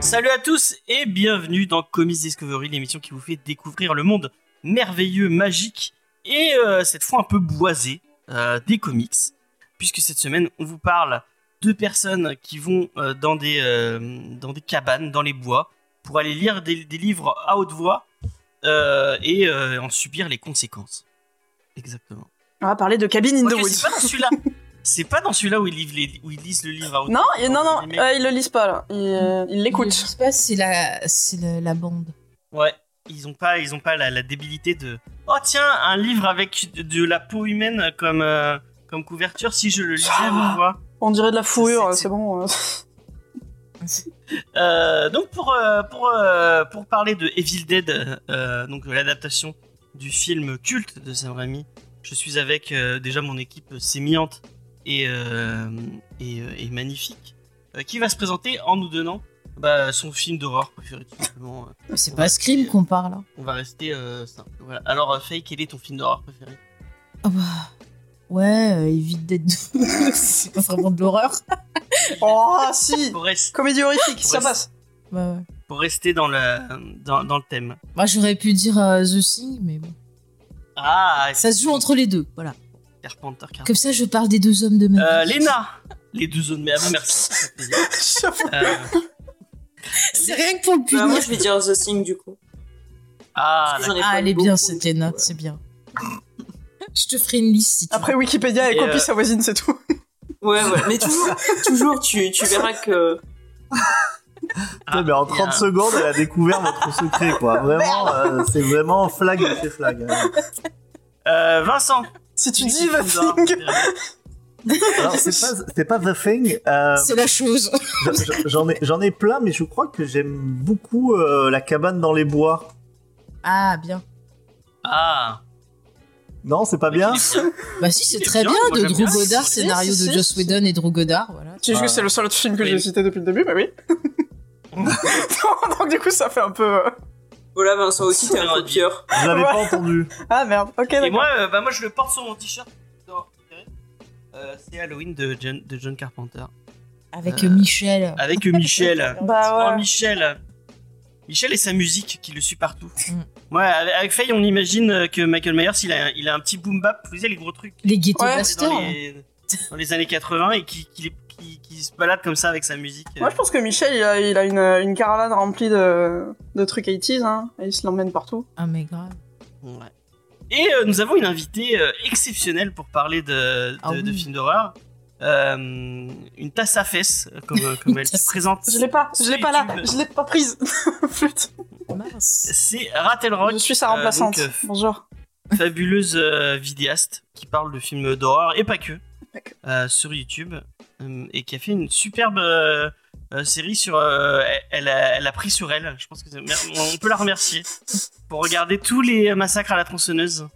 Salut à tous et bienvenue dans Comics Discovery, l'émission qui vous fait découvrir le monde merveilleux, magique et euh, cette fois un peu boisé euh, des comics. Puisque cette semaine, on vous parle de personnes qui vont euh, dans, des, euh, dans des cabanes, dans les bois, pour aller lire des, des livres à haute voix euh, et euh, en subir les conséquences. Exactement. On va parler de Cabin in the Woods. c'est pas dans celui-là. C'est pas dans celui-là où ils, livrent les- où ils lisent le livre à haute Non, voix. non, non, euh, ils le lisent pas là. Ils euh, ils Je l'écoutent. sais pas, c'est la, c'est la, la bande. Ouais, ils ont pas, ils ont pas la, la débilité de. Oh tiens, un livre avec de, de la peau humaine comme euh, comme couverture. Si je le lisais à Ah. On dirait de la fourrure, C'est- c'est bon. euh. Euh, donc pour euh, pour euh, pour parler de Evil Dead, euh, donc l'adaptation du film culte de Sam Raimi, je suis avec euh, déjà mon équipe sémillante et euh, et, euh, et magnifique, euh, qui va se présenter en nous donnant bah, son film d'horreur préféré tout simplement. euh. C'est pas Scream qu'on parle. hein. On va rester euh, simple. Voilà. Alors euh, Faye, quel est ton film d'horreur préféré? Ah bah. Ouais, euh, Evil Dead 2. c'est pas vraiment de l'horreur. Oh, si pour, rest- Comédie horrifique, ça passe. Bah ouais. pour rester dans le dans, dans le thème. Moi, j'aurais pu dire euh, The Thing, mais bon. Ah, Ça se joue entre les deux, voilà. Carpenter, Carpenter. Comme ça, je parle des deux hommes de ma Euh, vie. Léna, les deux zones. Mais avant, merci. Euh, C'est rien que pour le Bah, punir. moi, je vais dire The Thing du coup. ah, Ah, elle est bien cette Léna, ouais. c'est bien. Je te ferai une liste si tu Après Wikipédia et Et, copie euh, sa voisine, c'est tout. Ouais, ouais. Mais toujours, toujours, tu, tu verras que. ah, mais en il y a 30 un- secondes, elle a découvert votre secret, quoi. Vraiment, euh, c'est vraiment flag de chez flag. hein. Euh, Vincent. Si tu dis The Thing. Alors, c'est pas, c'est pas The Thing. euh, C'est la chose. j'en ai, j'en ai plein, mais je crois que j'aime beaucoup euh, la cabane dans les bois. Ah, bien. Ah. Non, c'est pas bien. Bah si, c'est très bien, de Drew Si, scénario si, de si, Joss si. Whedon et Drew Godard, voilà. C'est juste que c'est le seul autre film que j'ai cité depuis le début, bah oui. Donc du coup, ça fait un peu... euh, Voilà, Vincent aussi, t'es un copieur. Je l'avais pas entendu. Ah merde, ok, Et d'accord. moi, euh, bah, moi, je le porte sur mon t-shirt. Euh, c'est Halloween de John, de John Carpenter. Avec Euh, Michel. Avec Michel. Bah Oh, ouais. Michel. Michel et sa musique qui le suit partout. Mm. Ouais, avec, avec Faye, on imagine euh, que Michael Myers, il a, il a un petit boom bap, vous savez, les gros trucs Les Ghetto Ouais. Dans les, dans les années 80 et qui, qui, qui, qui se balade comme ça avec sa musique. euh. Moi, je pense que Michel, il a, il a une, une caravane remplie de, de trucs 80s, hein, et il se l'emmène partout. Ah, mais grave. Ouais. Et euh, nous avons une invitée euh, exceptionnelle pour parler de, de, Ah de films d'horreur. Euh, une tasse à fesses, euh, comme, euh, comme elle se présente. Je l'ai pas, je l'ai pas là, je l'ai pas prise. C'est Rock, Je suis sa euh, remplaçante. donc, Bonjour. fabuleuse vidéaste qui parle de films d'horreur et pas que, sur YouTube et qui a fait une superbe série sur. elle, a, elle a pris sur elle. Je pense que c'est- on peut la remercier pour regarder tous les massacres à la tronçonneuse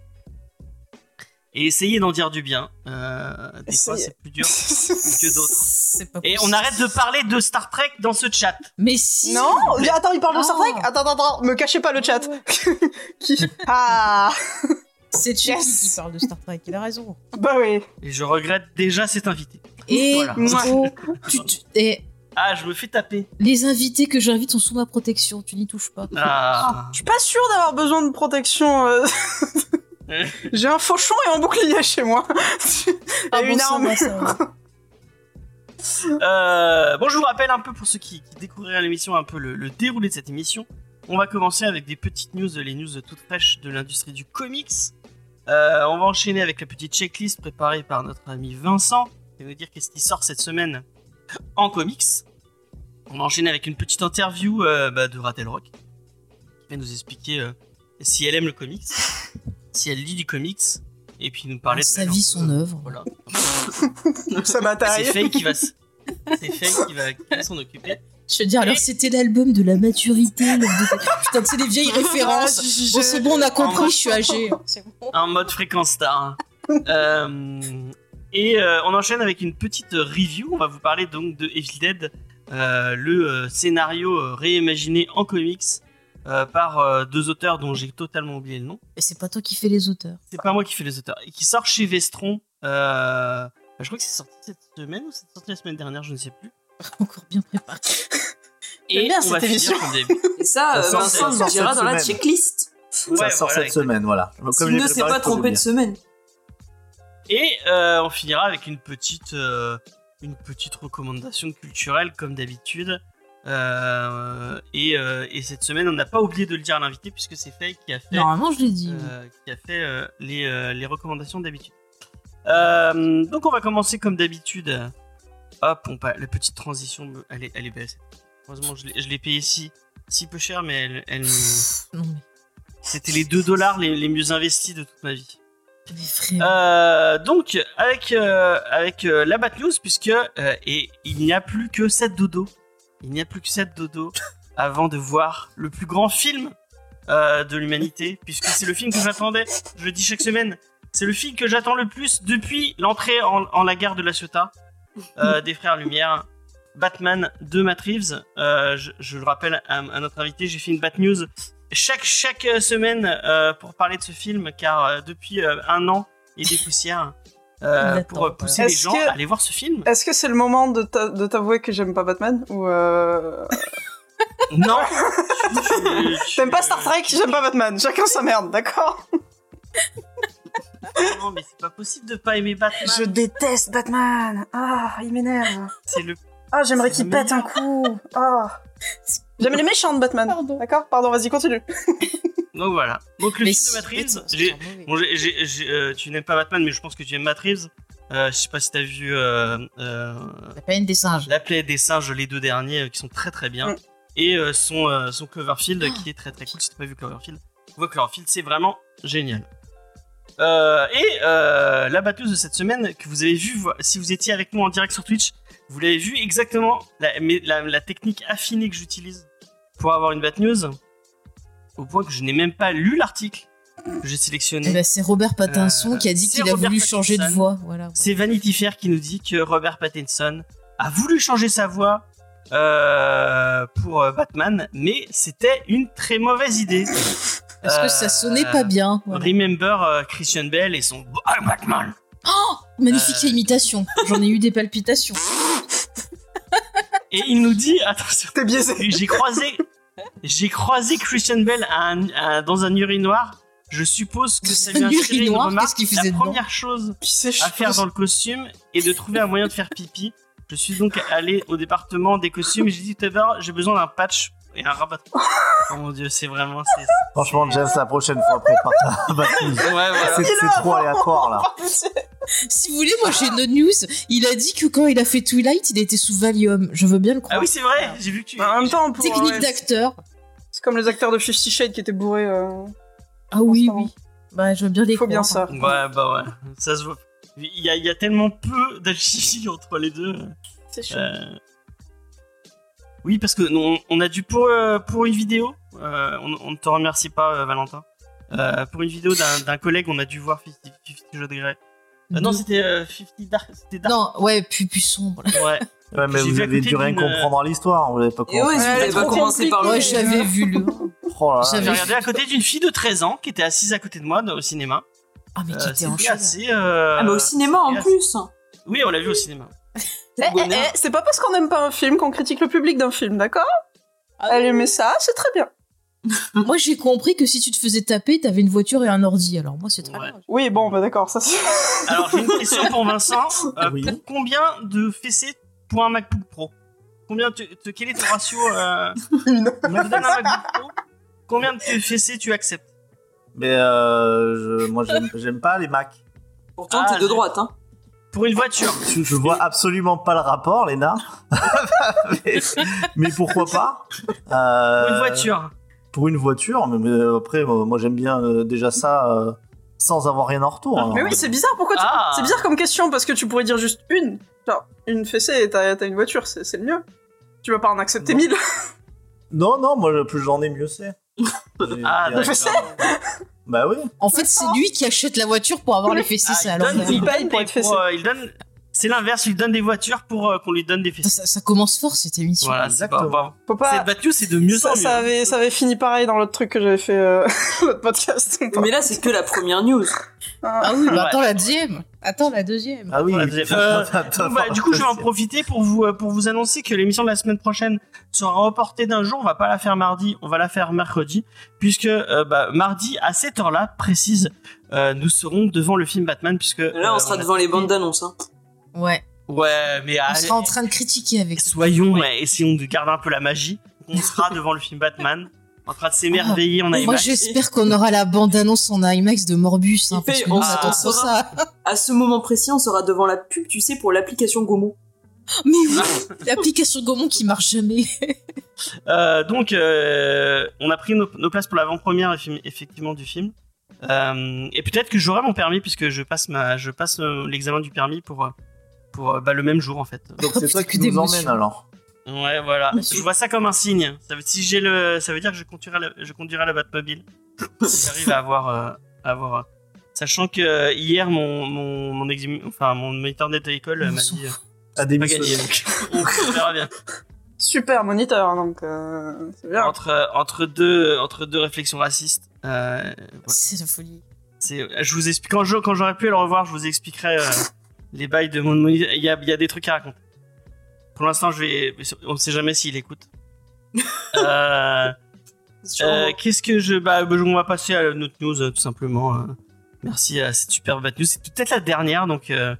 et essayer d'en dire du bien. Euh, des fois, c'est plus dur que d'autres. Et on arrête de parler de Star Trek dans ce chat. Mais si non, mais attends, il parle de Star Trek. Attends, attends, attends, me cachez pas le chat. Qui Ah C'est Chucky Yes. qui parle de Star Trek, il a raison. Bah oui. Et je regrette déjà cet invité. Et Voilà. oh, tu- tu- et Ah, je me fais taper. les invités que j'invite sont sous ma protection, tu n'y touches pas. Ah. Je suis pas sûre d'avoir besoin de protection. euh. J'ai un fauchon et un bouclier chez moi. et Ah, une va. Euh, bon, je vous rappelle un peu pour ceux qui, qui découvriraient l'émission, un peu le, le déroulé de cette émission. On va commencer avec des petites news, les news toutes fraîches de l'industrie du comics. Euh, on va enchaîner avec la petite checklist préparée par notre ami Vincent, va nous dire qu'est-ce qui sort cette semaine en comics. On va enchaîner avec une petite interview euh, bah, de Ratel Rock, qui va nous expliquer euh, si elle aime le comics, si elle lit du comics, et puis nous parler de Sa vie, son œuvre. Voilà. Ça C'est m'attaque. Faye qui va, s- c'est Faye qui va, qui va s'en occuper. Je veux dire, alors c'était l'album de la maturité. l'homme de- Putain, c'est des vieilles références. Bon, c'est bon, on a compris, je suis âgée. C'est bon. en mode fréquence star. Euh, et euh, on enchaîne avec une petite review. On va vous parler donc de Evil Dead euh, le euh, scénario euh, réimaginé en comics euh, par euh, deux auteurs dont j'ai totalement oublié le nom. Et c'est pas toi qui fais les auteurs. C'est pas moi qui fais les auteurs. Et qui sort chez Vestron. euh, je crois que c'est sorti cette semaine ou c'est sorti la semaine dernière, je ne sais plus. Encore bien préparé. Et bien on cette va finir comme. Et ça, Ça euh, sort- Vincent nous dira dans la semaine. checklist. ça Ouais, sort voilà, cette semaine, voilà. Comme l'ai ne s'est pas trompé de semaine. Et euh, on finira avec une petite, euh, une petite recommandation culturelle comme d'habitude. Euh, et, euh, et cette semaine, on n'a pas oublié de le dire à l'invité puisque c'est Faye qui a fait, Normalement, je l'ai dit. euh, qui a fait les, les recommandations d'habitude. Donc on va commencer comme d'habitude. Hop, on la petite transition, elle est, elle est belle. Heureusement, je l'ai- payée si, si peu cher, mais elle, elle me- c'était les 2 dollars les, les mieux investis de toute ma vie. donc, avec, avec la Bat News, puisque et il n'y a plus que 7 dodo. Il n'y a plus que 7 dodo avant de voir le plus grand film euh, de l'humanité, puisque c'est le film que j'attendais, je le dis chaque semaine, c'est le film que j'attends le plus depuis l'entrée en, en la gare de la Ciotat euh, des Frères Lumière. Batman de Matt Reeves. Euh, je, je le rappelle à, à notre invité, j'ai fait une Bat News chaque, chaque semaine pour parler de ce film, car depuis un an, il dépoussière euh, pour euh, pousser les gens que- à aller voir ce film. Est-ce que c'est le moment de t'a- de t'avouer que j'aime pas Batman Ou euh... Non T'aimes pas Star Trek J'aime pas Batman. Chacun sa merde, d'accord? Non, mais c'est pas possible de pas aimer Batman. Je déteste Batman. Ah, il m'énerve. C'est le. Ah, j'aimerais qu'il pète un coup. Ah. J'aime les méchants de Batman. Pardon. D'accord? Pardon, vas-y, continue. Donc voilà. Donc le Mais film de si- Matt Reeves, Attends, c'est j'ai- pas mauvais. Bon, j'ai- j'ai- j'ai- euh, tu n'aimes pas Batman, mais je pense que tu aimes Matt Reeves. Euh, je sais pas si t'as vu euh, euh, La peine des singes. La plaie des singes, les deux derniers, euh, qui sont très très bien. Mm. Et euh, son, euh, son Cloverfield, qui est très très cool. Si t'as pas vu Cloverfield, vois Cloverfield, c'est vraiment génial. Euh, et euh, la batteuse de cette semaine que vous avez vu, vo- si vous étiez avec nous en direct sur Twitch, vous l'avez vu exactement la, mais la, la technique affinée que j'utilise pour avoir une bat news, au point que je n'ai même pas lu l'article que j'ai sélectionné. Eh ben, c'est Robert Pattinson Euh, qui a dit qu'il a Robert voulu changer de voix. Voilà. C'est Vanity Fair qui nous dit que Robert Pattinson a voulu changer sa voix euh, pour euh, Batman, mais c'était une très mauvaise idée. Parce que ça sonnait pas bien? voilà. Remember euh, Christian Bell et son I'm Batman. Magnifique Euh. imitation. J'en ai eu des palpitations. Et il nous dit attention, T'es biaisé. j'ai croisé, j'ai croisé Christian Bell à un- à- dans un urinoir. Je suppose que ça lui a Un inspiré une remarque. qu'est-ce qu'il faisait La première chose à faire dans le costume et de trouver un moyen de faire pipi. Je suis donc allé au département des costumes et j'ai dit tout à l'heure, j'ai besoin d'un patch et un rabat. Oh mon dieu, c'est vraiment. c'est- Franchement, James, la prochaine fois, prépare ta Batman. Ouais, voilà. C'est c'est trop aléatoire, là. Si vous voulez, moi j'ai une news. Il a dit que quand il a fait Twilight, il était sous Valium. Je veux bien le croire. Ah oui, c'est vrai, j'ai vu que tu. En même temps, pour, Technique ouais, d'acteur. c'est comme les acteurs de Fifty Shades qui étaient bourrés. euh, Ah oui, oui. Bah, je veux bien les Il faut bien croire. ça. Ouais, bah ouais, ça se voit. Il y a, il y a tellement peu d'alchimie entre les deux. C'est chaud. Euh, Oui, parce que on, on a dû pour, euh, pour une vidéo, euh, on, ne te remercie pas, euh, Valentin. Euh, pour une vidéo d'un d'un collègue, on a dû voir 50, 50 Jeux de Grey. Euh, non, c'était euh, 50 Dark. C'était Dark. Non, ouais, plus, plus sombre. Ouais. Ouais, mais vous avez dû rien d'une- comprendre à l'histoire. Vous l'avez pas compris. ouais, Ouais, pas commencé par le. Ouais, j'avais vu le. Oh là. J'avais- J'ai regardé à côté d'une fille de 13 ans qui était assise à côté de moi dans- au cinéma. Ah, mais qui Euh, était en assez. euh, Ah, mais au cinéma en plus. Oui, on l'a vu au cinéma. Eh, eh, eh, c'est pas parce qu'on aime pas un film qu'on critique le public d'un film, d'accord Elle aimait ça, c'est très bien. Moi, j'ai compris que si tu te faisais taper, t'avais une voiture et un ordi. Alors, moi, c'est très Ouais. bien. Oui, bon, bah d'accord, ça c'est. Alors, j'ai une question pour Vincent. Euh, Oui. pour combien de fessées pour un MacBook Pro Combien tu, tu- Quel est ton ratio euh, Une. On te donne un MacBook Pro. Combien de fessées tu acceptes Mais euh, je, moi, j'aime- pas les Mac. Pourtant, Ah, t'es de droite, hein. Pour une voiture Je, je vois absolument pas le rapport, Léna. mais, mais pourquoi pas Euh, Pour une voiture Pour une voiture, mais, mais après, moi, moi, j'aime bien euh, déjà ça euh, sans avoir rien en retour. alors. Mais oui, c'est bizarre, pourquoi tu... Ah. C'est bizarre comme question, parce que tu pourrais dire juste une. Genre, une fessée et t'as une voiture, c'est le mieux. Tu vas pas en accepter Non. mille. Non, non, moi, plus j'en ai, mieux c'est. Ah, j'ai- je sais. Bah oui. En fait, c'est lui qui achète la voiture pour avoir les fessées Ah, Alors, donne, il paye donne pour des être fessé. euh, il donne- C'est l'inverse, il donne des voitures pour euh, qu'on lui donne des fessiers. Ça, ça commence fort cette émission. Voilà, c'est pas, Exactement. pas-. Cette battue, c'est de mieux ça, en mieux. ça avait, ça avait fini pareil dans l'autre truc que j'avais fait, euh, l'autre podcast. Mais là, c'est que la première news. Ah oui, bah Ouais. attends la deuxième. Attends la deuxième. Ah oui. Vous avez- euh, bah, du coup, je vais en profiter pour vous euh, pour vous annoncer que l'émission de la semaine prochaine sera reportée d'un jour. On va pas la faire mardi, on va la faire mercredi, puisque euh, bah, mardi à cette heure-là précise, euh, nous serons devant le film Batman, puisque Là, on euh, sera devant les bandes d'annonce. Hein. Ouais. Ouais, mais On allez, sera en train de critiquer avec ça. soyons, ouais, essayons de garder un peu la magie. On sera devant le film Batman, en train de s'émerveiller en Moi, IMAX. j'espère qu'on aura la bande-annonce en IMAX de Morbus. Hein, parce que on saura. ça. À ce moment précis, on sera devant la pub, tu sais, pour l'application Gomo. Mais oui, l'application Gaumont qui marche jamais. Euh, donc, euh, on a pris nos, nos places pour l'avant-première effectivement du film. Euh, et peut-être que j'aurai mon permis puisque je passe ma, je passe euh, l'examen du permis pour pour bah, le même jour en fait. Donc c'est toi Que qui nous emmène alors. Ouais, voilà. Je vois ça comme un signe. Ça veut, si j'ai le, ça veut dire que je conduirai la, je conduirai la Batmobile. Si J'arrive à avoir, euh, à avoir. euh, Sachant que euh, hier mon mon mon, exim- enfin, mon moniteur euh, m'a dit euh, À pas gagné donc on verra bien. Super moniteur, hein, donc, euh, c'est bien. Entre entre deux entre deux réflexions racistes. Euh. C'est la folie. C'est, je vous explique quand je- quand j'aurai pu le revoir, je vous expliquerai euh, les bails de mon moniteur. Il y a, il y a des trucs à raconter. Pour l'instant, je vais, on ne sait jamais s'il écoute. euh, euh, qu'est-ce que je, bah, bah, on va passer à notre news tout simplement. euh. merci à cette superbe bad news. C'est peut-être la dernière, donc euh,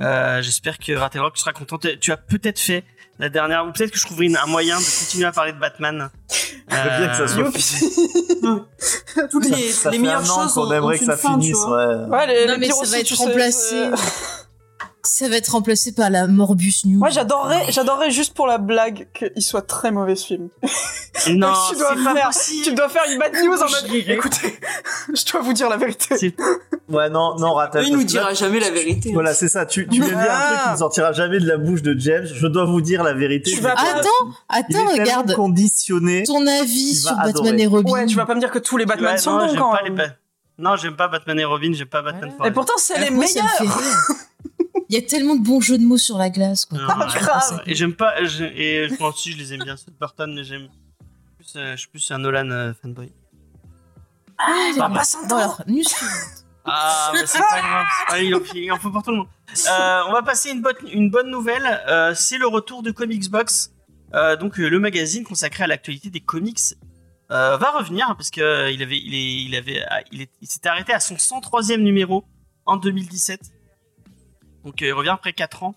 euh, j'espère que Rattelrock sera content. Tu as peut-être fait la dernière, ou peut-être que je trouverai un moyen de continuer à parler de Batman. Je veux bien que ça soit fini. Toutes les, ça les fait meilleures choses ont aimerait que une ça fin, tu finisse, vois. ouais. Ouais, les, Non, les mais ça aussi, va être remplacé. Ça va être remplacé par la Morbus News. Moi, j'adorerais, j'adorerais juste pour la blague qu'il soit très mauvais ce film. Non, tu dois faire, possible. tu dois faire une bad news en mode. Écoutez, je dois vous dire la vérité. Ouais, non, non, Ratel. Il nous là, dira jamais la vérité. Voilà, c'est ça. Tu, tu viens de dire un Ah. truc qui ne sortira jamais de la bouche de James. Je dois vous dire la vérité. Tu vas Attends, attends, regarde. conditionné. Ton avis sur Batman adorer. et Robin. Ouais, tu vas pas me dire que tous les Batman Ouais, sont non, bons quand pas les même. Non, j'aime pas Batman et Robin, j'aime pas Batman Voilà. Et pourtant, c'est Alors les meilleurs. Il y a tellement de bons jeux de mots sur la glace. Quoi. Non, Ah, grave. Et j'aime pas. je- Et je pense aussi, je les aime bien, ceux de Burton, mais j'aime. plus, euh, Je suis plus un Nolan euh, fanboy. Ah, il va pas s'entendre. suivante. Ah, mais c'est pas grave. c'est pas- il, en, il en faut pour tout le monde. Euh, on va passer une bonne, une bonne nouvelle. euh, c'est le retour de Comics Box. Euh, donc, euh, le magazine consacré à l'actualité des comics euh, va revenir parce que euh, il avait, il est, il avait, ah, il est- il s'était arrêté à son 103e numéro en 2017. Donc, euh, il revient après 4 ans.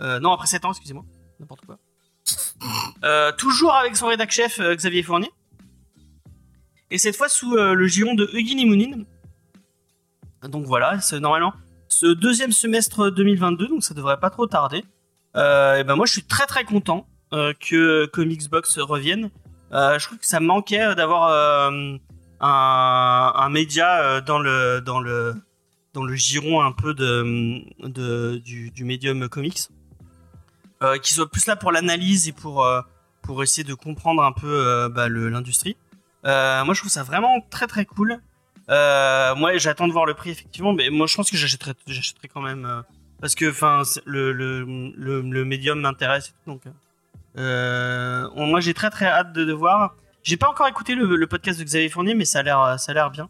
Euh, non, après 7 ans, excusez-moi. N'importe quoi. Euh, toujours avec son rédac chef Xavier Fournier. Et cette fois sous le giron de Eugene Mounine. Donc voilà, c'est normalement ce deuxième semestre 2022, donc ça devrait pas trop tarder. Et ben moi je suis très très content que Comics revienne. Je trouve que ça manquait d'avoir un, un média dans le dans le dans le giron un peu de, du, du médium comics, euh, qui soit plus là pour l'analyse et pour euh, pour essayer de comprendre un peu euh, bah, l'industrie. Euh, moi je trouve ça vraiment très très cool. Moi, j'attends de voir le prix effectivement, mais moi, je pense que j'achèterai, quand même parce que, le, le, le, le médium m'intéresse. Donc, euh, moi, j'ai très très hâte de, de voir. J'ai pas encore écouté le, le podcast de Xavier Fournier, mais ça a l'air, ça a l'air bien.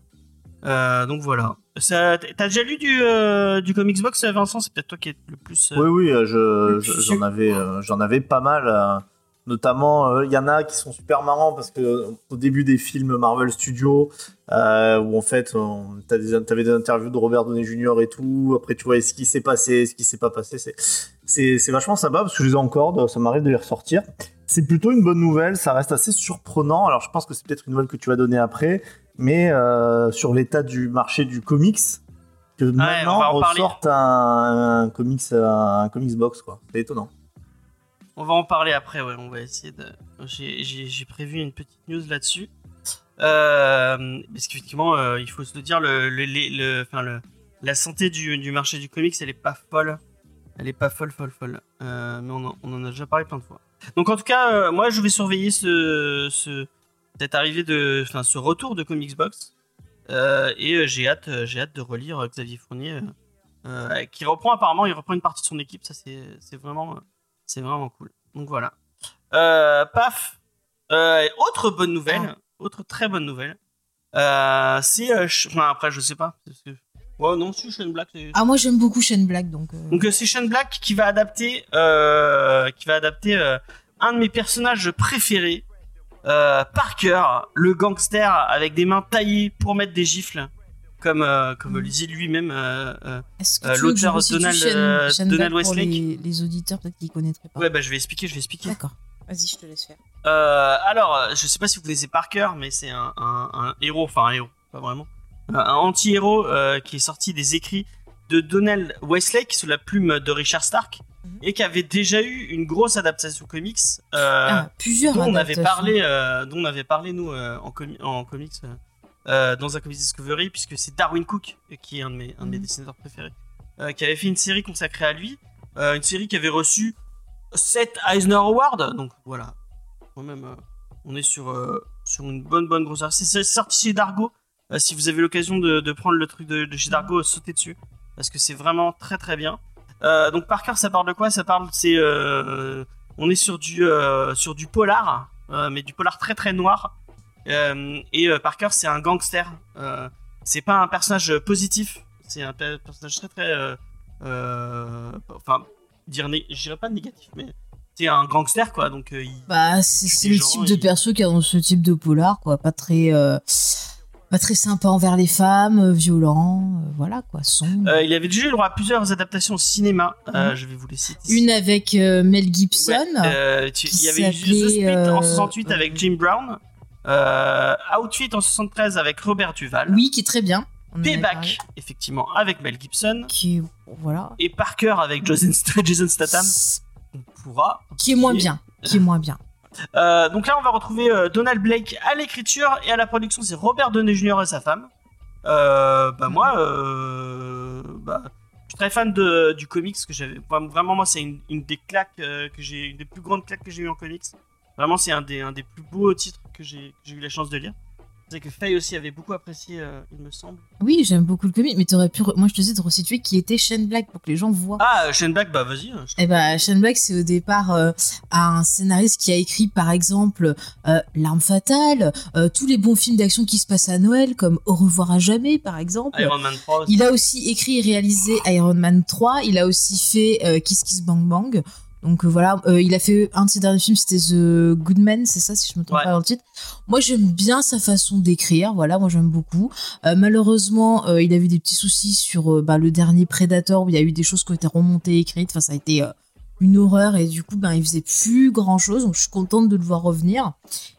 Donc voilà. T'as déjà lu du, euh, du Comics Box, Vincent? C'est peut-être toi qui es le plus. euh, Oui, oui, euh, je, Le je- j'en avais, euh, j'en avais pas mal. notamment, il y en a qui sont super marrants parce que au début des films Marvel Studios, où en fait, t'as des, t'avais des interviews de Robert Downey Jr. et tout. Après, tu vois ce qui s'est passé, ce qui s'est pas passé? C'est, c'est, c'est vachement sympa parce que je les ai encore. Ça m'arrive de les ressortir. C'est plutôt une bonne nouvelle. Ça reste assez surprenant. Alors, je pense que c'est peut-être une nouvelle que tu vas donner après, mais euh, sur l'état du marché du comics. Que maintenant ressorte un, un comics, un comics box quoi. C'est étonnant. On va en parler après, ouais. On va essayer de. J'ai, prévu une petite news là-dessus. Euh, parce qu'effectivement, euh, il faut se le dire, le, le, le- le- enfin, le, la santé du, du marché du comics, elle est pas folle. Elle est pas folle, folle, folle. Euh, mais on en, on en a déjà parlé plein de fois. Donc en tout cas, euh, moi, je vais surveiller ce, ce cette arrivée de, enfin, ce retour de Comics Box. Euh, et euh, j'ai hâte, euh, j'ai hâte de relire Xavier Fournier. euh, qui reprend apparemment, il reprend une partie de son équipe. Ça, c'est c'est vraiment, c'est vraiment cool. Donc voilà. Euh, paf. Autre bonne nouvelle, autre très bonne nouvelle. C'est, enfin après, je sais pas. parce que- Ouais, non, si Shane Black. Ah, moi j'aime beaucoup Shane Black donc. Donc c'est Shane Black qui va adapter, qui va adapter un de mes personnages préférés, euh, Parker, le gangster avec des mains taillées pour mettre des gifles, comme euh, comme le dit lui-même. euh, euh. L'auteur Donald, Shane- Westlake les, les auditeurs peut-être qui connaîtraient pas. Ouais, bah je vais expliquer, je vais expliquer. D'accord. Vas-y, je te laisse faire. Euh, alors, je sais pas si vous connaissez Parker, mais c'est un, un, un héros, enfin un héros, pas vraiment, un, anti-héros euh, qui est sorti des écrits de Donald Westlake sous la plume de Richard Stark. Et qui avait déjà eu une grosse adaptation comics euh, ah, plusieurs dont on avait parlé, euh, dont on avait parlé nous euh, en, comi- en comics euh, dans un comics Discovery puisque c'est Darwin Cook qui est un de mes, un de mes Mhm. dessinateurs préférés qui avait fait une série consacrée à lui, une série qui avait reçu 7 Eisner Awards, donc voilà, quand même, on est sur, sur une bonne, bonne grosse. C'est sorti chez Dargo. Si vous avez l'occasion de, de prendre le truc de, de chez Dargo, sautez dessus. Parce que c'est vraiment très très bien. Euh, donc Parker, ça parle de quoi? Ça parle, c'est, euh, on est sur du, euh, sur du polar, mais du polar très très noir. Et Parker, c'est un gangster. C'est pas un personnage positif. C'est un pe- personnage très très, enfin, dire, je dirais pas négatif, mais c'est un gangster quoi. Donc il, Bah, c'est le type de perso qu'il y a dans ce type de polar, quoi. Pas très, pas très sympa envers les femmes, euh, violent, euh, voilà, quoi. Sombre. Euh, il avait déjà eu droit à plusieurs adaptations au cinéma. Euh, je vais vous les citer. Une avec Mel Gibson. Ouais, tu- qui il y avait The Split en euh, 68 avec Jim Brown. Outfit en 73 avec Robert Duval. Oui, qui est très bien. Payback, effectivement, avec Mel Gibson. Qui voilà. Et Parker avec Jason, Jason Statham. On pourra. Qui est moins bien. Qui est moins bien. Euh, donc là, on va retrouver euh, Donald Blake à l'écriture et à la production. C'est Robert Downey Jr. et sa femme. Euh, bah moi, euh, bah, je suis très fan du comics que Vraiment, moi, c'est une, des claques que j'ai, une des plus grandes claques que j'ai eu en comics. Vraiment, c'est un des, un des plus beaux titres que j'ai eu la chance de lire. C'est que Faye aussi avait beaucoup apprécié, euh, il me semble. Oui, j'aime beaucoup le comic, mais t'aurais pu. re- Moi, je te disais de resituer qui était Shane Black pour que les gens voient. Ah, Shane Black, bah vas-y. hein, je- Eh ben, Shane Black, c'est au départ euh, un scénariste qui a écrit, par exemple, euh, L'arme fatale, euh, tous les bons films d'action qui se passent à Noël, comme Au revoir à jamais, par exemple. Iron Man 3. aussi. Il a aussi écrit et réalisé Iron Man 3. Il a aussi fait euh, Kiss Kiss Bang Bang. Donc euh, voilà, Euh, il a fait un de ses derniers films, c'était The Good Man, c'est ça si je me trompe Ouais. pas dans le titre. Moi j'aime bien sa façon d'écrire, voilà, moi j'aime beaucoup. Euh, malheureusement, il a eu des petits soucis sur bah, le dernier Predator où il y a eu des choses qui ont été remontées, écrites. Enfin, ça a été une horreur et du coup, ben il faisait plus grand chose. Donc je suis contente de le voir revenir.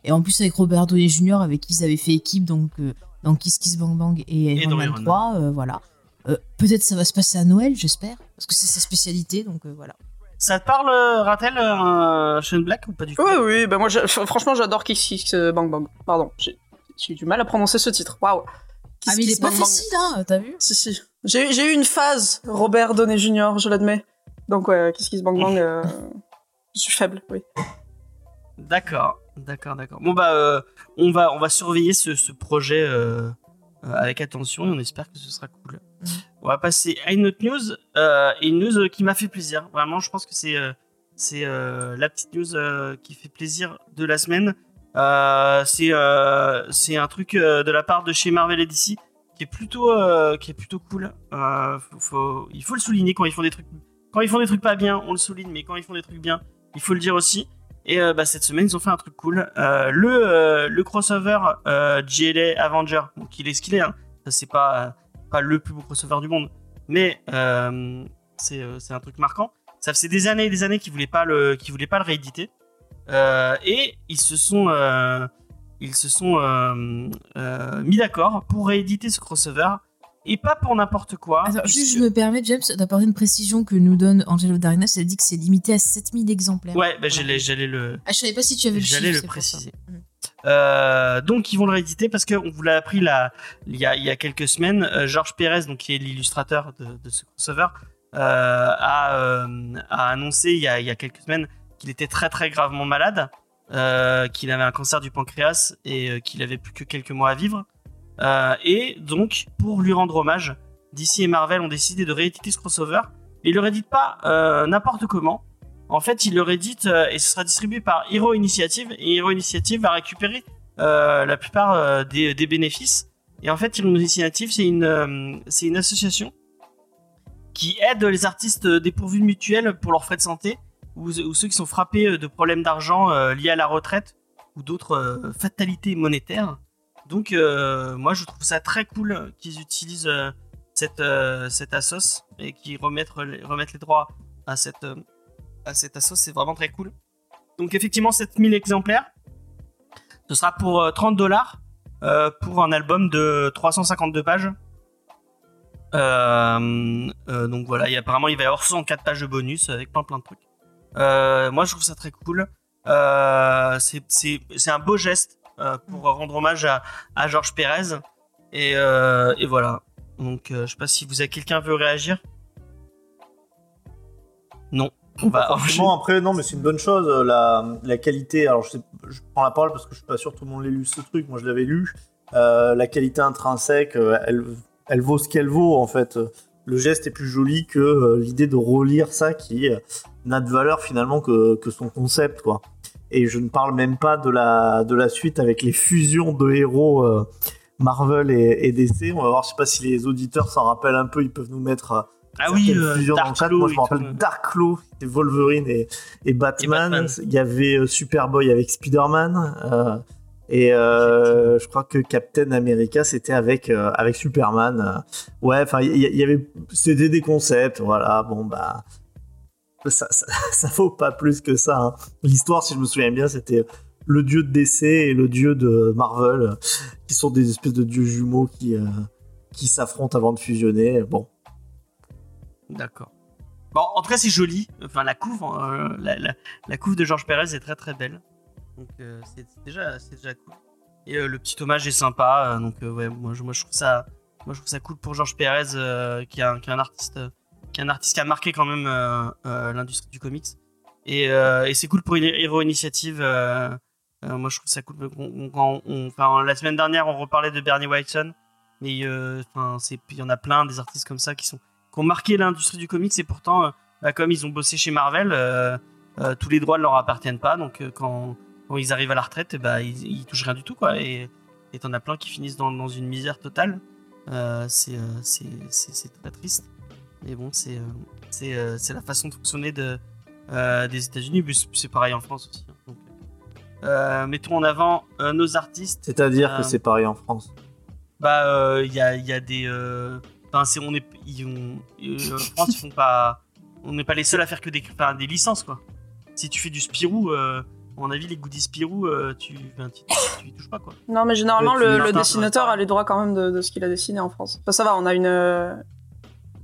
Et en plus avec Robert Downey Jr. avec qui ils avaient fait équipe, donc dans Kiss Kiss Bang Bang et Et Iron dans Man Iron Man. 3, euh, voilà. Peut-être ça va se passer à Noël, j'espère, parce que c'est sa spécialité, donc voilà. Ça te parle, euh, Ratel, euh, Shane Black ou pas du tout Oui, oui, bah moi, franchement, j'adore Kiss Kiss Bang Bang. Pardon, j'ai eu du mal à prononcer ce titre. Waouh. Kiss ah mais il est pas facile, hein, t'as vu Si, si. J'ai j'ai eu une phase Robert Downey Jr., je l'admets. Donc, ouais, Kiss Kiss Bang Bang, euh, je suis faible, oui. D'accord, d'accord, d'accord. Bon bah, euh, on va, on va surveiller ce, ce projet euh, avec attention et on espère que ce sera cool. Mhm. On va passer à une autre news, euh, et une news euh, qui m'a fait plaisir. Vraiment, je pense que c'est, euh, c'est euh, la petite news euh, qui fait plaisir de la semaine. Euh, c'est, euh, c'est un truc euh, de la part de chez Marvel et DC qui est plutôt, euh, qui est plutôt cool. Euh, faut- faut- il faut le souligner quand ils font des trucs, quand ils font des trucs pas bien, on le souligne, mais quand ils font des trucs bien, il faut le dire aussi. Et euh, bah, cette semaine, ils ont fait un truc cool. Euh, le, euh, le crossover GLA Avenger, donc il est ce qu'il est. Hein. C'est pas, le plus beau crossover du monde, mais c'est un truc marquant. Ça faisait des années et des années qu'ils voulaient pas le, voulaient pas le rééditer. Et ils se sont, mis d'accord pour rééditer ce crossover. Et pas pour n'importe quoi. Puisque- juste, je me permets, James, d'apporter une précision que nous donne Angelo Darkness. Elle dit que c'est limité à 7000 exemplaires. Ouais, bah, Voilà. j'allais, j'allais le, Ah, je savais pas si tu avais le J'allais le préciser. Mhm. Euh, donc ils vont le rééditer parce qu'on vous l'a appris là, il, y a, il y a quelques semaines. euh, Georges Pérez, donc, qui est l'illustrateur de, de ce crossover, euh, a, a annoncé il y a, il y a quelques semaines qu'il était très très gravement malade, qu'il avait un cancer du pancréas et qu'il avait plus que quelques mois à vivre. Euh, et donc, pour lui rendre hommage, DC et Marvel ont décidé de rééditer ce crossover. Et ils le rééditent pas euh, n'importe comment. En fait, ils le rééditent euh, et ce sera distribué par Hero Initiative. Et Hero Initiative va récupérer euh, la plupart euh, des, bénéfices. Et en fait, Hero Initiative, c'est une, c'est une association qui aide les artistes dépourvus de mutuelles pour leurs frais de santé ou, ceux qui sont frappés de problèmes d'argent liés à la retraite ou d'autres fatalités monétaires. Donc, euh, moi, je trouve ça très cool qu'ils utilisent euh, cette, euh, cette assos et qu'ils remettent, remettent les droits à cette, à cette assos. C'est vraiment très cool. Donc, effectivement, 7000 exemplaires. Ce sera pour euh, 30 dollars pour un album de 352 pages. Donc voilà, apparemment il va y avoir 64 pages de bonus avec plein plein de trucs. Moi je trouve ça très cool. C'est- un beau geste pour rendre hommage à, à Georges Pérez. Et, euh, et voilà. Donc euh, je sais pas si vous avez quelqu'un veut réagir. Non. Franchement, après, non, mais c'est une bonne chose. euh, La, la qualité, alors je, sais- je prends la parole parce que je suis pas sûr que tout le monde l'ait lu ce truc. Moi, je l'avais lu. Euh, la qualité intrinsèque, euh, elle, elle vaut ce qu'elle vaut en fait. Le geste est plus joli que euh, l'idée de relire ça qui euh, n'a de valeur finalement que, que son concept, quoi. Et je ne parle même pas de la, de la suite avec les fusions de héros euh, Marvel et, et DC. On va voir, je sais pas si les auditeurs s'en rappellent un peu, ils peuvent nous mettre euh, Ah oui, euh, fusions dans le Dark. Claw Moi, je me rappelle. Dark c'était Wolverine et, et Batman. Batman. Il y avait euh, Superboy avec Spider-Man. euh, et euh, je crois que Captain America, c'était avec, avec Superman. ouais, enfin, il y, y avait. C'était des concepts, voilà. Bon, bah. Ça, ça, ça vaut pas plus que ça. hein. L'histoire, si je me souviens bien, c'était le dieu de DC et le dieu de Marvel, qui sont des espèces de dieux jumeaux qui, euh, qui s'affrontent avant de fusionner. Bon, D'accord. Bon, en tout cas, c'est joli. Enfin, la couve, euh, la, couve de Georges Pérez est très très belle. Donc, euh, c'est déjà, déjà cool. Et le petit hommage est sympa. donc, ouais, moi je, moi, je trouve ça, moi, je trouve ça cool pour Georges Pérez, qui, est un, artiste, qui un artiste qui a marqué quand même euh, euh, l'industrie du comics. Et, euh, et c'est cool pour une Hero Initiative. moi, je trouve ça cool. La semaine dernière, on reparlait de Bernie Whiteson. Mais il y en a plein des artistes comme ça qui sont qui ont marqué l'industrie du comics et pourtant, bah, comme ils ont bossé chez Marvel, tous les droits ne leur appartiennent pas. Donc quand, ils arrivent à la retraite, eh bah, ils, ils touchent rien du tout. Quoi. Et t'en as plein qui finissent dans, une misère totale. C'est, c'est très triste. Mais bon, c'est, euh, c'est, euh, c'est la façon de fonctionner de, euh, des États-Unis. Mais c'est pareil en France aussi. hein. Donc, euh, mettons en avant euh, nos artistes. c'est-à-dire Euh, que c'est pareil en France. Bah, euh, il y, a, il y a des. euh, Enfin, c'est on est. Ils ont, euh, en France, ils font pas. On n'est pas les seuls à faire que des, enfin, des licences, quoi. Si tu fais du Spirou, euh, à mon avis, les goodies Spirou, euh, tu, enfin, tu, tu y touches pas, quoi. Non, mais généralement, le, dessinateur a les droits quand même de, de ce qu'il a dessiné en France. Enfin, ça va, on a une,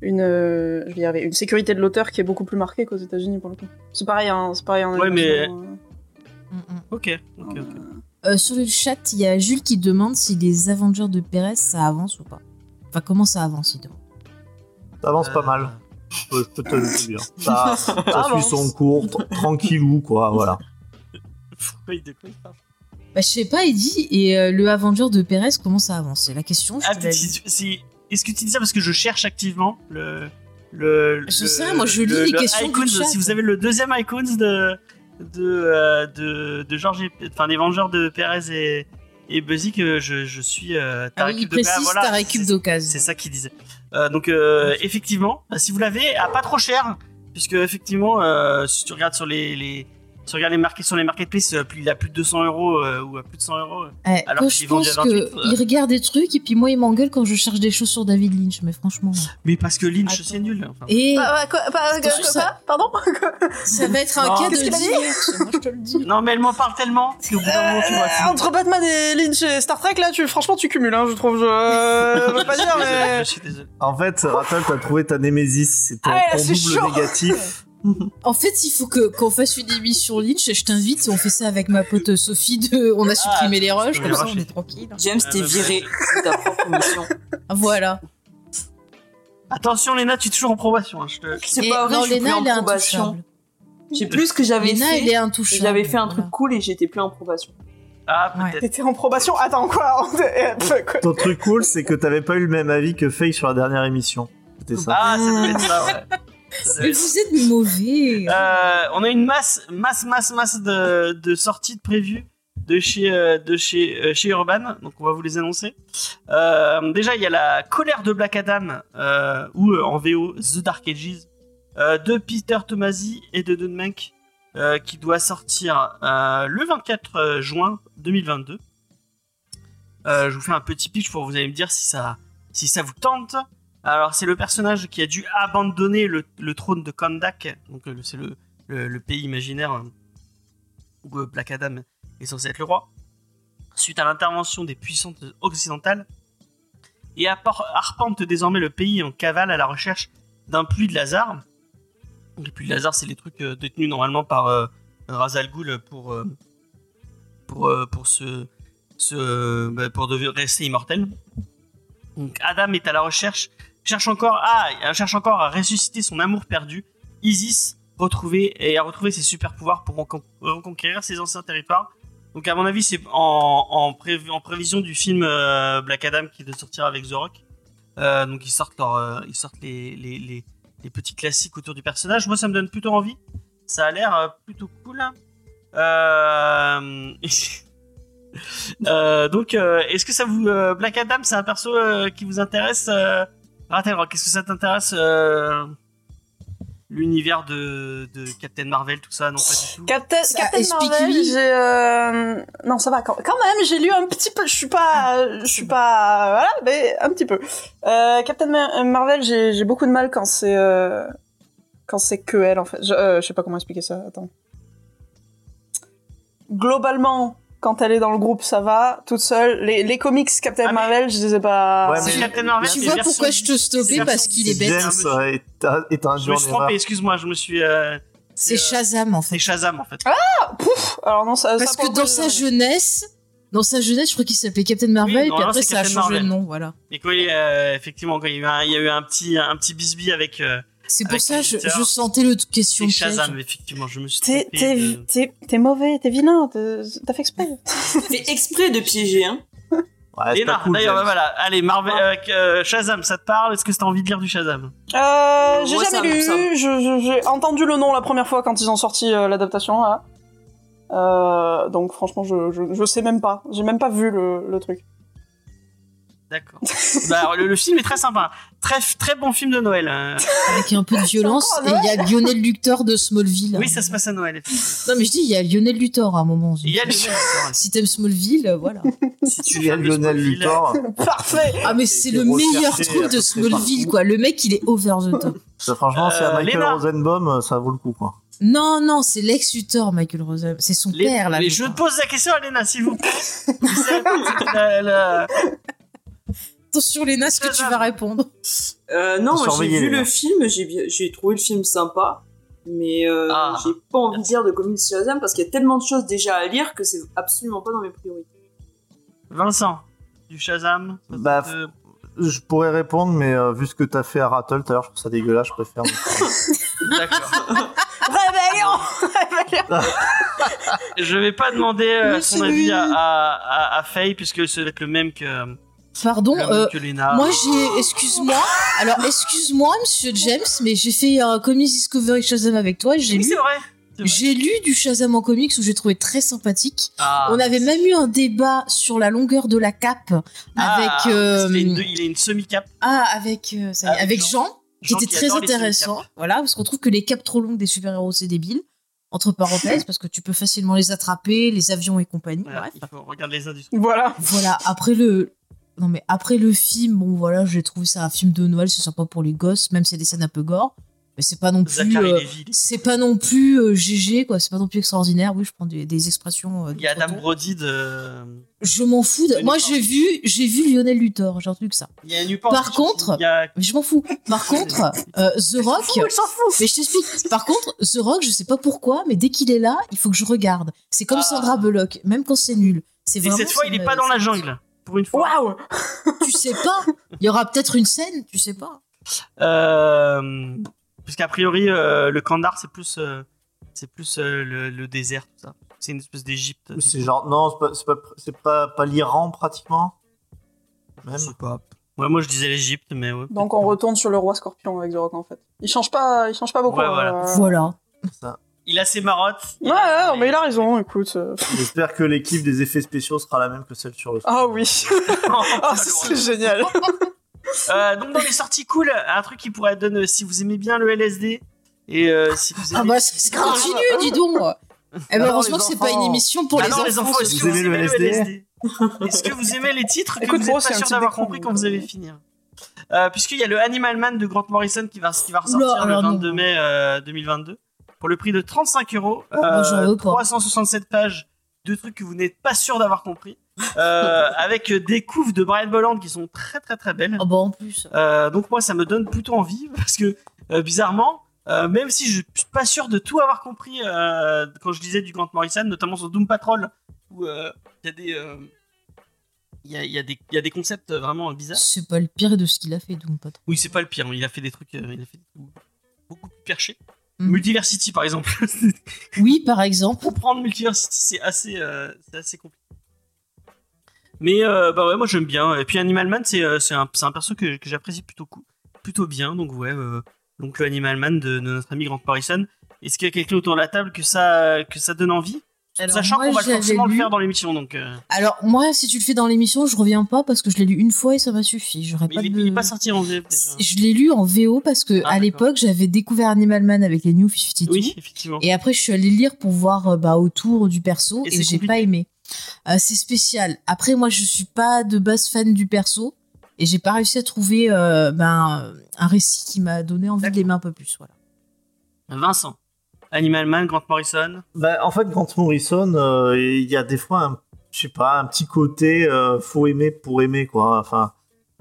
une, euh, je vais y arriver, une sécurité de l'auteur qui est beaucoup plus marquée qu'aux États-Unis pour le coup. C'est pareil, hein, c'est pareil en Ouais, mais- mm. Ok, ok, ok. Euh, sur le chat, il y a Jules qui demande si les Avengers de Pérez ça avance ou pas. Enfin, comment ça avance, il demande. Ça avance pas Euh, mal. Je peux, te le dire. Ça, ça suit son cours, tr- tranquillou, quoi, voilà. Pourquoi il- il parle Bah, je sais pas, dit, et euh, le Avenger de Pérez, comment ça avance? C'est la question. je Ah, te si- Est-ce que tu dis ça parce que je cherche activement le. le Je le- sais moi, je lis le- les le questions du Icons, chat. Si vous avez le deuxième Icons de. de. euh, de, de Georges. Enfin, des Vengeurs de Perez et. Et Buzzy, que je, je suis. Euh, Ah oui, il Tarek Cube de- précise voilà, ta récup c'est- d'occasion. C'est ça qu'il disait. Euh, donc euh, effectivement, si vous l'avez, à pas trop cher, puisque effectivement, si tu regardes sur les, les si tu regardes les marqués sur les marketplaces, euh, plus- il a plus de 200 euros euh, ou à plus de 100 euros. Eh, alors quand qu'il je est vendu pense à 28, que euh. il regarde des trucs et puis moi il m'engueule quand je cherche des choses sur David Lynch, mais franchement. Mais parce que Lynch, Attends. c'est nul. Enfin, Et Bah, bah, quoi, bah, Attention, quoi, ça- Pardon ça va être un Non, cas de qu'il divorce, moi je te le dis. Non, mais elle m'en parle tellement qu'au bout d'un moment, tu vois. Euh, Entre Batman et Lynch et Star Trek, là, tu, franchement, tu cumules, hein, je trouve. Je, je veux pas dire, Désolé, mais. Je suis désolé. En fait, Rattle, t'as trouvé ta némésis. C'est ton, Ah, ton c'est double chaud. négatif. En fait, il faut que qu'on fasse une émission Lynch. Je t'invite. On fait ça avec ma pote Sophie. De, on a supprimé les rushs, comme ça on est tranquille. James, Ah, t'es bah, viré de ta propre mission. Voilà. Attention, Léna, tu es toujours en probation. hein, je te... C'est pas vrai, non, je suis plus Léna, en elle est probation. J'ai plus ce que j'avais Léna, fait. elle est intouchable. J'avais fait un truc Voilà. cool et j'étais plus en probation. Ah, Ouais. peut-être. T'étais en probation? Attends, quoi? Quoi? Ton truc cool, c'est que t'avais pas eu le même avis que Faye sur la dernière émission. C'était ça. Ah, ça devait être ça, ouais. Mais vous êtes mauvais. Euh, on a une masse, masse, masse, masse de, de sorties de prévues de chez, euh, de chez, euh, chez Urban, donc on va vous les annoncer. Déjà, il y a la colère de Black Adam, ou en VO The Dark Ages, de Peter Tomasi et de Don Mank, qui doit sortir le 24 juin 2022. Euh, je vous fais un petit pitch pour vous allez me dire si ça, si ça vous tente. Alors, c'est le personnage qui a dû abandonner le, trône de Kandak, donc euh, c'est le, pays imaginaire euh, où euh, Black Adam est censé être le roi, suite à l'intervention des puissances occidentales, et arpente désormais le pays en cavale à la recherche d'un puits de Lazare. Les puits de Lazare, c'est les trucs détenus normalement par euh, Ra's al Ghul pour, bah, rester immortel. Donc Adam est à la recherche cherche encore à elle cherche encore à ressusciter son amour perdu, Isis retrouver et à retrouver ses super pouvoirs pour recon- reconquérir ses anciens territoires. Donc à mon avis c'est en, en, pré- en prévision du film euh, Black Adam qui doit sortir avec The Rock. Euh, donc ils sortent euh, ils sortent les, les, les, les petits classiques autour du personnage. Moi ça me donne plutôt envie. Ça a l'air euh, plutôt cool. Euh... Euh, donc, euh, est-ce que ça vous euh, Black Adam, c'est un perso euh, qui vous intéresse euh... Ratel, qu'est-ce que ça t'intéresse euh, L'univers de, de Captain Marvel, tout ça, non pas du tout. Captain, explique-lui. Marvel, j'ai euh... non ça va quand, quand même, j'ai lu un petit peu, je suis pas, je suis pas, voilà, mais un petit peu. Euh, Captain Mar- Marvel, j'ai j'ai beaucoup de mal quand c'est euh... quand c'est que elle en fait. Je, euh, je sais pas comment expliquer ça. Attends. Globalement, quand elle est dans le groupe, ça va, toute seule. Les, les comics Captain Ah, mais- Marvel, je les ai pas. Ouais, C'est mais- Captain Marvel. tu vois pourquoi je te stoppais c'est parce qu'il est c'est bête. James, euh, est, un- est un Je me suis trompé, excuse-moi, je me suis. euh, C'est euh, Shazam en C'est fait. Shazam en fait. Pouf Alors non, ça. Parce ça, que dans sa jeunesse, dans sa jeunesse, je crois qu'il s'appelait Captain Marvel, Oui, et puis après c'est ça a changé Marvel. de nom, voilà. Et quoi, euh, effectivement, quand il y a eu un, il y a eu un petit, un petit bisbee avec, euh, C'est pour ça je, je sentais le question c'est piège. Shazam, effectivement, je me suis T'es de- mauvais, t'es vilain, t'es- t'as fait exprès. Fait exprès de piéger, hein. Ouais, cool, d'ailleurs, bah, voilà. Allez, Marvel, euh, euh, Shazam, ça te parle? Est-ce que t'as envie de lire du Shazam? Euh, j'ai Moi, jamais lu. J'ai entendu le nom la première fois quand ils ont sorti euh, l'adaptation. Euh, donc franchement, je, je, je sais même pas. J'ai même pas vu le, le truc. D'accord. bah, alors, le, le film est très sympa. Très, très bon film de Noël. euh. Avec un peu de violence, et il y a Lionel Luthor de Smallville. Oui, ça se passe à Noël. Non mais je dis, il y a Lionel Luthor à un moment. Il y a Lionel Luthor. Si t'aimes Smallville, euh, voilà. Si tu Il y a fais un Lionel Luthor. Parfait. Ah mais c'est le meilleur truc de Smallville, quoi. Le mec, il est over the top. Ça, franchement, c'est à Euh, Michael Léna. Rosenbaum, ça vaut le coup, quoi. Non, non, c'est Lex Luthor, Michael Rosen. C'est son Les- père, là. mais je crois. pose la question à Léna, s'il vous plaît. C'est la- la- Attention, Léna, ce que tu vas répondre? Euh, non, j'ai vu le film, j'ai trouvé le film sympa, mais euh, Ah. j'ai pas envie de lire de comics Shazam parce qu'il y a tellement de choses déjà à lire que c'est absolument pas dans mes priorités. Vincent, du Shazam. Bah, te- Je pourrais répondre, mais euh, vu ce que t'as fait à Rattle tout à l'heure, je trouve ça dégueulasse, je préfère. D'accord. Rébellion. Je vais pas demander euh, son avis à, à, à Faye, puisque ça va être le même que, Pardon, euh, moi j'ai... Excuse-moi. Alors, excuse-moi, monsieur James, mais j'ai fait un Comics Discovery Shazam avec toi. J'ai Oui, lu... J'ai lu du Shazam en comics où j'ai trouvé très sympathique. Ah. On avait même eu un débat sur la longueur de la cape avec Ah, euh, il, a une, il a une semi-cape. ah avec euh, ça y est, Avec avec Jean. Jean, qui Jean était qui très intéressant. Voilà, parce qu'on trouve que les capes trop longues des super-héros c'est débile. Entre parenthèses, parce que tu peux facilement les attraper, les avions et compagnie. Voilà, bref. il faut regarder les industries. Voilà. Voilà, après le. Non, mais après le film, bon, voilà, j'ai trouvé ça un film de Noël, c'est sympa pour les gosses, même s'il y a des scènes un peu gore. Mais c'est pas non plus. Euh, c'est pas non plus euh, GG, quoi, c'est pas non plus extraordinaire. Oui, je prends des, des expressions. euh, Il y a Adam. Brody de. Je m'en fous. de- Moi, j'ai vu, j'ai vu Lionel Luthor, j'ai entendu que ça. Il y a Newport Par contre- a. Mais je m'en fous. Par contre, euh, The Rock. S'en fout. Mais je t'explique. Par contre, The Rock, je sais pas pourquoi, mais dès qu'il est là, il faut que je regarde. C'est comme Ah. Sandra Bullock, même quand c'est nul. C'est Et cette fois, il est pas dans la jungle. Pour une fois. Waouh. Tu sais pas. Il y aura peut-être une scène, tu sais pas. Euh, Puisqu'a priori, euh, le Kandar, c'est plus, euh, c'est plus euh, le, le désert, tout ça. C'est une espèce d'Égypte. C'est genre, non, c'est pas, c'est pas, c'est pas, pas l'Iran pratiquement? Même? Je sais pas. Ouais, moi je disais l'Égypte, mais ouais. Donc on retourne sur le roi scorpion avec The Rock en fait. Il change pas, il change pas beaucoup. Ouais, voilà. euh. Voilà. Ça. Il a ses marottes. il Ouais, a- ouais, mais il a raison, écoute. euh. J'espère que l'équipe des effets spéciaux sera la même que celle sur le film. Ah oui. Ah, c'est génial. Euh, donc dans les sorties cool, un truc qui pourrait donner si vous aimez bien le LSD et euh, si vous Ah aimez bah ça continue, dis donc. Eh ben Alors, heureusement que c'est pas une émission pour Ah les non, enfants. les enfants, ce est-ce que Vous vous aimez le LSD? LSD Est-ce que vous aimez les titres que Écoute, vous n'êtes pas sûr d'avoir compris quand vous euh. allez finir? Euh, Puisqu'il y a le Animal Man de Grant Morrison qui va, qui va ressortir Oula, le alors non. 22 mai euh, 2022 pour le prix de 35 euros. Veux pas. 367 pages de trucs que vous n'êtes pas sûr d'avoir compris. Euh, avec des couves de Brian Bolland qui sont très très très belles. Ah bah en plus. Euh, donc moi ça me donne plutôt envie parce que euh, bizarrement, euh, même si je suis pas sûr de tout avoir compris euh, quand je disais du Grant Morrison, notamment sur Doom Patrol, où euh, il y a des euh, il y, a, il y a des il y a des concepts vraiment bizarres. C'est pas le pire de ce qu'il a fait, donc pas trop. Oui c'est pas le pire, il a fait des trucs, euh, il a fait des trucs beaucoup plus perchés. Mhm. Multiversity par exemple. Oui, par exemple. Comprendre Multiversity c'est assez euh, c'est assez compliqué. Mais euh, bah ouais moi j'aime bien. Et puis Animal Man c'est euh, c'est un c'est un perso que, que j'apprécie plutôt cool, plutôt bien. Donc ouais euh, donc le Animal Man de, de notre ami Grant Morrison. Est-ce qu'il y a quelqu'un autour de la table que ça que ça donne envie? Alors, Sachant qu'on va forcément le faire dans l'émission donc. euh, Alors moi, si tu le fais dans l'émission, je reviens pas parce que je l'ai lu une fois et ça m'a suffi. J'aurais mais pas il, de... il est pas sorti en VF déjà. Je l'ai lu en VO parce que Ah, à l'époque, j'avais découvert Animal Man avec les New 52. Oui effectivement. Et après, je suis allée lire pour voir euh, bah, autour du perso Et et, j'ai pas aimé. Euh, c'est spécial. Après, moi, je suis pas de base fan du perso et j'ai pas réussi à trouver euh, ben, un récit qui m'a donné envie de l'aimer un peu plus. Voilà. Vincent. Animal Man, Grant Morrison? Bah, en fait, Grant Morrison, euh, il y a des fois, un, je sais pas, un petit côté euh, faut aimer pour aimer, quoi. Enfin,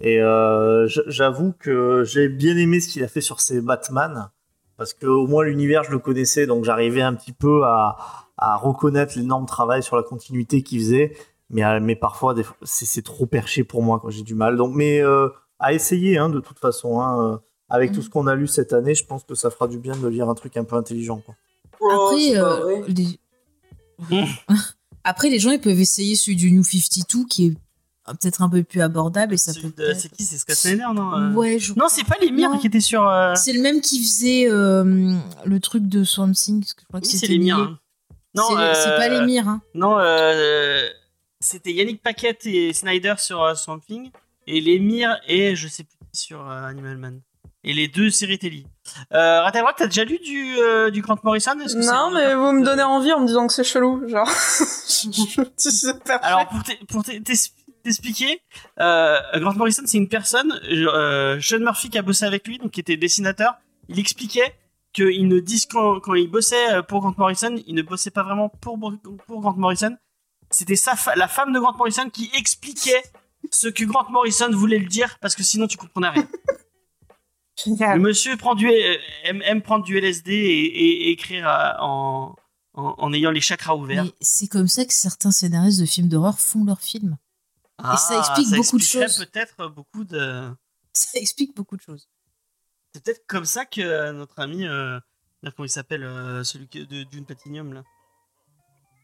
et euh, j'avoue que j'ai bien aimé ce qu'il a fait sur ses Batman, parce que au moins l'univers je le connaissais, donc j'arrivais un petit peu à, à reconnaître l'énorme travail sur la continuité qu'il faisait. Mais, euh, mais parfois, c'est trop perché pour moi, quoi. J'ai du mal. Donc, mais à essayer, hein, de toute façon. Hein, euh, avec tout Mhm. ce qu'on a lu cette année, je pense que ça fera du bien de lire un truc un peu intelligent, quoi. Oh, Après, euh, les... Mm. Après, les gens ils peuvent essayer celui du New 52 qui est peut-être un peu plus abordable et ça Celui peut. de- C'est qui? C'est Scott Snyder non euh? Ouais, je Non c'est pas les mires qui étaient sur. euh, C'est le même qui faisait euh, le truc de Swamp Thing. parce que Je crois que Oui c'est les mires. hein. Non C'est pas euh, les mires. Hein. Non, euh, c'était Yannick Paquette et Snyder sur euh, Swamp Thing, et Lemire et je sais plus sur euh, Animal Man. Et les deux séries télé. Euh, Rattle Rock, t'as déjà lu du, euh, du Grant Morrison que Non, mais vous me donnez envie en me disant que c'est chelou, genre. je. Alors, pour t'expliquer, euh, Grant Morrison, c'est une personne, euh, Sean Murphy qui a bossé avec lui, donc qui était dessinateur, il expliquait qu'il ne dis quand, quand il bossait euh, pour Grant Morrison, il ne bossait pas vraiment pour, pour Grant Morrison. C'était sa la femme de Grant Morrison qui expliquait ce que Grant Morrison voulait lui dire, parce que sinon tu comprenais rien. Le monsieur prend du, euh, aime, aime prendre du LSD et, et- et écrire euh, en, en, en ayant les chakras ouverts. Mais c'est comme ça que certains scénaristes de films d'horreur font leurs films. Ah, ça explique beaucoup de choses. Peut-être beaucoup de. Ça explique beaucoup de choses. C'est peut-être comme ça que euh, notre ami, euh, comment il s'appelle, euh, celui de Dune Platinum là?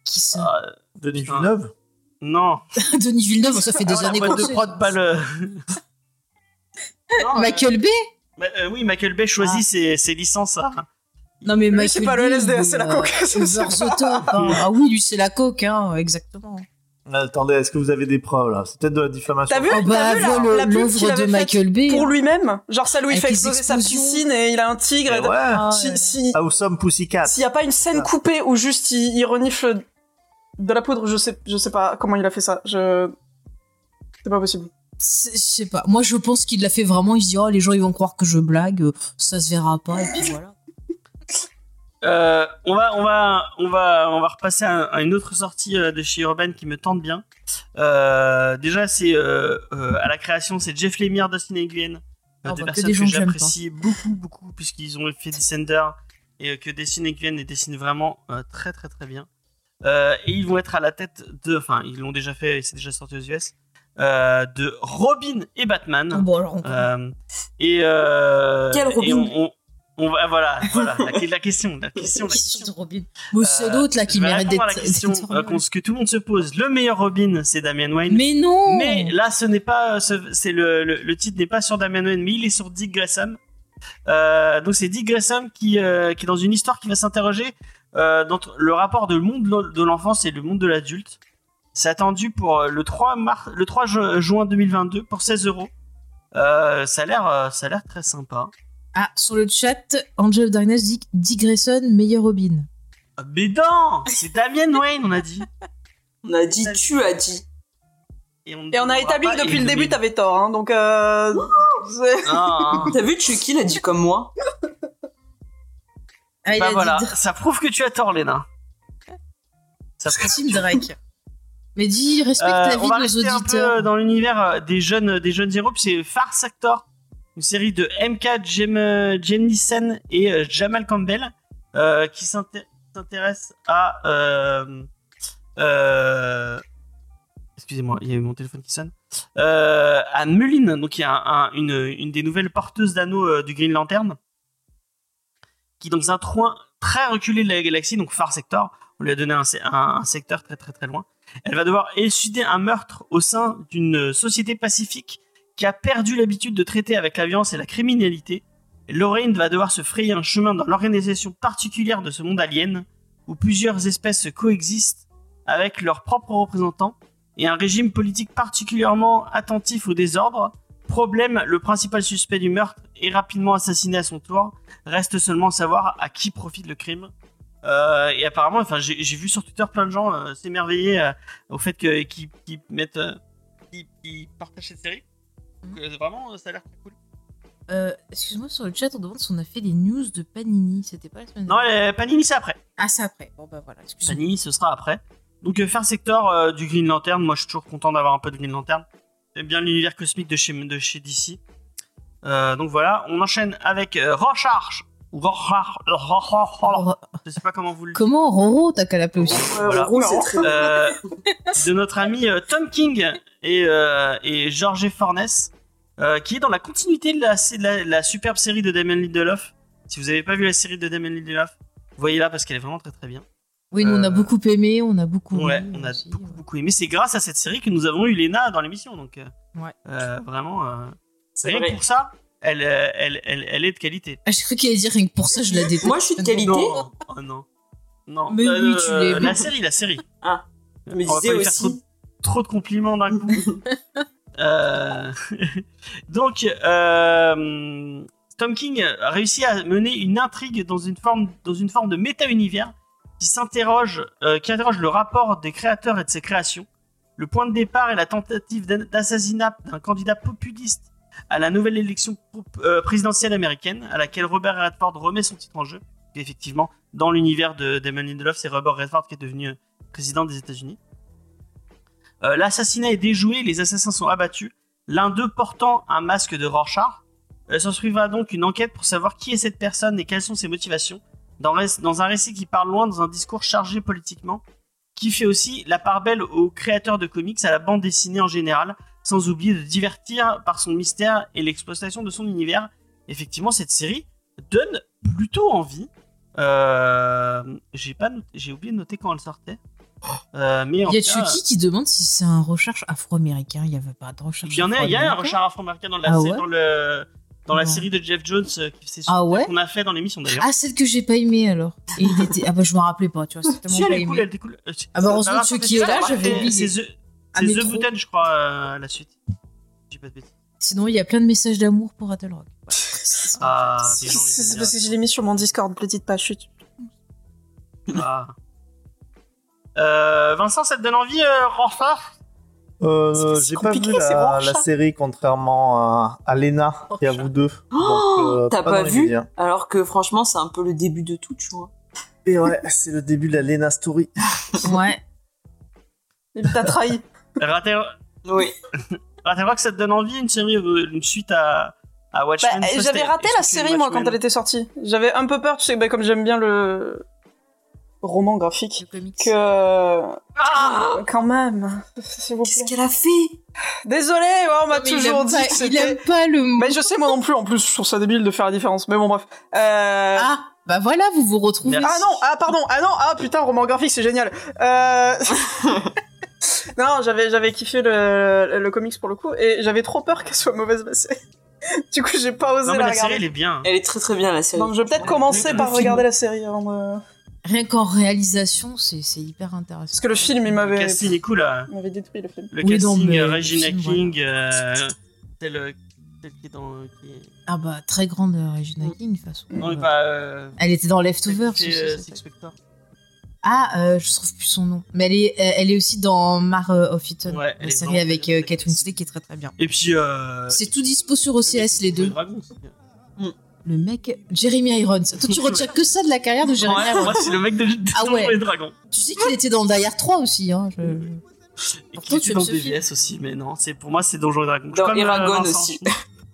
Qui ça? Ah, euh, Denis. Villeneuve? Non. Denis Villeneuve, ça fait des Ah, années qu'on de prod pas le. Non, euh, Michael Bay? Bah, euh, oui, Michael Bay choisit Ah. ses, ses licences. hein. Non mais Lui, Michael c'est pas le LSD, il c'est est, la euh, coke. Ah oui, lui c'est la coke, hein, exactement. Attendez, est-ce que vous avez des preuves là? C'est peut-être de la diffamation. T'as vu, Oh t'as bah, vu la, la pub qu'il l'œuvre avait de Michael Bay. pour hein. lui-même? Genre ça lui Avec fait exploser sa piscine et il a un tigre. Eh et- ouais. Ah, Si- ouais. si- Awesome Pussycat. S'il n'y a pas une scène Ah. coupée où juste il, il renifle de la poudre, je sais, je sais pas comment il a fait ça. Je... C'est pas possible. Je sais pas. Moi, je pense qu'il l'a fait vraiment. Il se dit, oh, les gens, ils vont croire que je blague. euh, Ça se verra pas. Et puis voilà. Euh, on va, on va, on va, on va repasser à, à une autre sortie euh, de chez Urban qui me tente bien. Euh, déjà, c'est euh, euh, à la création, c'est Jeff Lemire, Dustin Nguyen, euh, Ah, des bah, que personnes que, j'apprécie beaucoup, beaucoup, puisqu'ils ont fait Descender et euh, que Dustin Nguyen les dessine vraiment euh, très, très, très bien. Euh, et ils vont être à la tête de, enfin, ils l'ont déjà fait, et c'est déjà sorti aux US, euh, de Robin et Batman. Bon, alors, Euh, et euh, Quel et Robin on- on- On va, voilà, voilà, la, la question, la question, la Question de Robin. Bon, c'est l'autre là qui Je vais mérite répondre à d'être. la question euh, que tout le monde se pose. Le meilleur Robin, c'est Damian Wayne. Mais non Mais là, ce n'est pas, ce- c'est le, le, le titre n'est pas sur Damian Wayne, mais il est sur Dick Grayson. Euh, donc c'est Dick Grayson qui, euh, qui est dans une histoire qui va s'interroger euh, dans le rapport de le monde de l'enfance et le monde de l'adulte. C'est attendu pour euh, le 3 mars, le 3 ju- juin 2022 pour 16 euros. Euh, ça a l'air, euh, ça a l'air très sympa. Ah, sur le chat, Angel of Darkness dit Dick Grayson, meilleur Robin. Ah, Mais non, c'est Damien Wayne, on a dit. On a dit, tu as dit. Et on a établi que depuis le début, t'avais tort, hein, donc euh... c'est- T'as vu, Chucky l'a dit comme moi. Ah, Bah voilà, dit ça prouve que tu as tort, Léna. Ça prouve Team Drake. Mais dis, respecte Euh, la on vie va nos rester un peu dans l'univers euh, des jeunes, des jeunes héros. puis C'est Far Sector, une série de MK euh, Jemison et euh, Jamal Campbell euh, qui s'inté- s'intéresse à. euh, euh, Excusez-moi, il y a eu mon téléphone qui sonne. Euh, à Mullin, donc il y a un- un- une, une des nouvelles porteuses d'anneaux euh, du Green Lantern, qui dans un coin très reculé de la galaxie, donc Far Sector, on lui a donné un secteur très très très loin. Elle va devoir élucider un meurtre au sein d'une société pacifique qui a perdu l'habitude de traiter avec la violence et la criminalité. Lorraine va devoir se frayer un chemin dans l'organisation particulière de ce monde alien, où plusieurs espèces coexistent avec leurs propres représentants, et un régime politique particulièrement attentif au désordre. Problème, le principal suspect du meurtre est rapidement assassiné à son tour. Reste seulement savoir à qui profite le crime. Euh, et apparemment, enfin, j'ai vu sur Twitter plein de gens euh, s'émerveiller euh, au fait que- qu'ils mettent, partagent cette série. Donc, euh, vraiment, ça a l'air très cool. Excuse-moi, sur le chat, on demande si on a fait les news de Panini. C'était pas la semaine Non, dernière les- Panini, c'est après. Ah, c'est après. Bon, bah voilà, excuse-moi. Panini, ce sera après. Donc, faire secteur du Green Lantern. Moi, je suis toujours content d'avoir un peu de Green Lantern. J'aime bien l'univers cosmique de chez, de chez DC. Donc voilà, on enchaîne avec Rorschach. Je sais pas comment vous le dites. Comment Roro, t'as qu'à l'appeler aussi Ouais, Voilà. Roro, c'est très Euh, de notre ami euh, Tom King et, euh, et George Fornes, euh, qui est dans la continuité de la, de la, la superbe série de Damien Lindelof. Si vous n'avez pas vu la série de Damien Lindelof, voyez-la parce qu'elle est vraiment très très bien. Oui, nous, on a beaucoup aimé, on a beaucoup. Ouais, ri on a aussi, beaucoup, ouais. beaucoup aimé. C'est grâce à cette série que nous avons eu Lena dans l'émission. Donc, euh, Ouais. euh, vraiment, euh, C'est rien que vrai. pour ça, elle, euh, elle, elle, elle est de qualité. Ah, j'ai cru qu'il allait dire rien que pour ça, je la déteste. Moi, je suis de qualité. Non, oh non. Non, Mais oui, tu l'es. La série, la série. Je me On va disais pas lui faire trop, aussi. trop de compliments d'un coup. Euh, Donc, euh, Tom King a réussi à mener une intrigue dans une forme, dans une forme de méta-univers qui s'interroge, euh, qui interroge le rapport des créateurs et de ses créations. Le point de départ est la tentative d'assassinat d'un candidat populiste à la nouvelle élection euh, présidentielle américaine, à laquelle Robert Redford remet son titre en jeu. Effectivement, dans l'univers de Damon Lindelof, c'est Robert Redford qui est devenu euh, président des États-Unis. Euh, L'assassinat est déjoué, les assassins sont abattus, l'un d'eux portant un masque de Rorschach. Euh, S'en suivra donc une enquête pour savoir qui est cette personne et quelles sont ses motivations, dans, dans un récit qui parle loin, dans un discours chargé politiquement, qui fait aussi la part belle aux créateurs de comics, à la bande dessinée en général, sans oublier de divertir par son mystère et l'exploitation de son univers. Effectivement, cette série donne plutôt envie. Euh, j'ai pas j'ai oublié de noter quand elle sortait. Euh, mais Il y a Chucky qui demande si c'est un recherche afro-américain. Il n'y avait pas de recherche il y en a, il y a un. Richard afro-américain dans la, Ah ouais dans le, dans la série de Jeff Jones euh, qui Ah ouais qu'on a fait dans l'émission d'ailleurs. Ah, celle que j'ai pas aimée alors. Et il était... Ah bah je me rappelais pas, tu vois, c'est si tellement elle pas est cool, elle était cool. Ah bah, heureusement Chucky est là, j'avais oublié. C'est The. Button, je crois, euh, la suite. Dis pas de bêtises. Sinon, il y a plein de messages d'amour pour Rattle Rock. Ah, C'est parce que je l'ai mis sur mon Discord, le dites pas, chut. Ah. Euh, Vincent, ça te donne envie, euh, Rorschach? Euh, j'ai pas compliqué, vu c'est la, la série, contrairement à, à Lena et à vous deux. Oh, euh, T'as pas vu médias. Alors que franchement, c'est un peu le début de tout, tu vois. Et ouais, c'est le début de la Lena Story. Ouais. Il t'a trahi. Rater Oui. Rater Rock, ça te donne envie, une série, euh, une suite à, à Watchmen? Bah, Toi, J'avais raté la série, moi, quand Watchmen elle était sortie. J'avais un peu peur, tu sais, bah, comme j'aime bien le roman graphique, que... Ah quand même. Qu'est-ce qu'elle a fait? Désolé, ouais, on m'a toujours dit pas- que il c'était. aime pas le mot. Mais je sais moi non plus. En plus, je trouve ça débile de faire la différence. Mais bon, bref. Euh... Ah, bah voilà, vous vous retrouvez. Merci. Ah non, ah pardon, ah non, ah putain, roman graphique, c'est génial. Euh... non, j'avais j'avais kiffé le, le comics pour le coup et j'avais trop peur qu'elle soit mauvaise la série. Du coup, j'ai pas osé Non, mais la la série, elle est bien. Elle est très très bien la série. Donc je vais peut-être commencer Le par film. regarder la série avant de... Rien qu'en réalisation, c'est c'est hyper intéressant. Parce que le film, il Le m'avait casting est cool, là. il m'avait détruit le film. Le Oui, non, casting, mais euh, le Regina film, King, euh, celle, celle qui est dans. Qui est... Ah bah, très grande euh, Regina King, de toute façon. Non, mais Euh, pas. Euh, Elle était dans Leftovers. euh, c'est. Spectre. Ah, euh, je trouve plus son nom. Mais elle est, euh, elle est aussi dans Mar euh, of Eaton, Ouais, la série avec euh, Kate Winslet qui est très très bien. Et puis. Euh, C'est tout dispo sur OCS les deux. Dragon, aussi. Le mec, Jeremy Irons. Toi, tu retiens que ça de la carrière de Jeremy Ouais, Irons. moi, c'est le mec de, de Ah ouais. et Dragons. Tu sais qu'il était dans Die Hard 3 aussi. Hein. je- Et Pourtant, qui tu était dans. DVS aussi, mais non, c'est pour moi, c'est Donjons et Dragons. Dans Eragon aussi.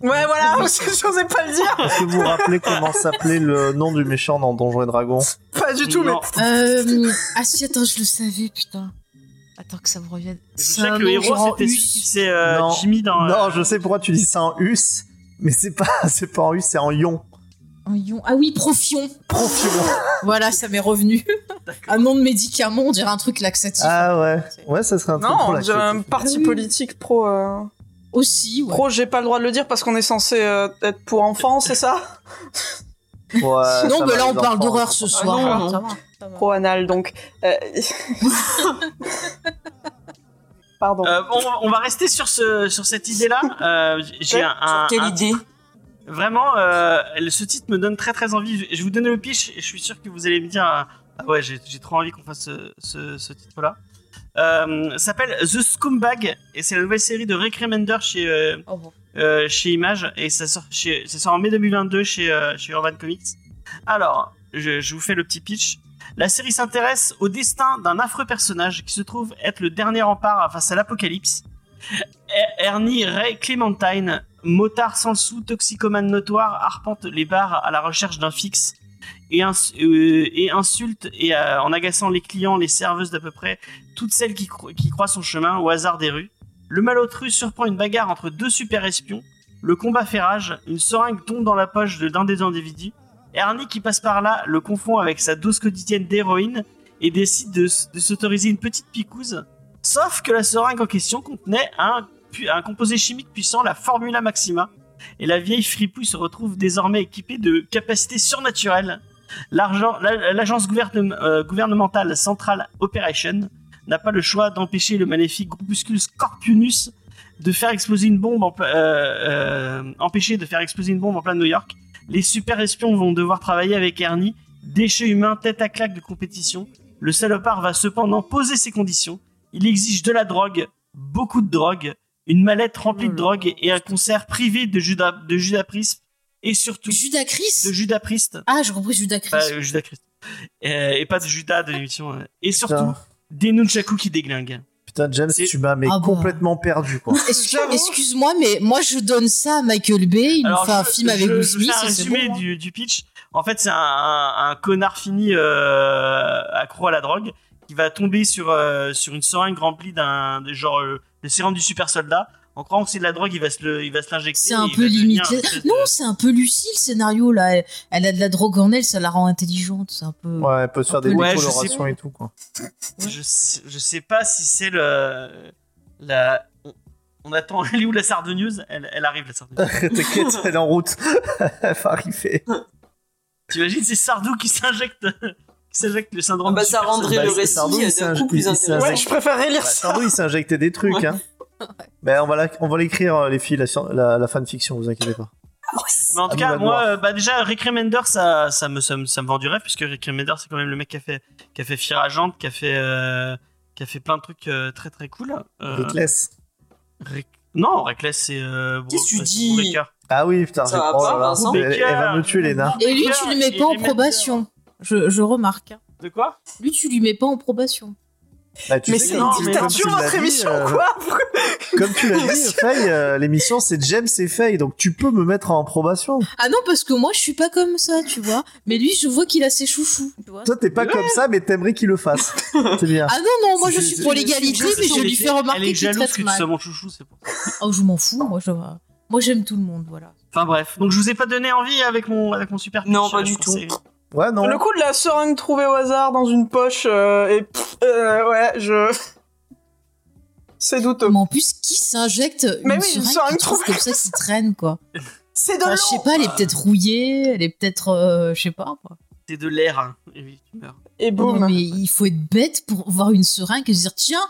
Je- Ouais, voilà, j'osais pas le dire. Est-ce que vous vous rappelez comment s'appelait le nom du méchant dans Donjons et Dragons? Pas du tout, Non. mais... Euh, ah si, attends, je le savais, putain. Attends que ça me revienne. Je C'est sais un que le nom héros, c'était c'est euh, Non. Jimmy dans. Non, euh, je sais pourquoi tu dis ça en us, mais c'est pas, c'est pas en us, c'est en ion. Un ion. Ah oui, Profion. Profion. Voilà, ça m'est revenu. D'accord. Un nom de médicament, on dirait un truc laxatif. Ah ouais, ouais, ça serait un truc Non, on dirait un parti Ah politique pro... euh, Aussi, ouais. Pro, j'ai pas le droit de le dire parce qu'on est censé euh, être pour enfants, c'est ça? Ouais, non, ça mais là, on parle d'horreur ce Ah soir. non, alors, non. ça va, ça va. Pro anal, donc... euh, Pardon. euh, on, on va rester sur, ce, sur cette idée-là. Euh, J'ai Ouais, un, un- Quelle un- idée Vraiment, euh, ce titre me donne très très envie. Je vais vous donner le pitch et je suis sûr que vous allez me dire Ah ah ouais, j'ai j'ai trop envie qu'on fasse ce, ce- ce titre-là. Euh, s'appelle The Scumbag et c'est la nouvelle série de Rick Remender chez, euh, Au revoir. euh, chez Image et ça sort, chez, ça sort en mai 2022 chez, euh, chez Urban Comics. Alors, je, je vous fais le petit pitch. La série s'intéresse au destin d'un affreux personnage qui se trouve être le dernier rempart face à l'apocalypse. Er- Ernie Ray Clementine, motard sans le sou, toxicomane notoire, arpente les bars à la recherche d'un fixe et, ins- euh, et insulte euh, en agaçant les clients, les serveuses d'à peu près toutes celles qui, cro- qui croisent son chemin au hasard des rues. Le malotru surprend une bagarre entre deux super espions. Le combat fait rage, une seringue tombe dans la poche de l'un des individus. Ernie qui passe par là le confond avec sa dose quotidienne d'héroïne et décide de, de s'autoriser une petite picouse. Sauf que la seringue en question contenait un, un composé chimique puissant, la Formula Maxima. Et la vieille fripouille se retrouve désormais équipée de capacités surnaturelles. L'agence gouvernem- euh, gouvernementale Central Operation n'a pas le choix d'empêcher le maléfique groupuscule Scorpionus de faire exploser une bombe en euh, euh, empêcher de faire exploser une bombe en plein New York. Les super espions vont devoir travailler avec Ernie, déchet humain tête à claque de compétition. Le salopard va cependant poser ses conditions. Il exige de la drogue, beaucoup de drogue, une mallette remplie de drogue et un concert privé de Judas, de Judas Priest et surtout Judas Christ de Judas Priest. Ah, j'ai compris Judas Christ. Pas, euh, Judas Christ. Euh, et pas de Judas de l'émission. euh. Et surtout, Putain. des nunchaku qui déglinguent. Putain, James, C'est- tu m'as mais Ah bah. complètement perdu, quoi. J'avoue. Excuse-moi, mais moi je donne ça à Michael Bay, il me fait un je- film avec je- Will je Smith, fais un et c'est résumé bon, hein. du, du pitch. En fait, c'est un, un- un connard fini euh, accro à la drogue qui va tomber sur, euh, sur une seringue remplie d'un de genre euh, le sérum du super soldat. En croyant que c'est de la drogue, il va se le- il va se l'injecter. C'est un peu va devenir Non, c'est un peu lucide le scénario là. Elle, elle a de la drogue en elle, ça la rend intelligente. C'est un peu. Ouais, elle peut se faire des Ouais, décolorations et tout, quoi. je, sais, je sais pas si c'est le la. on- On attend, elle est où la Sardegneuse elle, elle arrive la Sardegneuse. T'inquiète, elle est en route. elle va arriver. T'imagines c'est Sardou qui s'injecte qui s'injecte le syndrome Ah bah, ça rendrait le Bah, récit Sardou, il d'un coup plus intéressant. Ouais, je préférerais lire Bah, ça. Sardou, il injecté des trucs, Ouais. hein. Ben, on va la- on va l'écrire, euh, les filles, la, sci- la, la fanfiction, vous inquiétez pas. Mais en tout Ah, cas, moi, euh, bah déjà, Rick Remender, ça, ça me, ça me, ça me vend du rêve, puisque Rick Remender, c'est quand même le mec qui a fait, qui a fait qui a fait, euh, qui a fait plein de trucs euh, très très cool. Euh, Reckless. Rick- Non, Reckless, c'est. Euh, Qu'est-ce que tu dis. Ah oui, putain, Ça va pas. Vincent elle, elle va me tuer, Léna. Et lui, tu le mets Et pas en probation. Je, je remarque. De quoi? Lui, tu lui mets pas en probation. Bah, tu Mais c'est une tu- dictature tu votre émission, euh, quoi Comme tu l'as dit, Faye, euh, l'émission c'est James et Faye, donc tu peux me mettre en probation. Ah non, parce que moi, je suis pas comme ça, tu vois. Mais lui, je vois qu'il a ses chouchous, tu vois. Toi, t'es pas comme ça, mais t'aimerais qu'il le fasse. C'est bien. Ah non, non, moi, je suis pour l'égalité, mais je c'est- lui fais Elle remarquer est qu'il jalouse traite que tu mal. sois mon chouchou, c'est pour ça. Oh, je m'en fous, moi, je... moi, j'aime tout le monde, voilà. Enfin bref, donc je vous ai pas donné envie avec mon, avec mon super Non, pas euh, du pensais- Ouais, non. Le coup de la seringue trouvée au hasard dans une poche euh, et pff, euh, ouais, je. C'est douteux. Mais en plus, qui s'injecte Mais une oui, une seringue trouvée. comme ça qui traîne, quoi C'est de Enfin, l'eau. Je sais pas, elle est peut-être rouillée, elle est peut-être... euh, je sais pas, quoi. C'est de l'air, hein. et oui, tu meurs. Et Non, boum. mais il faut être bête pour voir une seringue et se dire, tiens,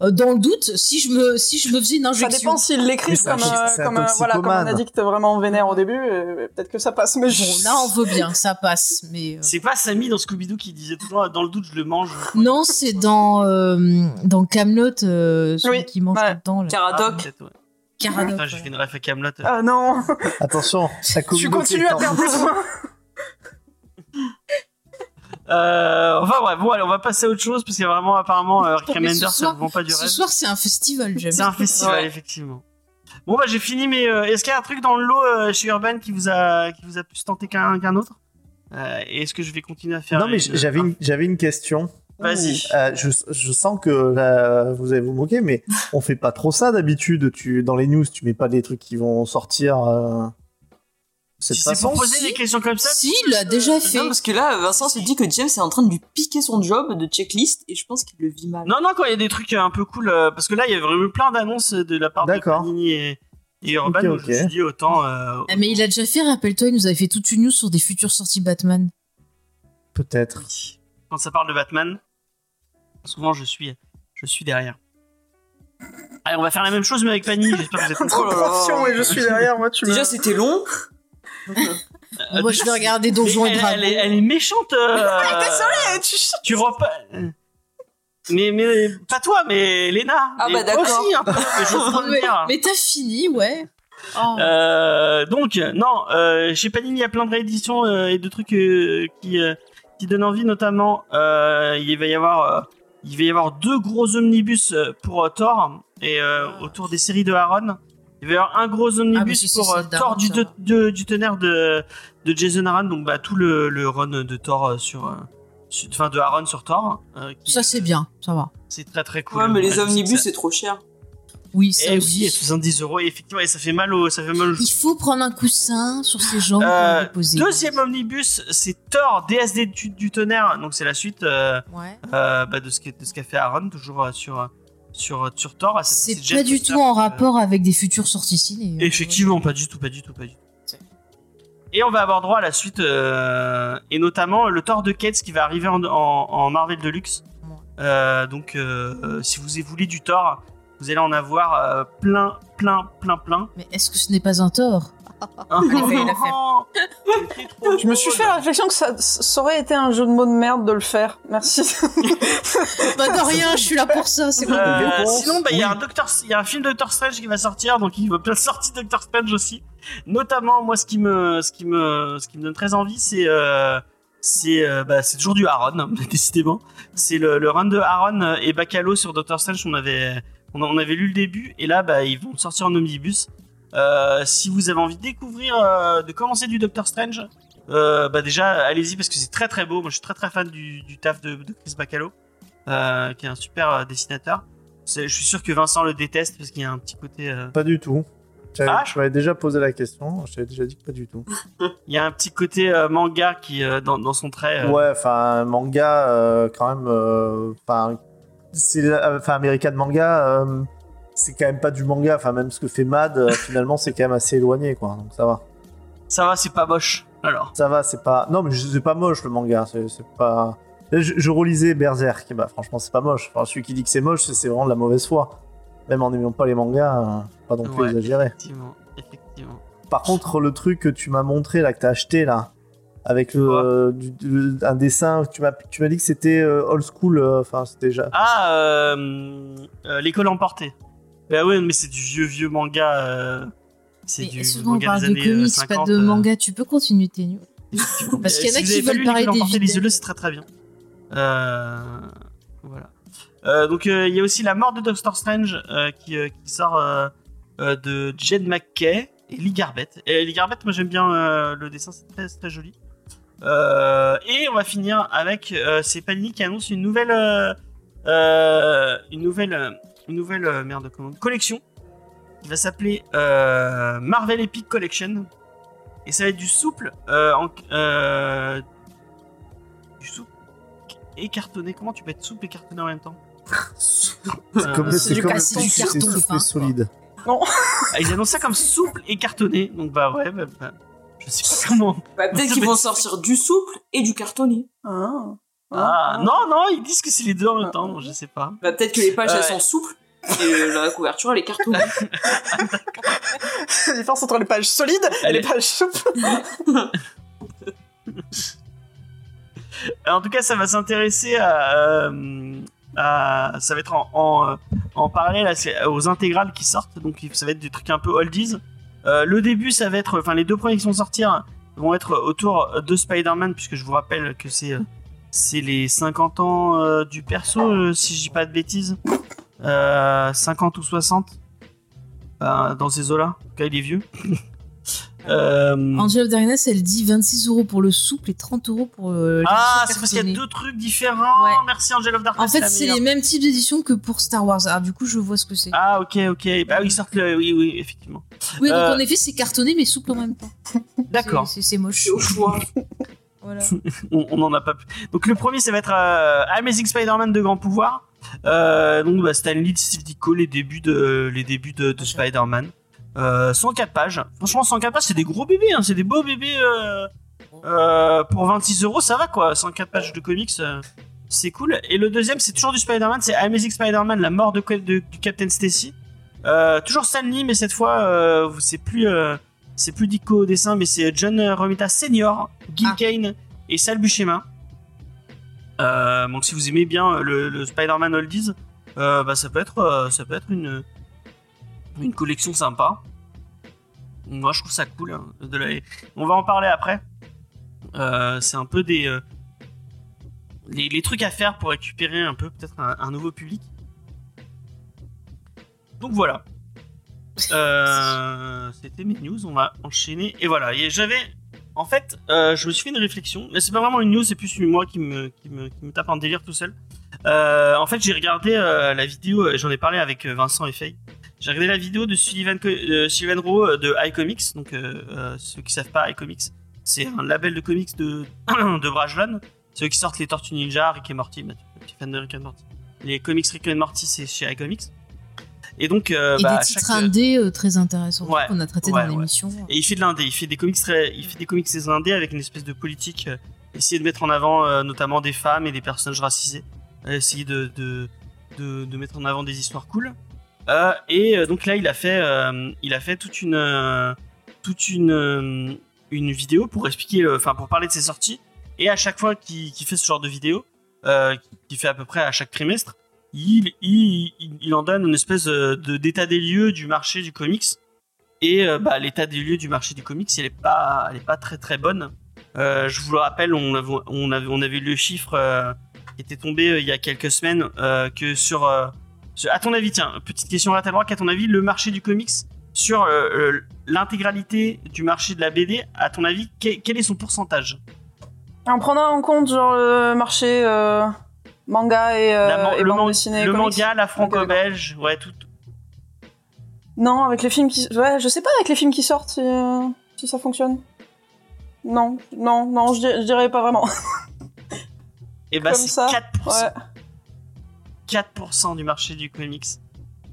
dans le doute, si je me, si je me faisais une Ça injection... dépend s'ils l'écrivent c'est un comme, euh, un comme, euh, voilà, comme un addict vraiment vénère au début, euh, peut-être que ça passe. Mais Bon, là, on veut bien, ça passe, mais... euh, C'est pas Samy dans Scooby-Doo qui disait toujours dans le doute je le mange. Non, c'est dans euh, dans Camelot, euh, celui Oui, qui mange ouais. tout le temps. Là. Ah, Caradoc. ouais. Caradoc, j'ai fait une ref à Camelot. Ah non, Attention, sa tu continues à des soins. Euh, enfin bref, bon allez, on va passer à autre chose parce qu'il y a vraiment apparemment euh, Rick Remender, ça soir- ne vend pas du Ce rêve. soir, c'est un festival, j'aime. C'est un festival Ouais. effectivement. Bon bah j'ai fini mais euh, est-ce qu'il y a un truc dans le lot euh, chez Urban qui vous a qui vous a plus tenté qu'un qu'un autre? Euh, Et est-ce que je vais continuer à faire Non, mais une- j'avais une, j'avais une question. Vas-y. Euh, je, je sens que là, vous allez vous moquer, mais on fait pas trop ça d'habitude. Tu dans les news, tu mets pas des trucs qui vont sortir. Euh, cette façon. pour poser Si. des questions comme ça Si, il l'a déjà fait. Non, parce que là, Vincent se dit que James est en train de lui piquer son job de checklist et je pense qu'il le vit mal. Non, non, quand il y a des trucs un peu cool, euh, parce que là, il y a vraiment eu plein d'annonces de la part de. Panini et, et Urban, Ok, donc je me ok. suis dit autant. euh, Ah, mais il a déjà fait, rappelle-toi, il nous avait fait toute une news sur des futures sorties Batman. Peut-être. Quand ça parle de Batman, souvent je suis, je suis derrière. Allez, on va faire la même chose, mais avec Panini. J'espère que vous êtes contents. Oh là et je suis derrière moi. Tu me- Déjà, c'était long. Moi, je vais regarder Donjons mais et elle, Dragons. elle est, elle est méchante. euh, Désolé, tu. Tu repas. Mais, mais pas toi, mais Léna. Ah bah, d'accord. aussi, un peu, mais pas t'as fini, ouais. Oh. Euh, donc, non, euh, chez Panini, il y a plein de rééditions euh, et de trucs euh, qui, euh, qui donnent envie, notamment, euh, il va y avoir, euh, il va y avoir deux gros omnibus pour euh, Thor et euh, autour des séries de Aaron. Il va y avoir un gros Ah, omnibus si, pour euh, Thor du, ça de- va. de- du tonnerre de, de Jason Aaron, donc bah, tout le, le run de Thor euh, sur, euh, sur- enfin de Aaron sur Thor. euh, qui- Ça, c'est bien, ça va. c'est très très cool. Ouais, mais les omnibus, c'est trop cher. Oui, ça Eh aussi. oui, 70 euros, et effectivement, et ça fait mal au, ça fait mal au Il faut prendre un coussin sur ses jambes Euh, pour reposer. Deuxième omnibus, c'est Thor DSD du, du tonnerre, donc c'est la suite euh, Ouais. euh, bah, de ce qu'a fait Aaron, toujours euh, sur sur sur Thor. C'est pas du tout en euh, rapport avec des futures sorties ciné. Effectivement, pas du tout, pas du tout, pas du tout. Et on va avoir droit à la suite, euh, et notamment le Thor de Cates qui va arriver en, en, en Marvel Deluxe. Euh, donc, euh, euh, si vous voulez du Thor, vous allez en avoir euh, plein, plein, plein, plein. Mais est-ce que ce n'est pas un tort Faire. Je me suis fait la réflexion que ça, ça aurait été un jeu de mots de merde de le faire. Merci. Pas de rien, je suis là pour ça, c'est. Euh, réponse, sinon, bah, il y a oui. un Doctor, il y a un film de Doctor Strange qui va sortir, donc il va plein de Doctor Strange aussi. Notamment, moi, ce qui me, ce qui me, ce qui me donne très envie, c'est, euh, c'est, euh, bah, c'est toujours du Aaron, décidément. C'est le, le run de Aaron et Bacalo sur Doctor Strange. On avait, on, on avait lu le début, et là, bah, ils vont sortir en omnibus. Euh, si vous avez envie de découvrir, euh, de commencer du Doctor Strange, euh, bah déjà, allez-y parce que c'est très très beau. Moi, je suis très très fan du, du taf de, de Chris Bacalo, qui est un super dessinateur. Je suis sûr que Vincent le déteste parce qu'il y a un petit côté, Pas du tout. Ah, je m'avais déjà posé la question. Je t'avais déjà dit que pas du tout. il y a un petit côté euh, manga qui euh, dans, dans son trait. euh, Ouais, enfin, manga, quand même. Enfin, c'est enfin, American Manga, c'est quand même pas du manga. Enfin, même ce que fait Mad, euh, finalement, c'est quand même assez éloigné, quoi. Donc ça va. Ça va, c'est pas moche. Alors, Ça va, c'est pas. Non, mais c'est pas moche le manga. C'est pas. Je, je relisais Berserk. Bah, franchement, c'est pas moche. Enfin, celui qui dit que c'est moche, c'est vraiment de la mauvaise foi. Même en n'aimant pas les mangas, euh, pas non plus Ouais. exagéré. effectivement, effectivement. Par contre, le truc que tu m'as montré là, que t'as acheté là, avec le, Quoi euh, du- du- un dessin, tu m'as tu m'as dit que c'était euh, old school. euh, Enfin, c'était déjà. Ah, euh, euh, l'école emportée. Bah ouais, mais c'est du vieux vieux manga. euh, c'est du on manga parle des de années euh, comics, 50. pas de euh, manga? Tu peux continuer tes news. Parce qu'il y en a qui veulent lu parler des vidéos. lisez-le, c'est très très bien. Euh, voilà. Euh, donc euh, il y a aussi la mort de Doctor Strange qui, qui sort de Jed McKay et Lee Garbett. Et Lee Garbett, moi j'aime bien le dessin, c'est très, très joli. Et on va finir avec c'est Panini qui annonce une nouvelle une nouvelle une nouvelle euh, merde comment collection qui va s'appeler euh, Marvel Epic Collection et ça va être du souple euh, en, euh, du souple et cartonné. Comment tu peux être souple et cartonné en même temps C'est Euh, comme, c'est souple fin. et solide. Ah, ils annoncent ça comme souple et cartonné. Donc bah ouais, bah, bah, je sais pas comment. Bah, peut-être qu'ils vont sortir du souple et du cartonné. Ah. Ah non non, ils disent que c'est les deux en même temps. donc je sais pas. Bah, peut-être que les pages elles sont souples et euh, la couverture elle est cartonnée. La différence entre les pages solides et les est- pages souples. En tout cas, ça va s'intéresser à, euh, à- ça va être en, en, en parallèle à aux intégrales qui sortent. Donc ça va être des trucs un peu oldies. Euh, le début, ça va être, enfin les deux premiers qui vont sortir vont être autour de Spider-Man puisque je vous rappelle que c'est euh, c'est les 50 ans euh, du perso euh, si je dis pas de bêtises. Euh, 50 ou 60 euh, dans ces eaux-là. Cas, il est vieux. Euh, Angel of Darkness, elle dit 26 euros pour le souple et 30 euros pour euh, Ah, l'édition c'est parce qu'il y a deux trucs différents. Ouais. Merci Angel of Darkness. En fait, c'est les mêmes types d'éditions que pour Star Wars. Alors, du coup, je vois ce que c'est. Ah, ok, ok. Bah oui, sortent le. Oui, oui, effectivement. oui, donc euh, en effet, c'est cartonné mais souple en même temps. D'accord. C'est- moche. C'est au choix. Voilà. On on en a pas. pu- Donc le premier, ça va être euh, Amazing Spider-Man de grand pouvoir. Euh, donc bah, Stan Lee, Steve Ditko, les débuts de les débuts de, de Spider-Man. Euh, 104 pages. Franchement, 104 pages, c'est des gros bébés. Hein, c'est des beaux bébés. euh, euh, pour 26 euros, ça va quoi. 104 pages de comics. euh, c'est cool. Et le deuxième, c'est toujours du Spider-Man, c'est Amazing Spider-Man, la mort de, de- du Captain Stacy. Euh, toujours Stan Lee, mais cette fois, euh, c'est plus, euh, c'est plus Ditko au dessin, mais c'est John Romita Senior, Gil Ah. Kane et Sal Buscema. Euh, donc si vous aimez bien le, le Spider-Man Oldies, euh, bah, ça peut être, euh, ça peut être une, une collection sympa. Moi, je trouve ça cool. hein, de la- On va en parler après. Euh, c'est un peu des les, les trucs à faire pour récupérer un peu peut-être un, un nouveau public. Donc voilà. Euh, C'était mes news. On va enchaîner. Et voilà. Et j'avais en fait, euh, je me suis fait une réflexion. Mais c'est pas vraiment une news, c'est plus moi qui me, tape en délire tout seul. Euh, en fait, j'ai regardé la vidéo, j'en ai parlé avec Vincent et Faye. J'ai regardé la vidéo de Sullivan, de Rowe de iComics. Donc, ceux qui savent pas, iComics, c'est un label de comics de, de. Ceux qui sortent les Tortues Ninja, Rick et Morty. Petit fan de Rick et Morty. Les comics Rick et Morty, c'est chez iComics. Et donc, euh, Et bah, des titres chaque- indés euh, très intéressants Ouais, qu'on a traités ouais, dans ouais. l'émission. et il fait de l'indé, il fait des comics très, il fait des comics très indés avec une espèce de politique, euh, essayer de mettre en avant euh, notamment des femmes et des personnages racisés, euh, essayer de, de, de, de mettre en avant des histoires cool. Euh, et euh, donc là, il a fait, euh, il a fait toute une, euh, toute une, euh, une vidéo pour expliquer, enfin pour parler de ses sorties. Et à chaque fois qu'il fait ce genre de vidéo, euh, qu'il fait à peu près à chaque trimestre, il, en donne une espèce euh, de d'état des lieux du marché du comics. Et euh, bah, l'état des lieux du marché du comics, elle est pas, pas très très bonne. Euh, je vous le rappelle, on avait, on le chiffre qui était tombé il y a quelques semaines que sur, à ton avis, tiens, petite question à ta droite, à ton avis, le marché du comics sur l'intégralité du marché de la BD, à ton avis, quel, quel est son pourcentage? En prenant en compte genre le marché manga et, euh, man- et le, man- dessinée et le comics. manga, la franco-belge, ouais, tout. Non, avec les films qui... Ouais, je sais pas avec les films qui sortent si, euh, si ça fonctionne. Non, non, non, je, dir- je dirais pas vraiment. Et bah Comme c'est ça, 4%. Ouais. 4% du marché du comics.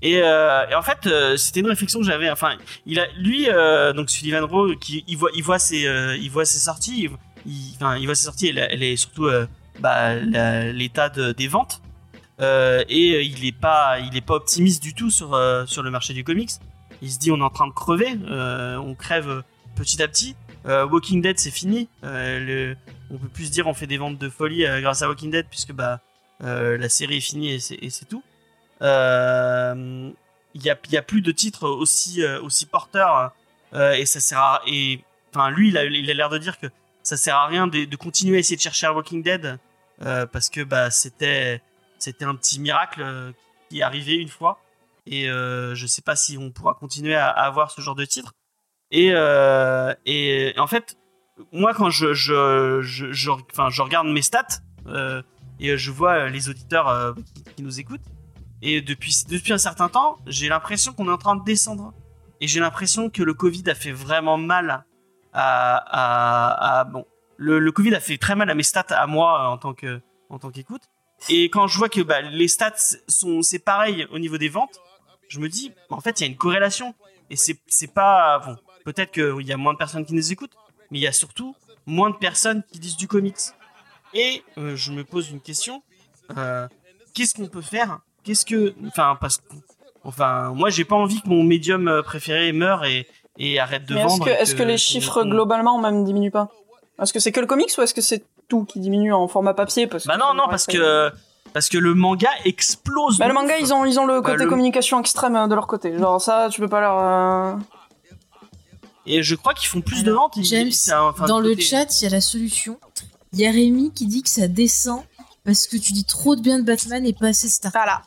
Et, euh, et en fait, euh, c'était une réflexion que j'avais. Enfin, il a, lui, euh, donc Sullivan Rowe, qui il voit, il voit ses, il voit ses sorties. Il, enfin, il voit ses sorties. Elle, elle est surtout bah, l'état de- des ventes. Euh, et euh, il est pas, pas optimiste du tout sur euh, sur le marché du comics. Il se dit, on est en train de crever. on crève petit à petit. Walking Dead, c'est fini. On peut plus se dire, on fait des ventes de folie grâce à Walking Dead, puisque bah la série est finie et c'est tout. Il y, a, a plus de titres aussi, aussi porteurs euh, et ça sert à. Et, lui, il a l'air de dire que ça sert à rien de, continuer à essayer de chercher un Walking Dead euh, parce que bah, c'était un petit miracle euh, qui est arrivé une fois. Et euh, je sais pas si on pourra continuer à, avoir ce genre de titre. Et, euh, en fait, moi, quand je, regarde mes stats et je vois les auditeurs qui nous écoutent, et depuis un certain temps, j'ai l'impression qu'on est en train de descendre. Et j'ai l'impression que le Covid a fait vraiment mal bon, le, Covid a fait très mal à mes stats à moi euh, en tant qu'écoute. Et quand je vois que bah, les stats sont c'est pareil au niveau des ventes, je me dis en fait il y a une corrélation et c'est pas bon peut-être qu'il y a moins de personnes qui nous écoutent, mais il y a surtout moins de personnes qui lisent du comics. Et euh, je me pose une question euh, qu'est-ce qu'on peut faire? Qu'est-ce que enfin parce enfin moi j'ai pas envie que mon médium préféré meure et et arrête de Mais est-ce vendre. que, est-ce que les chiffres globalement même diminuent pas Est-ce que c'est que le comics ou est-ce que c'est tout qui diminue en format papier parce Bah que non non parce que parce que le manga explose. Bah, le manga, ils ont, ils ont le Bah, côté le- communication extrême euh, de leur côté. Genre, ça, tu peux pas leur. euh, Et je crois qu'ils font plus de ventes. ils- James, un- enfin, Dans le côté- chat, il y a la solution. Il y a Rémi qui dit que ça descend parce que tu dis trop de bien de Batman et pas assez de Star. Voilà.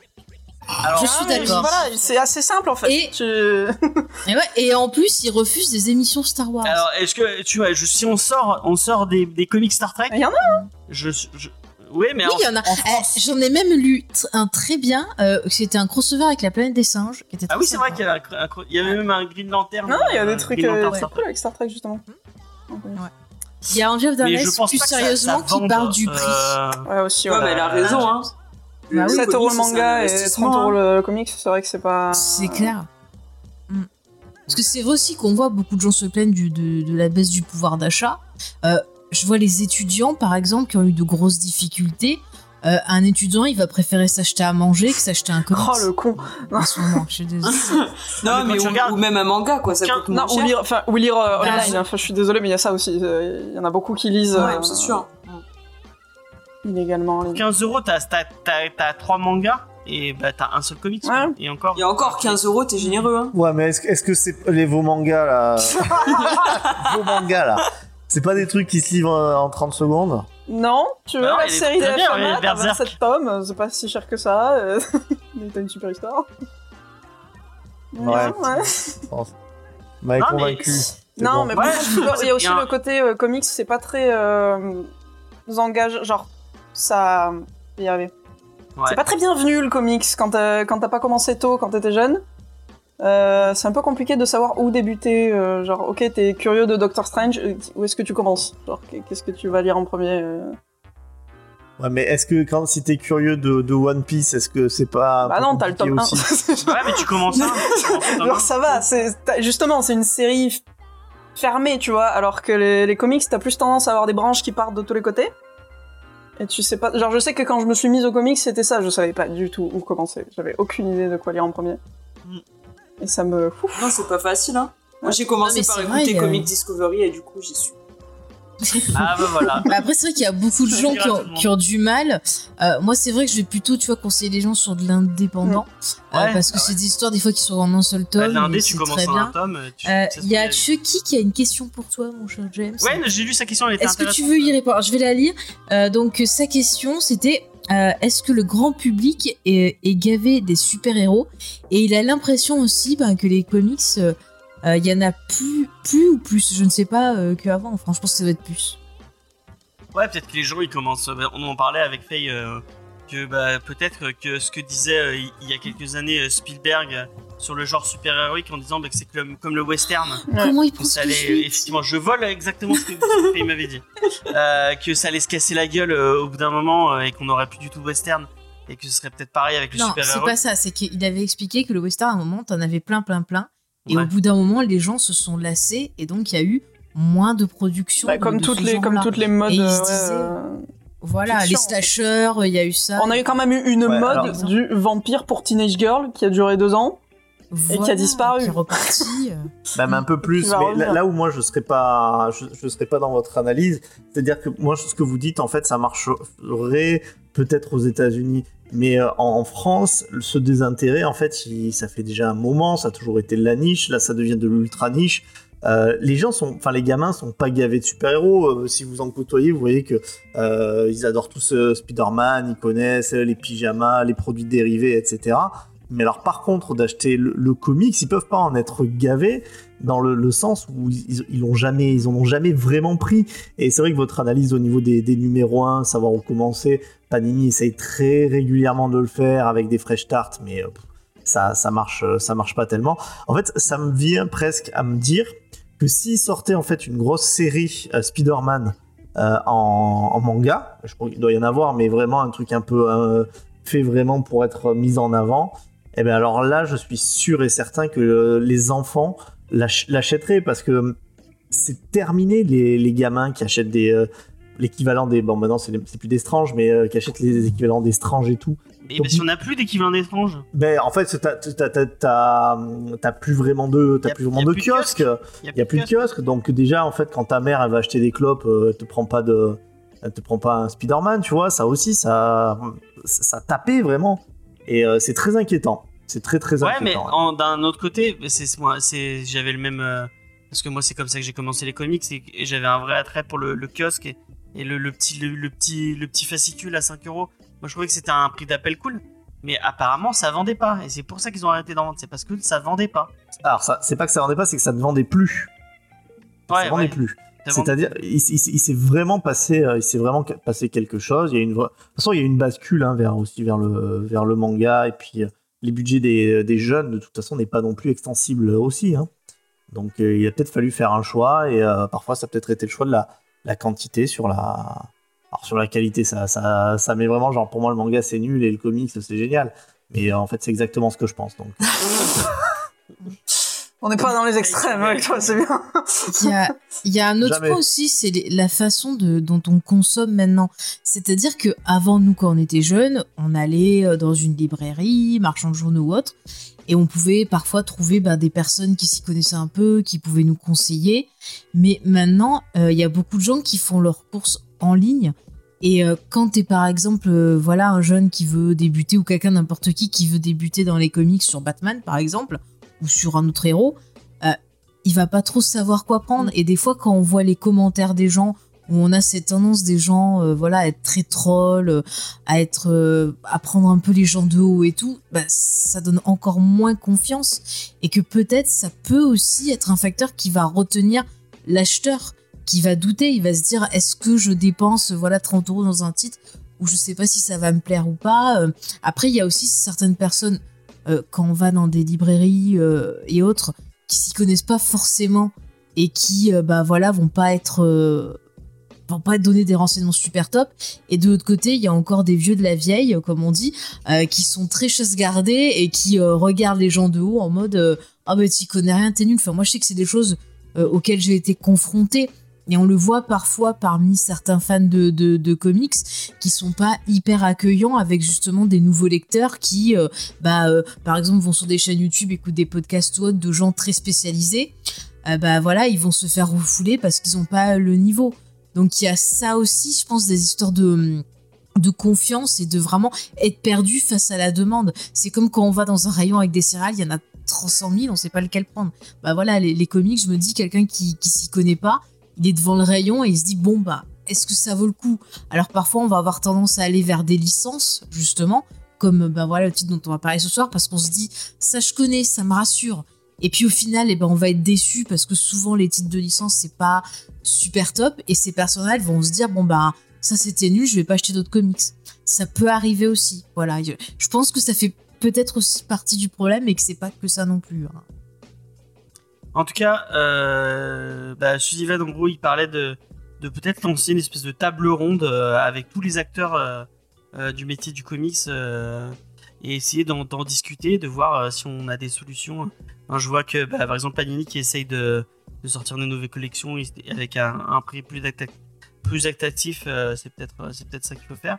Alors, Je suis Ah, d'accord. Voilà, c'est assez simple en fait. Et- Tu- Et, ouais, et en plus, il refuse des émissions Star Wars. alors est-ce que tu vois, je- si on sort, on sort des, des comics Star Trek. Il y en a. Je, je- oui, mais oui, en- il y en a. Eh, J'en ai même lu un très bien. euh, C'était un crossover avec la planète des singes. Qui était Ah oui, c'est vrai qu'il y, avait un- un cro- il y avait même un Green Lantern. Non, il y a euh, des trucs euh, très Star cool avec Star Trek justement. Il y a Angel Mais Darnès, je pense plus que ça- sérieusement, ça qui vende, parle du prix. euh, Ouais, aussi. Ouais, Ouais. mais elle a raison, hein. Bah oui. 7 euros le manga et investissement, 30 euros hein. le comics, c'est vrai que c'est pas. C'est clair. Mm. Parce que c'est vrai aussi qu'on voit beaucoup de gens se plaignent du- de, de la baisse du pouvoir d'achat. Euh, je vois les étudiants, par exemple, qui ont eu de grosses difficultés. Euh, un étudiant, il va préférer s'acheter à manger que s'acheter un comics. Oh le con. En ce moment, je suis désolée. Non, mais mais, ou, regardes- ou même un manga, quoi, ça coûte Non, moins ou cher. lire, enfin, ou lire euh, Bah, online. Enfin, je suis désolée, mais il y a ça aussi. euh, Il y en a beaucoup qui lisent Ouais, euh, c'est sûr. Illégalement en ligne. 15 euros, t'as t'as- t'as- t'as trois mangas et bah t'as un seul comics. Ouais. Et encore. Il y a encore 15 euros, t'es généreux, hein. Ouais, mais est-ce que- est-ce que c'est les vos mangas là? Vos mangas là C'est pas des trucs qui se livrent euh, en 30 secondes? Non, tu veux Non, la série bien, FMA, ouais, t'as Berserk. 27 tomes, euh, c'est pas si cher que ça. euh, mais t'as une super histoire. Ouais. ouais. m'avez Non, mais- convaincu. C'est Non, bon. mais Ouais, contre, il y a aussi bien. le côté euh, comics, c'est pas très euh, engage, genre ça, y arriver. Ouais. C'est pas très bienvenu le comics quand t'as quand t'as pas commencé tôt, quand t'étais jeune. Euh, c'est un peu compliqué de savoir où débuter. euh, genre, ok, t'es curieux de Doctor Strange, euh, où est-ce que tu commences? Genre, qu'est-ce que tu vas lire en premier euh? Ouais, mais est-ce que quand si t'es curieux de, de One Piece, est-ce que c'est pas. Bah non, t'as le tome 1. aussi? Ouais, mais tu commences un. tu commences un Genre ça va, c'est justement c'est une série fermée, tu vois, alors que les, les comics t'as plus tendance à avoir des branches qui partent de tous les côtés. Et tu sais pas, genre je sais que quand je me suis mise au comics c'était ça, je savais pas du tout où commencer, j'avais aucune idée de quoi lire en premier. Mm. Et ça me fou. Non, c'est pas facile, hein. Moi, j'ai commencé Non, par écouter vrai, a- Comic Discovery et du coup, j'y suis. Ah bah voilà. Bah après, c'est vrai qu'il y a beaucoup de gens qui ont, qui du mal. Euh, moi, c'est vrai que je vais plutôt, tu vois, conseiller les gens sur de l'indépendant. Euh, Ouais, parce que ah c'est des histoires, des fois, qui sont en un seul tome. Bah, L'indé, tu c'est commences très en un bien. tome. tu- Euh, Il y a. Chucky qui a une question pour toi, mon cher James. Ouais, j'ai lu sa question, elle était Est-ce que tu veux y répondre? Je vais la lire. Euh, donc, sa question, c'était euh, est-ce que le grand public est, est gavé des super-héros? Et il a l'impression aussi ben, que les comics, euh, euh, il y en a plus, plus ou plus, je ne sais pas, euh, qu'avant. Enfin, je pense que ça doit être plus. Ouais, peut-être que les gens ils commencent. bah, on en parlait avec Faye euh, que bah, peut-être que ce que disait euh, il il y a quelques années euh, Spielberg euh, sur le genre super-héroïque en disant bah, que c'est comme, comme le western. Comment il que pense ça que allait, effectivement, je vole exactement ce que, ce que Faye m'avait dit. Euh, que ça allait se casser la gueule euh, au bout d'un moment euh, et qu'on n'aurait plus du tout western. Et que ce serait peut-être pareil avec le Non, c'est super-héros. pas ça. C'est qu'il avait expliqué que le western, à un moment, t'en avais plein, plein, plein. Et Ouais. au bout d'un moment, les gens se sont lassés et donc il y a eu moins de production. Bah, comme de toutes ce les comme toutes les modes. Et euh, se euh, Voilà, fiction, les slashers, il y a eu ça. On a eu quand même eu une Ouais, mode alors- du vampire pour teenage girl qui a duré deux ans. Qui a disparu. Qui est reparti. euh. Même un peu plus, mais là, là où moi je serais pas, je, je serais pas dans votre analyse, c'est-à-dire que moi ce que vous dites en fait ça marcherait peut-être aux États-Unis, mais euh, en, en France ce désintérêt en fait il- ça fait déjà un moment, ça a toujours été de la niche, là ça devient de l'ultra niche. Euh, les gens sont, enfin les gamins sont pas gavés de super-héros. Euh, si vous en côtoyez, vous voyez que euh, ils adorent tous euh, Spider-Man, ils connaissent euh, les pyjamas, les produits dérivés, etc. Mais alors par contre d'acheter le, le comics, ils peuvent pas en être gavés dans le, sens où ils, ils l'ont jamais, ils en ont jamais vraiment pris. Et c'est vrai que votre analyse au niveau des, numéros 1, savoir où commencer, Panini essaye très régulièrement de le faire avec des fresh starts, mais euh, ça, ça marche, euh, ça marche pas tellement. En fait, ça me vient presque à me dire que s'ils sortaient en fait une grosse série euh, Spider-Man en, en manga, je crois qu'il doit y en avoir, mais vraiment un truc un peu fait vraiment pour être mis en avant. Et bien alors là, je suis sûr et certain que euh, les enfants l'ach- l'achèteraient parce que hum, c'est terminé les, les gamins qui achètent des euh, l'équivalent des bon maintenant c'est plus des stranges mais euh, qui achètent les équivalents des stranges et tout. Et parce qu'on n'a plus d'équivalent d'étrange. Ben en fait t'as plus vraiment de t'as plus vraiment de kiosques. kiosques. Il y a plus de kiosques, donc déjà en fait quand ta mère elle va acheter des clopes, euh, elle te prend pas de, elle te prend pas un Spider-Man, tu vois, ça aussi ça, ça tapait vraiment, et euh, c'est très inquiétant, c'est très très Ouais, mais inquiétant. ouais. en- d'un autre côté, c'est c'est- moi, c'est j'avais le même euh, parce que moi c'est comme ça que j'ai commencé les comics et, et j'avais un vrai attrait pour le, le kiosque et, et le, le petit le, le petit le petit fascicule à 5 euros. Moi je trouvais que c'était un prix d'appel cool. Mais apparemment ça vendait pas et c'est pour ça qu'ils ont arrêté d'en vendre. C'est parce que ça vendait pas. Alors ça, c'est pas que ça vendait pas, c'est que ça ne vendait plus, ça vendait plus. C'est-à-dire, il, il- il s'est vraiment passé, euh, il s'est vraiment passé quelque chose. Il y a une, de toute façon, il y a une bascule hein, vers aussi vers le vers le manga et puis euh, les budgets des, des jeunes de toute façon n'est pas non plus extensible aussi. hein. Donc euh, il a peut-être fallu faire un choix et euh, parfois ça a peut-être été le choix de la, la quantité sur la alors sur la qualité ça ça ça met vraiment genre pour moi le manga c'est nul et le comics c'est génial. Mais euh, en fait c'est exactement ce que je pense donc. On n'est pas dans les extrêmes avec toi, c'est bien. Il y a, il y a un autre Jamais. point aussi, c'est la façon de, dont on consomme maintenant. C'est-à-dire que avant nous, quand on était jeunes, on allait euh, dans une librairie, marchand de journaux ou autre, et on pouvait parfois trouver ben, des personnes qui s'y connaissaient un peu, qui pouvaient nous conseiller. Mais maintenant, euh, il y a beaucoup de gens qui font leurs courses en ligne. Et euh, quand t'es par exemple, euh, voilà, un jeune qui veut débuter ou quelqu'un n'importe qui qui veut débuter dans les comics sur Batman, par exemple, ou sur un autre héros, euh, il va pas trop savoir quoi prendre. Et des fois, quand on voit les commentaires des gens, où on a cette tendance des gens, euh, voilà, à être très troll, euh, à être, euh, à prendre un peu les gens de haut et tout, bah, ça donne encore moins confiance. Et que peut-être ça peut aussi être un facteur qui va retenir l'acheteur, qui va douter, il va se dire, est-ce que je dépense, voilà, 30 euros dans un titre où je sais pas si ça va me plaire ou pas. Après, il y a aussi certaines personnes, euh, quand on va dans des librairies euh, et autres, qui s'y connaissent pas forcément et qui, euh, bah voilà, vont pas être, vont pas donner des renseignements super top. Et de l'autre côté, il y a encore des vieux de la vieille, comme on dit, qui sont très chasse gardés et qui regardent les gens de haut en mode, ah bah t'y connais rien, t'es nul. Enfin, moi je sais que c'est des choses auxquelles j'ai été confrontée. Et on le voit parfois parmi certains fans de, de, comics qui sont pas hyper accueillants avec justement des nouveaux lecteurs qui, euh, bah, euh, par exemple, vont sur des chaînes YouTube, écoutent des podcasts ou autres de gens très spécialisés. Euh, bah voilà, ils vont se faire refouler parce qu'ils ont pas le niveau. Donc il y a ça aussi, je pense, des histoires de de confiance et de vraiment être perdu face à la demande. C'est comme quand on va dans un rayon avec des céréales, il y en a 300 000, on sait pas lequel prendre. Bah voilà, les, les comics, je me dis, quelqu'un qui, qui s'y connaît pas, il est devant le rayon et il se dit, bon bah, est-ce que ça vaut le coup? Alors parfois, on va avoir tendance à aller vers des licences, justement, comme bah voilà le titre dont on va parler ce soir, parce qu'on se dit, ça je connais, ça me rassure. Et puis au final, eh ben, on va être déçu parce que souvent les titres de licence, c'est pas super top et ces personnages vont se dire, bon bah, ça c'était nul, je vais pas acheter d'autres comics. Ça peut arriver aussi. Voilà, je pense que ça fait peut-être aussi partie du problème et que c'est pas que ça non plus. hein. En tout cas, euh, bah, en gros, il parlait de, peut-être lancer une espèce de table ronde euh, avec tous les acteurs euh, euh, du métier du comics et essayer d'en discuter, de voir si on a des solutions. Je vois que, bah, par exemple, Panini qui essaye de, sortir de nouvelles collections avec un, prix plus, acta- plus actatif, c'est peut-être c'est peut-être ça qu'il faut faire.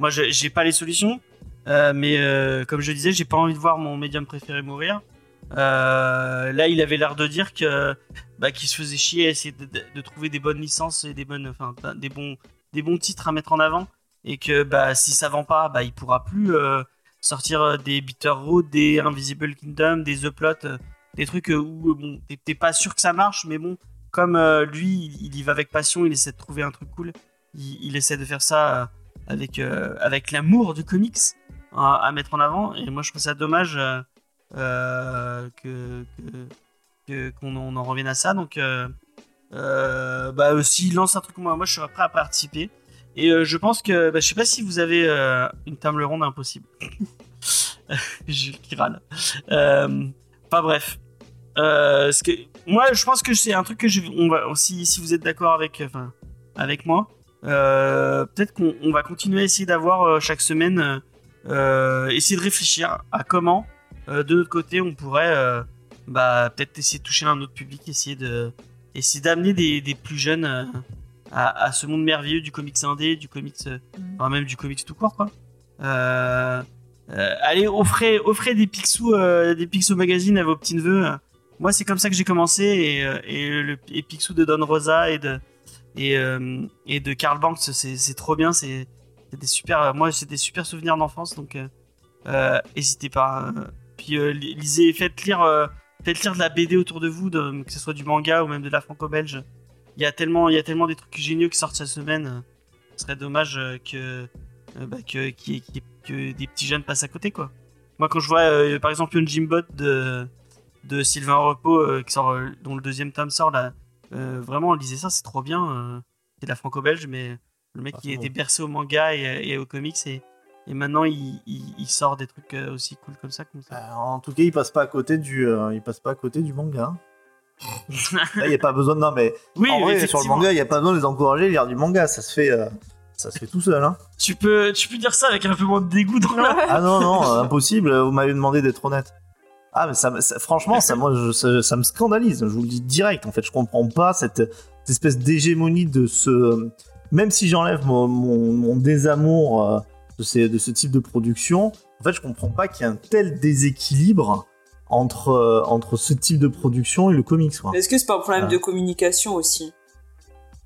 Moi, je- j'ai pas les solutions, mais comme je disais, j'ai pas envie de voir mon médium préféré mourir. Euh, là, il avait l'air de dire que bah, qu'il se faisait chier à essayer de, trouver des bonnes licences et des bonnes, enfin, des bons, des bons titres à mettre en avant, et que bah, si ça vend pas, bah, il pourra plus euh, sortir euh, des Bitter Road, des Invisible Kingdom, des The Plot, des trucs où bon, t'es- pas sûr que ça marche, mais bon, comme lui, il, y va avec passion, il essaie de trouver un truc cool, il, il essaie de faire ça avec, avec l'amour du comics à, à mettre en avant, et moi je trouve ça dommage euh, que qu'on en, revienne à ça, donc euh, euh, bah, euh, s'il lance un truc, moi, moi je serais prêt à participer. Et je pense que, bah, je sais pas si vous avez une table ronde impossible. Jules qui râle. Enfin bref. Moi, je pense que c'est un truc que on va, si, si vous êtes d'accord avec, avec moi, peut-être qu'on on va continuer à essayer d'avoir chaque semaine, essayer de réfléchir à comment, de notre côté, on pourrait, euh, bah, peut-être essayer de toucher un autre public, essayer de, essayer d'amener des, des plus jeunes euh, à, à ce monde merveilleux du comics indé, du comics, euh, enfin, même du comics tout court, quoi. Euh, euh, allez, offrez, offrez des Picsou, euh, des Picsou magazine à vos petits neveux. Moi, c'est comme ça que j'ai commencé et, euh, et le et Picsou de Don Rosa et de et, euh, et de Karl Banks, c'est trop bien. C'est des super, moi, c'est des super souvenirs d'enfance. Donc, euh, euh, n'hésitez pas. Puis euh, li- lisez, faites lire, euh, faites lire de la BD autour de vous, de, que ce soit du manga ou même de la franco-belge. Il y a tellement, il y a tellement des trucs géniaux qui sortent cette semaine. Ce serait dommage euh, que bah, que, des petits jeunes passent à côté quoi. Moi quand je vois par exemple une Jimbot de, de Sylvain Repos qui sort, dont le deuxième tome sort là, euh, vraiment lisez ça c'est trop bien. euh, c'est de la franco-belge mais le mec Ah, qui c'est a été bon. bercé au manga et, et aux comics et, et maintenant il, il- il sort des trucs euh, aussi cool comme ça. Comme ça. Euh, en tout cas, il passe pas à côté du, euh, il passe pas à côté du manga. hein. Là, il y a pas besoin de non, mais oui, en vrai, sur le manga, il a pas besoin de les encourager à lire du manga. Ça se fait, euh, ça se fait tout seul. Hein. Tu peux, tu peux dire ça avec un peu moins de dégoût dans la... Ah non, non, impossible. Vous m'avez demandé d'être honnête. Ah, mais ça, me- ça- franchement, ça, moi, je- ça, ça me scandalise. Je vous le dis direct. En fait, je comprends pas cette, cette espèce d'hégémonie de ce. Même si j'enlève mon, mon- mon désamour de, ces, de ce type de production, en fait, je comprends pas qu'il y ait un tel déséquilibre entre, euh, entre ce type de production et le comics. Est-ce que c'est pas un problème de communication aussi?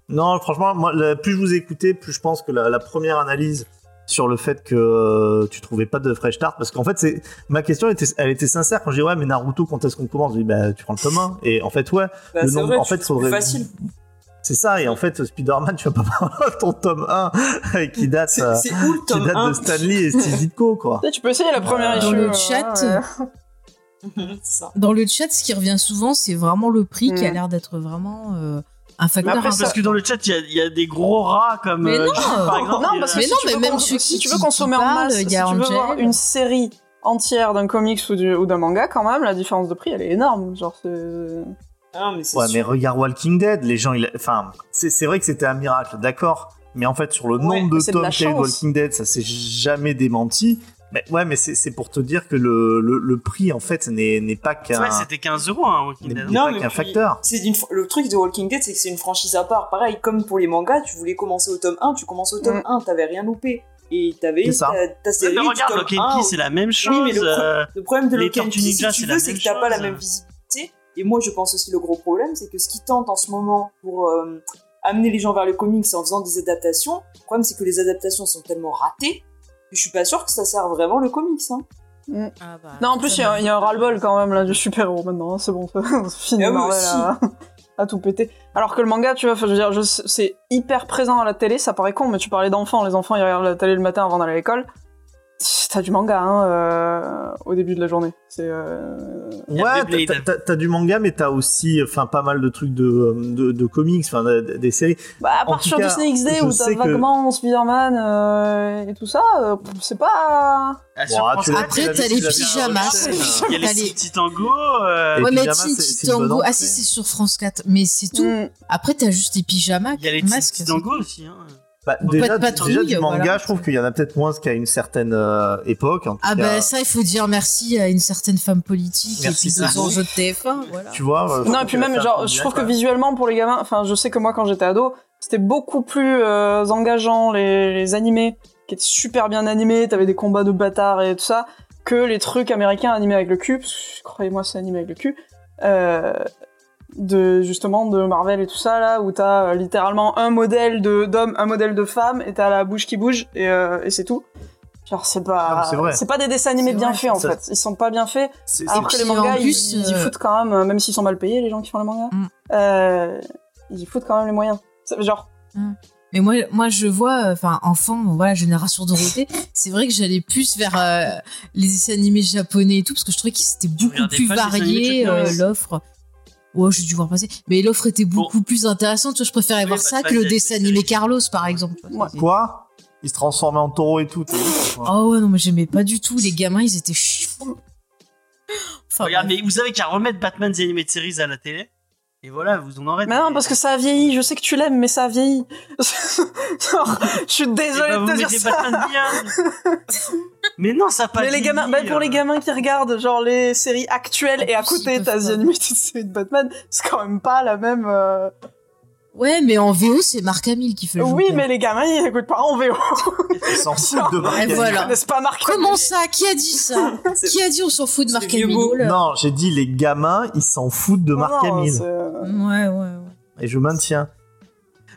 Non, franchement, moi, plus je vous écoutais, plus je pense que la, la première analyse sur le fait que euh, tu trouvais pas de fresh start, parce qu'en fait, c'est ma question, était, elle était sincère quand j'ai dit ouais, mais Naruto, quand est-ce qu'on commence? Je dis bah tu prends le tome 1. et en fait ouais, Bah, le c'est nombre, vrai, en fait, faudrait. facile. C'est ça, et en fait, Spider-Man, tu vas pas prendre ton tome 1 qui date, C'est euh, c'est où le qui date 1 de Stanley et Steve Ditko, quoi. Tu peux essayer la première Dans issue. le euh, chat. Dans le chat, ce qui revient souvent, c'est vraiment le prix qui a Mm. l'air d'être vraiment euh, un facteur. Mais après. Parce que dans le chat, il y a, il y a des gros rats comme Mais euh, non. Jules, par exemple. Non, et, parce euh, que Mais si non, tu mais même cons- ceux si tu veux consommer en masse, il y si a tu veux voir une série entière d'un comics ou du- ou d'un manga, quand même, la différence de prix, elle est énorme. Genre, c'est... Ah, mais c'est Ouais, sûr. mais regarde Walking Dead, les gens, ils- enfin, c'est c'est vrai que c'était un miracle, d'accord. Mais en fait, sur le Ouais, nombre de tomes qu'il y a eu. Walking Dead, ça s'est jamais démenti. Mais ouais, mais c'est c'est pour te dire que le, le, le prix, en fait, n'est n'est pas qu'un Ouais, c'était 15 euros, hein, Walking n'est Dead. n'est Non, pas mais qu'un puis- facteur. Le truc de Walking Dead, c'est que c'est une franchise à part. Pareil, comme pour les mangas, tu voulais commencer au tome 1, tu commences au tome Mm. 1, t'avais rien loupé. Et t'avais C'est ça. ta, série mais regarde, tome Lock 1 and Key, au- c'est la même chose. Oui, mais le pro- euh, Le problème de Ninja, si c'est tu veux, c'est même que t'as pas la chose. même visibilité. Et moi, je pense aussi le gros problème, c'est que ce qui tente en ce moment pour euh, amener les gens vers le comics en faisant des adaptations, le problème, c'est que les adaptations sont tellement ratées que je suis pas sûr que ça sert vraiment le comics. Hein. Ah bah, Non, en plus, il y, a- il y a un ras-le-bol quand même là du super-héros maintenant. hein, C'est bon, c'est fini. Ah a tout pété. Alors que le manga, tu vois, je veux dire, je- c'est hyper présent à la télé. Ça paraît con, mais tu parlais d'enfants. Les enfants, ils regardent la télé le matin avant d'aller à l'école. T'as du manga hein, euh, au début de la journée. C'est euh, Ouais, t'as- t'as- t'as du manga, mais t'as aussi, enfin, pas mal de trucs de, de, de comics, enfin, de- de- des séries. Bah, à part sur cas, Disney XD où t'as que- vaguement Spider-Man euh, et tout ça, euh, c'est pas. ah, Bon, ah, tu Après, t'as les pyjamas. Il y a les T'as les- petits tango. euh, Ouais, mais pyjamas, Teen c'est- c'est une bonne Tango. Ah, si, c'est sur France 4. Mais c'est tout. Mm. Après, t'as juste les pyjamas, Il y a les masques. petits tango aussi. Hein. Bah, Pas déjà, de patrouille, déjà, du manga, voilà. je trouve qu'il y en a peut-être moins qu'à une certaine euh, époque. En tout Ah cas, bah ça, il faut dire merci à une certaine femme politique Merci, et puis deux enjeux de TF1, voilà. tu vois. euh, Non, et puis même, genre, je trouve que visuellement, pour les gamins, enfin, je sais que moi, quand j'étais ado, c'était beaucoup plus euh, engageant, les, les animés, qui étaient super bien animés, t'avais des combats de bâtards et tout ça, que les trucs américains animés avec le cul, parce que, croyez-moi, c'est animé avec le cul, euh, de justement de Marvel et tout ça là, où t'as euh, littéralement un modèle de d'homme, un modèle de femme, et t'as la bouche qui bouge et, euh, et c'est tout. Genre c'est pas, c'est vrai. c'est pas des dessins animés bien faits en ça- fait. Ils sont pas bien faits. C'est- Alors que les mangas, plus, ils, ils y euh, foutent quand même, euh, même s'ils sont mal payés, les gens qui font les mangas, Mm. euh, ils y foutent quand même les moyens. C'est- Genre, Mais moi, moi, je vois, euh, enfin, enfant, voilà, génération Dorothée, c'est vrai que j'allais plus vers euh, les dessins animés japonais et tout, parce que je trouvais que c'était beaucoup plus varié, euh, l'offre. Ouais, j'ai dû voir passer. Mais l'offre était beaucoup plus intéressante. Tu vois, je préférais Oui, voir bah, ça que le des- dessin des- animé Carlos, par exemple. Ouais. Quoi? Il se transformait en taureau et tout. quoi. Oh ouais, non, mais j'aimais pas du tout. Les gamins, ils étaient chiants. Enfin, Regarde, mais vous avez qu'à remettre Batman The Animated Series à la télé. Et voilà, vous en aurez. mais non, parce que ça a vieilli. Je sais que tu l'aimes, mais ça a vieilli. Genre, je suis Eh désolée ben, de te dire ça. Mais non, ça a pas Mais les gamins, bah, pour les gamins qui regardent genre les séries actuelles et à côté t'as The. Animated Series de Batman, c'est quand même pas la même. euh, Ouais, mais en VO, c'est Marc Hamill qui fait le Oui, Joker. mais les gamins ils écoutent pas en VO. Ils s'en foutent de Marc Hamill. voilà. Ils pas Marc. Comment ça Qui a dit ça Qui a dit on s'en fout de Marc Hamill. Non, j'ai dit les gamins, ils s'en foutent de Marc Hamill. euh, Ouais, ouais, ouais. Et je maintiens.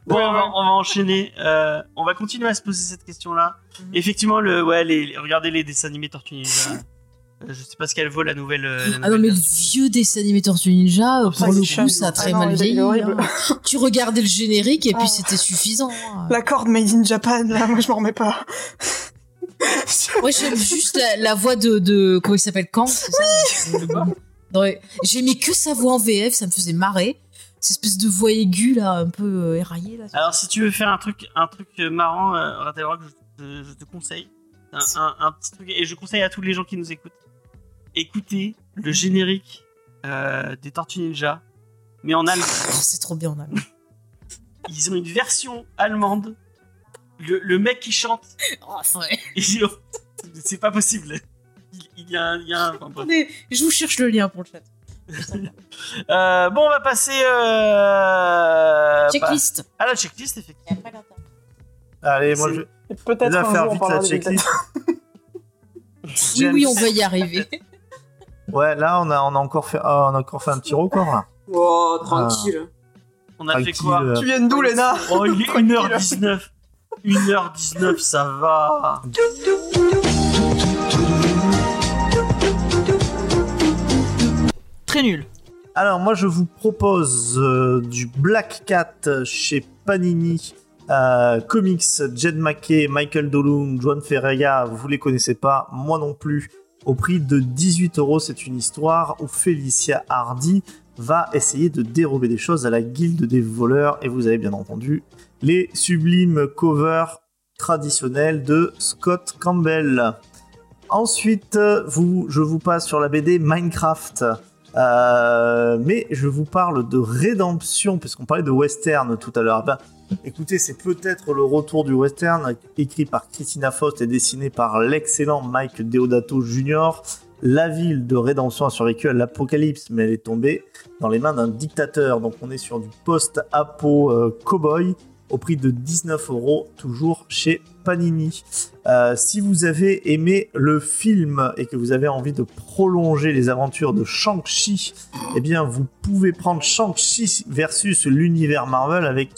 Bon, Ouais, on, va, ouais. on va enchaîner. Euh, on va continuer à se poser cette question-là. Mhm. Effectivement, le, ouais, les, les- regardez les dessins animés Tortue Ninja. Je sais pas ce qu'elle vaut la nouvelle. euh, la Ah non, mais le vieux dessin animé Tortue Ninja, Oh, pour le c'est coup, ça a Ah très non, mal est vieilli. hein. tu regardais le générique et puis Ah. c'était suffisant. La corde made in Japan, là, moi je m'en remets pas. Moi, j'aime juste la, la voix de, de. Comment il s'appelle Kang Dans les- J'aimais que sa voix en VF, ça me faisait marrer. Cette espèce de voix aiguë, là, un peu euh, éraillée. Là. Alors, si tu veux faire un truc, un truc euh, marrant, euh, Ratel Rock, je, te- je te conseille un, un- un petit truc et je conseille à tous les gens qui nous écoutent. Écoutez le générique euh, des Tortues Ninja, mais en allemand. Oh, c'est trop bien, en allemand. Ils ont une version allemande. Le, le mec qui chante, Oh, c'est pas possible. Il, il y a un. il y a un- enfin. Attendez, je vous cherche le lien pour le chat. Euh, bon, on va passer euh, Checklist. bah, à la checklist, effectivement. Allez, moi je peut-être vais un faire jour vite la checklist. Oui, oui, on va y arriver. Ouais, là on a, on a encore fait, ah, on a encore fait un petit record là. Oh, tranquille. On a fait quoi euh, Tu viens d'où, Léna Oh, il est Tranquille. 1h19. 1h19, ça va. Très nul. Alors moi je vous propose euh, du Black Cat chez Panini euh, Comics, Jed McKay, Michael Dolung, John Ferreira, vous les connaissez pas, moi non plus, au prix de 18 euros. C'est une histoire où Felicia Hardy va essayer de dérober des choses à la guilde des voleurs et vous avez bien entendu les sublimes covers traditionnels de Scott Campbell. Ensuite, vous, je vous passe sur la BD Minecraft. Euh, mais je vous parle de rédemption, puisqu'on parlait de western tout à l'heure. Ben, écoutez, c'est peut-être le retour du western, écrit par Christina Faust et dessiné par l'excellent Mike Deodato Jr. La ville de rédemption a survécu à l'apocalypse, mais elle est tombée dans les mains d'un dictateur. Donc on est sur du post-apo euh, cowboy au prix de 19 euros, toujours chez Panini. Euh, si vous avez aimé le film et que vous avez envie de prolonger les aventures de Shang-Chi, eh bien vous pouvez prendre Shang-Chi versus l'univers Marvel avec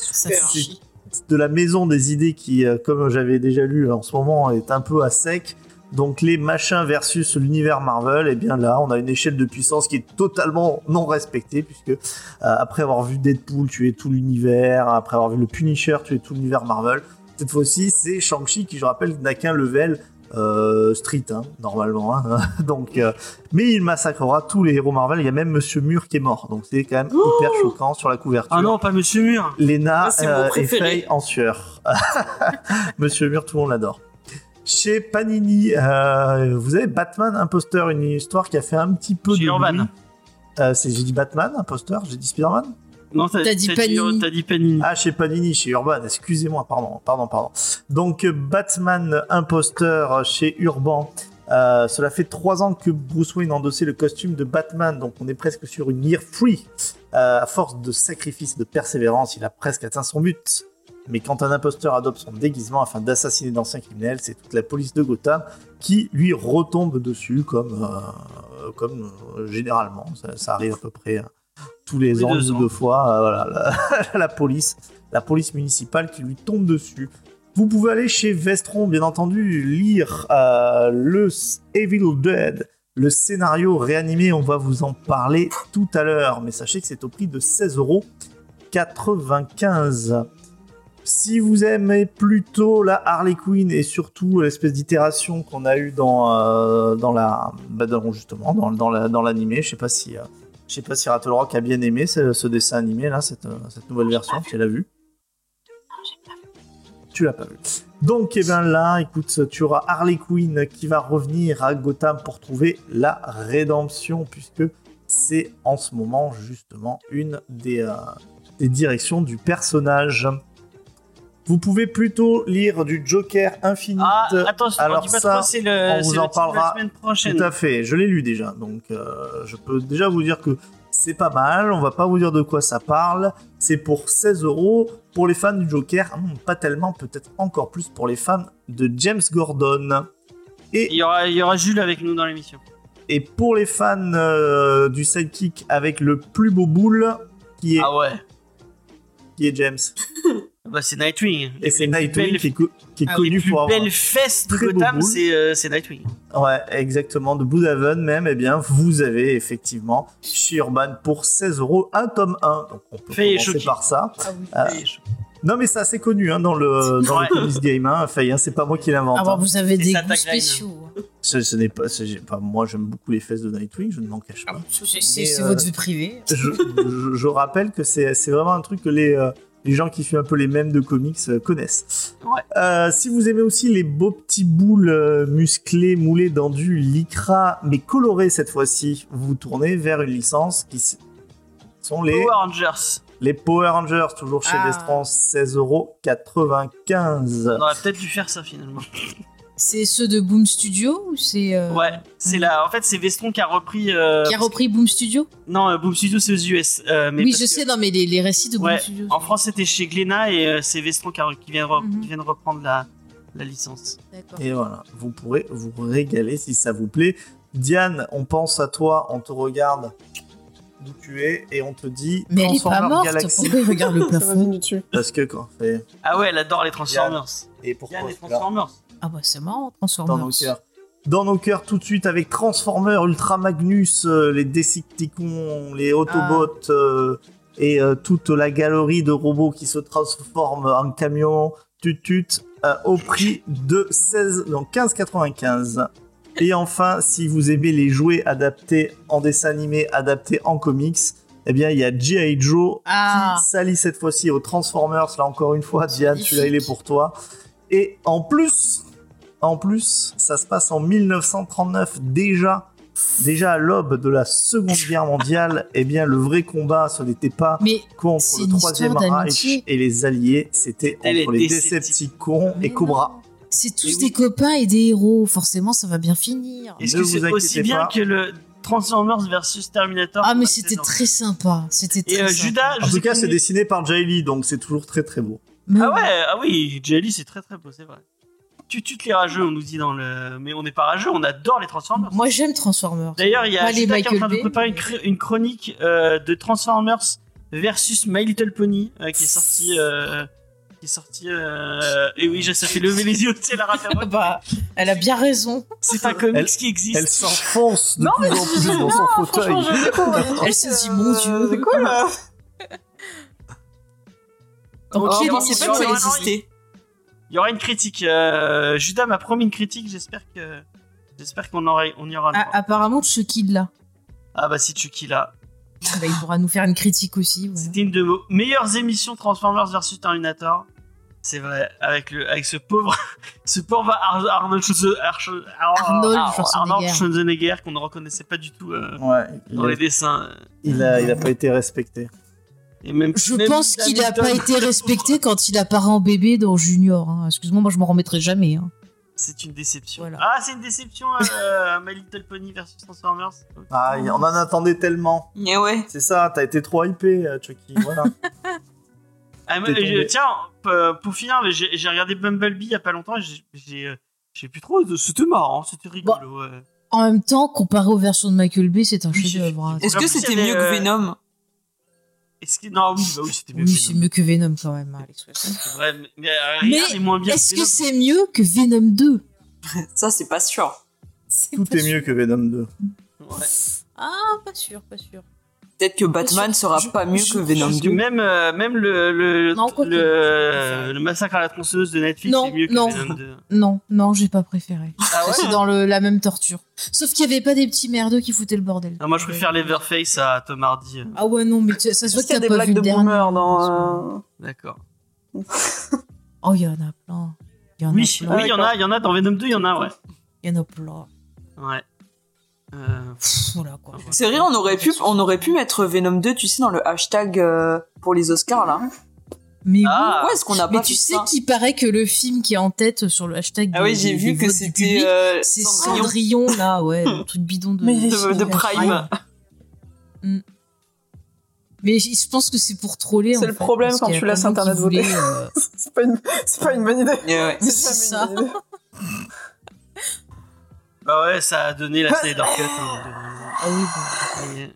de la maison des idées qui, euh, comme j'avais déjà lu en ce moment, est un peu à sec. Donc les machins versus l'univers Marvel, et bien là, on a une échelle de puissance qui est totalement non respectée, puisque euh, après avoir vu Deadpool tuer tout l'univers, après avoir vu le Punisher tuer tout l'univers Marvel, cette fois-ci, c'est Shang-Chi qui, je rappelle, n'a qu'un level euh, street, hein, normalement. hein. donc, euh, mais il massacrera tous les héros Marvel. Il y a même Monsieur Mur qui est mort, donc c'est quand même hyper choquant sur la couverture. Ah non, pas Monsieur Mur. Lena Ah, euh, et préféré. Faye en sueur. Monsieur Mur, tout le monde l'adore. Chez Panini, euh, vous avez Batman Imposteur, une histoire qui a fait un petit peu Chez de Urban. j'ai dit Batman Imposteur, j'ai dit Spider-Man Non, t'as T'as dit Panini. T'as dit Panini. Ah, chez Panini, chez Urban, excusez-moi, pardon, pardon, pardon. Donc, euh, Batman Imposteur chez Urban. Euh, cela fait trois ans que Bruce Wayne endossait le costume de Batman, donc on est presque sur une year free. Euh, à force de sacrifice et de persévérance, il a presque atteint son but. Mais quand un imposteur adopte son déguisement afin d'assassiner d'anciens criminels, c'est toute la police de Gotham qui lui retombe dessus, comme, euh, comme euh, généralement. Ça, ça arrive à peu près euh, tous les ans, deux deux fois. euh, voilà, la, la police, la police municipale qui lui tombe dessus. Vous pouvez aller chez Vestron, bien entendu, lire euh, le Evil Dead, le scénario réanimé. On va vous en parler tout à l'heure, mais sachez que c'est au prix de 16,95€. Si vous aimez plutôt la Harley Quinn et surtout l'espèce d'itération qu'on a eu dans, euh, dans la bah, dans- justement dans, dans la- dans l'animé, je sais pas si euh, je sais pas si Rattle Rock a bien aimé ce, dessin animé là, cette, euh, cette nouvelle version, tu l'as vu? Tu l'as pas vu. Donc, eh bien là, écoute, tu auras Harley Quinn qui va revenir à Gotham pour trouver la rédemption, puisque c'est en ce moment justement une des, euh, des directions du personnage. Vous pouvez plutôt lire du Joker Infinite. Ah, attention, alors on dit pas ça, trop, c'est le, on vous c'est en parlera la semaine prochaine. Tout à fait, je l'ai lu déjà, donc euh, je peux déjà vous dire que c'est pas mal, on va pas vous dire de quoi ça parle, c'est pour 16 euros pour les fans du Joker, non, pas tellement, peut-être encore plus pour les fans de James Gordon. Il y aura, il y aura Jules avec nous dans l'émission. Et pour les fans euh, du sidekick avec le plus beau boule, qui est, Ah ouais. qui est James. Bah, c'est Nightwing. Et c'est Nightwing belles- qui est, co- qui est Les connu plus pour avoir... belles fesses de Gotham, c'est euh, c'est Nightwing. Ouais, exactement. De Bloodhaven même, eh bien, vous avez effectivement chez Urban pour 16 euros un tome 1. Donc on peut est commencer par ça. Ah oui. Ah. Non mais c'est assez connu hein, dans le dans Ouais. le comics game. Hein. Faye, hein, c'est pas moi qui l'invente. Ah hein. vous avez des ça goûts spéciaux. hein. Ce, ce n'est pas, c'est- enfin, moi j'aime beaucoup les fesses de Nightwing, je ne m'en cache pas. C'est c'est- c'est euh, votre vie privée. je, je- je rappelle que c'est c'est vraiment un truc que les, euh, les gens qui suivent un peu les mêmes de comics euh, connaissent. Ouais. Euh, si vous aimez aussi les beaux petits boules euh, musclés moulés dans du lycra, mais colorés cette fois-ci, vous vous tournez vers une licence qui sont les, Power Rangers. les Power Rangers, toujours chez Ah. Vestron, 16,95€. On aurait peut-être dû faire ça finalement. C'est ceux de Boom Studio ou c'est. euh, Ouais, c'est là. En fait, c'est Vestron qui a repris. euh, Qui a repris Boom Studio? Non, euh, Boom Studio, c'est aux US. euh, mais Oui, je que- sais, non, mais les, les récits de Boom Ouais, Studio. En France, c'était chez Glénat et euh, c'est Vestron qui, a- qui vient re- Mhm. qui vient de reprendre la, la licence. D'accord. Et voilà, vous pourrez vous régaler si ça vous plaît. Diane, on pense à toi, on te regarde d'où tu es et on te dit Mais elle est pas Transformers morte, Galaxy. pourquoi il regarde le plafond. Parce que quand on fait Ah ouais, elle adore les Transformers. et pourquoi Yann, les Transformers. Ah bah c'est marrant, dans nos Transformers. cœurs. Dans nos cœurs, tout de suite avec Transformers, Ultra Magnus, euh, les Decepticons, les Autobots euh, et euh, toute la galerie de robots qui se transforment en camions, tut-tut, euh, au prix de 16, non, 15,95. Et enfin, si vous aimez les jouets adaptés en dessin animé, adaptés en comics, eh bien, il y a G.I. Joe Ah. qui s'allie cette fois-ci aux Transformers. Là, encore une fois, Diane, celui-là, il est pour toi. Et en plus, en plus, ça se passe en 1939 déjà. Déjà à l'aube de la Seconde Guerre mondiale, eh bien le vrai combat, ce n'était pas Mais contre le Troisième Reich et les Alliés, c'était entre les Decepticons. Et Cobra. c'est tous des oui. copains et des héros, forcément ça va bien finir. Est-ce que vous c'est aussi bien pas. que le Transformers versus Terminator Ah mais c'était très sympa, c'était très Et euh, sympa. Judas, En tout cas, c'est est- dessiné par Jay Lee, donc c'est toujours très très beau. Mais Ah oui. ouais, ah oui, Jelly c'est très très beau, c'est vrai. Tu tues les rageux, on nous dit dans le. Mais on n'est pas rageux, on adore les Transformers. Moi j'aime Transformers. D'ailleurs, il y a qui est en train de préparer une, mais- cr- une chronique euh, de Transformers versus My Little Pony euh, qui est sortie. euh, qui est sortie. euh, Et oui, je- ça fait lever les yeux, tu sais, la Raphaël. bah, elle a bien raison. C'est un comics Elle- qui existe. Elle s'enfonce de Non, plus en plus dans son fauteuil. Elle se dit, mon Dieu. C'est cool. euh. Oh, c'est pas existait. Il y aura une critique. euh, Judas m'a promis une critique, j'espère que. J'espère qu'on aura, on y aura Ah, apparemment Chucky là. Ah bah si Chucky là. Bah, il pourra nous faire une critique aussi. voilà. C'était une de vos meilleures émissions Transformers versus Terminator. C'est vrai, avec le, avec ce pauvre, ce pauvre Ar- Arnold, Schwarzenegger. Arnold Schwarzenegger qu'on ne reconnaissait pas du tout euh, Ouais, il dans a, les dessins. il a, il a pas été respecté. Et même, Je même pense qu'il n'a pas été respecté quand il apparaît en bébé dans Junior. hein. Excuse-moi, moi je m'en remettrai jamais. hein. C'est une déception. Voilà. Ah, c'est une déception, euh, My Little Pony versus Transformers. Ah, on en attendait tellement. Mais ouais. C'est ça, t'as été trop hypé, euh, Chucky. Voilà. Ah, je- tiens, pour finir, j'ai regardé Bumblebee il y a pas longtemps et j'ai- j'ai euh, plus trop. C'était marrant, c'était rigolo. ouais. En même temps, comparé aux versions de Michael Bay, c'est un Oui, chef-d'œuvre. hein. Est-ce que c'était mieux que euh, Venom? Est-ce que non, oui, bah oui, c'était mieux. Oui, c'est Venom. mieux que Venom quand même, hein. C'est vrai, mais, mais, euh, Mais. Est-ce que c'est mieux que Venom 2 Ça, c'est pas sûr. C'est Tout pas est sûr. mieux que Venom 2. Ouais. Ah, pas sûr, pas sûr. Peut-être que Batman sera Je- pas mieux je- que Venom Parce que 2. même, euh, même le, le, Non, que- le, le massacre à la tronçonneuse de Netflix Non, est mieux que non. Venom 2. Non, non, j'ai pas préféré. Ah ouais c'est dans le, la même torture. Sauf qu'il y avait pas des petits merdeux qui foutaient le bordel. Non, moi je préfère Leatherface à Tom Hardy. euh, Ah ouais, non, mais tu- ça se voit que qu'il y a t'as des pas blagues vu de le dernier. boomer dans. euh, D'accord. Oh, il y en a plein. Y en oui, il y en a, il y en a dans Venom 2, il y en a, ouais. Il y en a plein. Ouais. Euh, Pff, Voilà quoi. C'est vrai, on aurait pu, on aurait pu mettre Venom 2, tu sais, dans le hashtag euh, pour les Oscars là. Mais oui. Ah, Pourquoi est-ce qu'on n'a Mais pas tu sais qu'il paraît que le film qui est en tête sur le hashtag Ah oui, j'ai vu que c'était euh, c'est Cendrillon Cendrillon là, ouais, le truc bidon de, Mais- de, de Prime. Mais je pense que c'est pour troller. C'est le fait, problème quand a tu laisses Internet euh, C'est pas, une... c'est pas une bonne idée. Ouais. C'est ça. une bonne idée. Bah ouais, ça a donné la Snyder Cut. hein, Ah oui, bon. de- mais-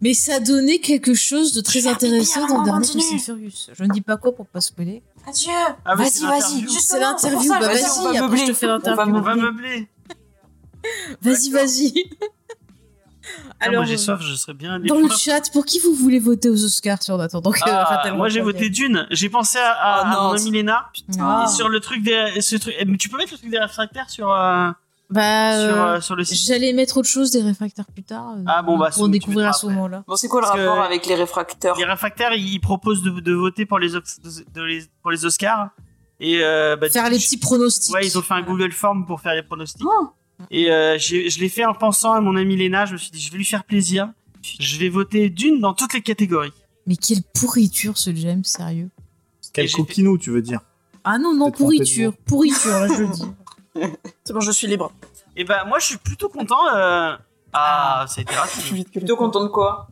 Mais ça a donné quelque chose de très intéressant dans le dernier. Fast and Furious. Je ne dis pas quoi pour pas spoiler. Adieu. Ah, mais Vas-y, vas-y, c'est l'interview. Bah vas-y, on vas-y, va après meubler. je te fais On va l'interview. On va meubler. Vas-y, vas-y. Ah, Alors, moi j'ai euh, soif, je serais bien. dans le chat, pour qui vous voulez voter aux Oscars en attendant que Ah, moi j'ai voté Dune. J'ai pensé à, à, Oh mon ami Léna. Ah. Et sur le truc des. Ce truc... Mais tu peux mettre le truc des réfractaires sur, euh, Bah, sur, euh, euh, sur le site j'allais mettre autre chose des réfractaires plus tard. euh, Ah, bon, bah, pour découvrir à ce moment-là. Bon, c'est quoi le Parce rapport avec les réfracteurs Les réfractaires, ils proposent de, de voter pour les, Ox- de les- pour les Oscars. Et euh, bah, Faire les petits pronostics. Ouais, ils ont fait un. Google Form pour faire les pronostics. Oh. Et euh, je l'ai fait en pensant à mon ami Léna. Je me suis dit, je vais lui faire plaisir. Je vais voter d'une dans toutes les catégories. Mais quelle pourriture ce James, sérieux. Quel coquinou, tu veux dire Ah non, non, pourriture. Pourriture, là, je le dis. C'est bon, je suis libre. Et bah, moi, je suis plutôt content. euh, Ah, ça a été Plus rapide. vite que les Plutôt content de quoi?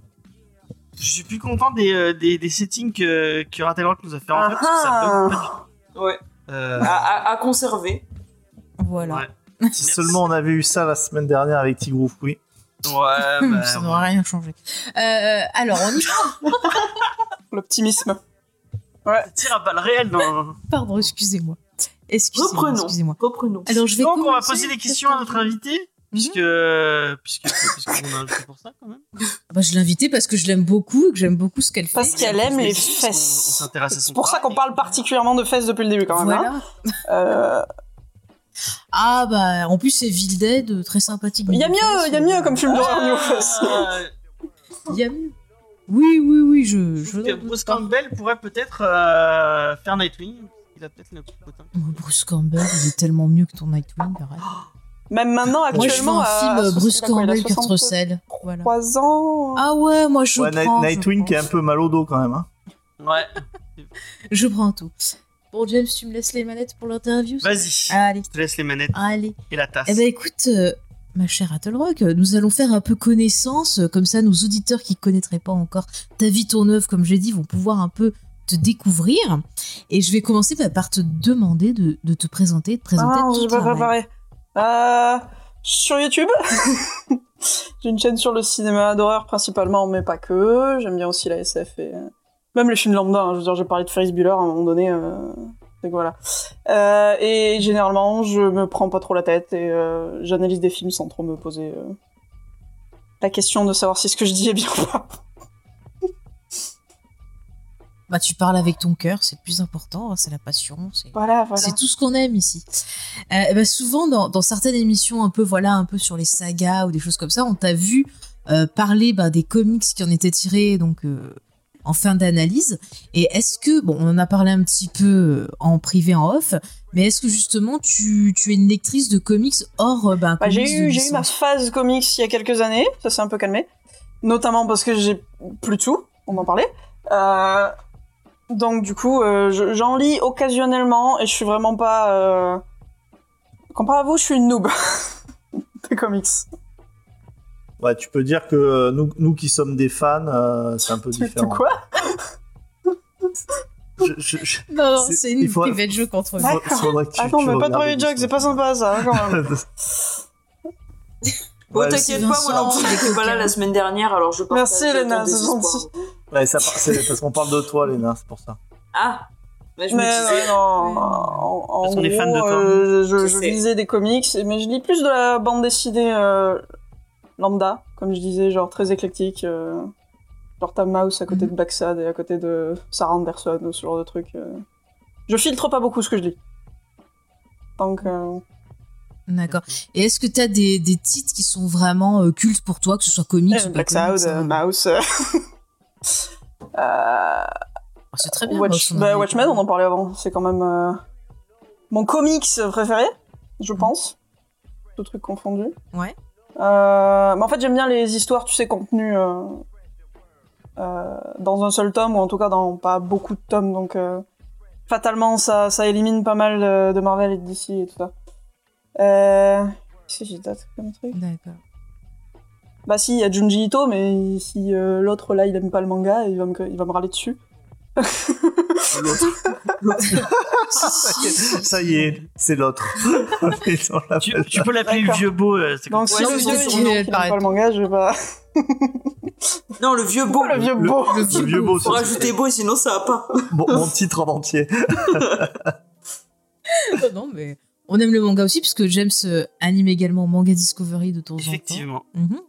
Je suis plus content des, euh, des, des settings que, que Rattle Rock nous a fait rentrer parce que ça Ah. bug pas du tout. Ouais. Euh, À, à- à conserver. Voilà. ouais. Si seulement on avait eu ça la semaine dernière avec Tigrou oui. Ouais, bah, ça n'aurait rien changé. Euh, alors, on y va. L'optimisme. ça tire à balles réelles dans. Pardon, excusez-moi. Excusez-moi, Reprenons. excusez-moi. Reprenons. Alors, je vais Donc, on va poser des questions à notre invité. Puisque. Puisque. Puisqu'on a invité pour ça, quand même. Bah, je l'ai invitée parce que je l'aime beaucoup et que j'aime beaucoup ce qu'elle fait. Parce qu'elle aime les On fesses. s'intéresse à son C'est pour ça qu'on parle particulièrement de fesses depuis le début quand même. hein. Voilà. Euh, Ah bah en plus c'est Vilded, euh, très sympathique. Il y a mieux, il y a mieux comme film d'horreur niveau fesses. Ah, Il y a mieux. Oui oui oui je. je doute Bruce. Campbell pourrait peut-être euh, faire Nightwing. Il a peut-être le potin. Bruce Campbell, il est tellement mieux que ton Nightwing. arrête. Même maintenant, Moi je actuellement. un film à- euh, Bruce il a Campbell Kurt 63 Russell. Voilà. ans. Ah ouais moi je Ouais, prends. Night- Nightwing qui est un peu mal au dos quand même. Hein. Ouais. Je prends tout. Bon James tu me laisses les manettes pour l'interview. Vas-y. Allez Je te laisse les manettes allez. et la tasse. Eh ben écoute, euh, ma chère Attlerock, euh, nous allons faire un peu connaissance, euh, comme ça nos auditeurs qui connaîtraient pas encore ta vie tourneuse, comme j'ai dit, vont pouvoir un peu te découvrir. Et je vais commencer bah, par te demander de, de te présenter, de présenter Ah, ton travail. Euh, sur YouTube, j'ai une chaîne sur le cinéma d'horreur principalement, mais pas que. J'aime bien aussi la SF et euh, même les films lambda. hein. Je veux dire, j'ai parlé de Ferris Bueller à un moment donné. Euh... Donc voilà. Euh, et généralement, je me prends pas trop la tête et j'analyse des films sans trop me poser la question de savoir si ce que je dis est bien ou pas. Bah, tu parles avec ton cœur, c'est le plus important, hein, c'est la passion, c'est Voilà, voilà. c'est tout ce qu'on aime ici. Euh, bah, souvent, dans, dans certaines émissions un peu, voilà, un peu sur les sagas ou des choses comme ça, on t'a vu euh, parler bah, des comics qui en étaient tirés donc euh, en fin d'analyse. Et est-ce que, bon, on en a parlé un petit peu en privé, en off, mais est-ce que justement tu, tu es une lectrice de comics hors bah, Bah, j'ai eu, eu ma phase comics il y a quelques années, ça s'est un peu calmé. Notamment parce que j'ai plus de sous, on en parlait. Euh, donc du coup, euh, je- j'en lis occasionnellement et je suis vraiment pas... Euh... Comparé à vous, je suis une noob des comics. Ouais, tu peux dire que euh, nous, nous qui sommes des fans, euh, c'est un peu différent. quoi je, je, je- Non, non, C'est- une entre nous. D'accord. faudrait que tu- Attends, tu mais pas de private joke, Disney. c'est pas sympa ça, quand même. Bon, Ouais, t'inquiète pas, moi non plus, j'étais pas là la semaine dernière, alors je Merci, Léna, c'est gentil. Ouais, ça, c'est parce qu'on parle de toi, Léna, c'est pour ça. Ah mais je Mais me disais, ouais, non, en, en Parce qu'on est gros, fan de toi. euh, je, Je je sais. lisais des comics, mais je lis plus de la bande dessinée euh, lambda, comme je disais, genre très éclectique. euh, genre t'as Mouse à côté Mhm. de Black Sad et à côté de Sarah Anderson, ou ce genre de truc. euh. Je filtre pas beaucoup ce que je lis. Donc, euh, D'accord. Et est-ce que t'as des, des titres qui sont vraiment euh, cultes pour toi, que ce soit comics euh, ou pas Black comics, Sad, hein euh, Mouse. euh, Ah, C'est très bien. Watch- bah, Watchmen, on en parlait avant. C'est quand même euh, mon comics préféré, je pense. Tout truc confondu. Ouais. Euh, mais en fait, j'aime bien les histoires, tu sais, contenues dans un seul tome, ou en tout cas dans pas beaucoup de tomes. Donc, fatalement, ça, ça élimine pas mal de Marvel et de DC et tout ça. Euh... Qu'est-ce que j'ai d'autre comme truc? D'accord. Bah si, il y a Junji Ito, mais si euh, l'autre là, il aime pas le manga, il va me, il va me râler dessus. Ça y est, c'est l'autre. Tu, tu peux l'appeler le vieux beau. euh, c'est comme Donc si Ouais, le vieux, il nom aime qui pas le manga, je vais pas... Non, le vieux beau. le vieux le- beau Le vieux beau, Faut rajouter beau, sinon ça va pas. Bon, mon titre en entier. Non, non, mais on aime le manga aussi, puisque James euh, anime également Manga Discovery de temps en temps. Effectivement. Mhm.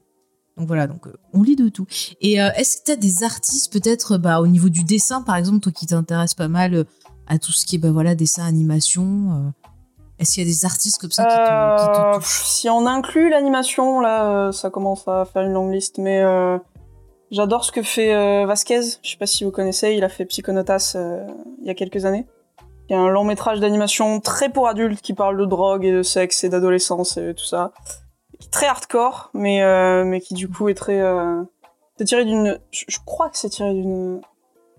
Donc voilà, donc euh, on lit de tout. Et euh, est-ce que tu as des artistes peut-être bah, au niveau du dessin, par exemple, toi qui t'intéresses pas mal euh, à tout ce qui est bah, voilà, dessin, animation euh, Est-ce qu'il y a des artistes comme ça qui te, qui te touchent? si on inclut l'animation, là, ça commence à faire une longue liste, mais j'adore ce que fait Vasquez. Je sais pas si vous connaissez, il a fait Psychonautas euh, il y a quelques années. Il y a un long métrage d'animation très pour adultes qui parle de drogue et de sexe et d'adolescence et tout ça. Très hardcore, mais, euh, mais qui du coup est très... Euh... C'est tiré d'une... Je, crois que c'est tiré d'une...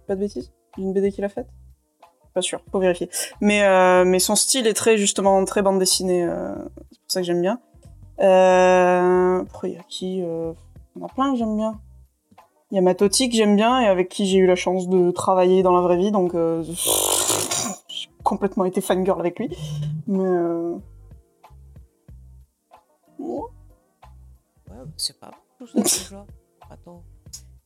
Pas de bêtises D'une BD qu'il a faite Pas sûr, faut vérifier. Mais, euh, mais son style est très, justement, très bande dessinée. euh, c'est pour ça que j'aime bien. Après, il y a qui en a plein que j'aime bien. Il y a Matoti que j'aime bien et avec qui j'ai eu la chance de travailler dans la vraie vie, donc j'ai complètement été fangirl avec lui. Mais. Ouais. Ouais, c'est pas tout ça déjà. Attends.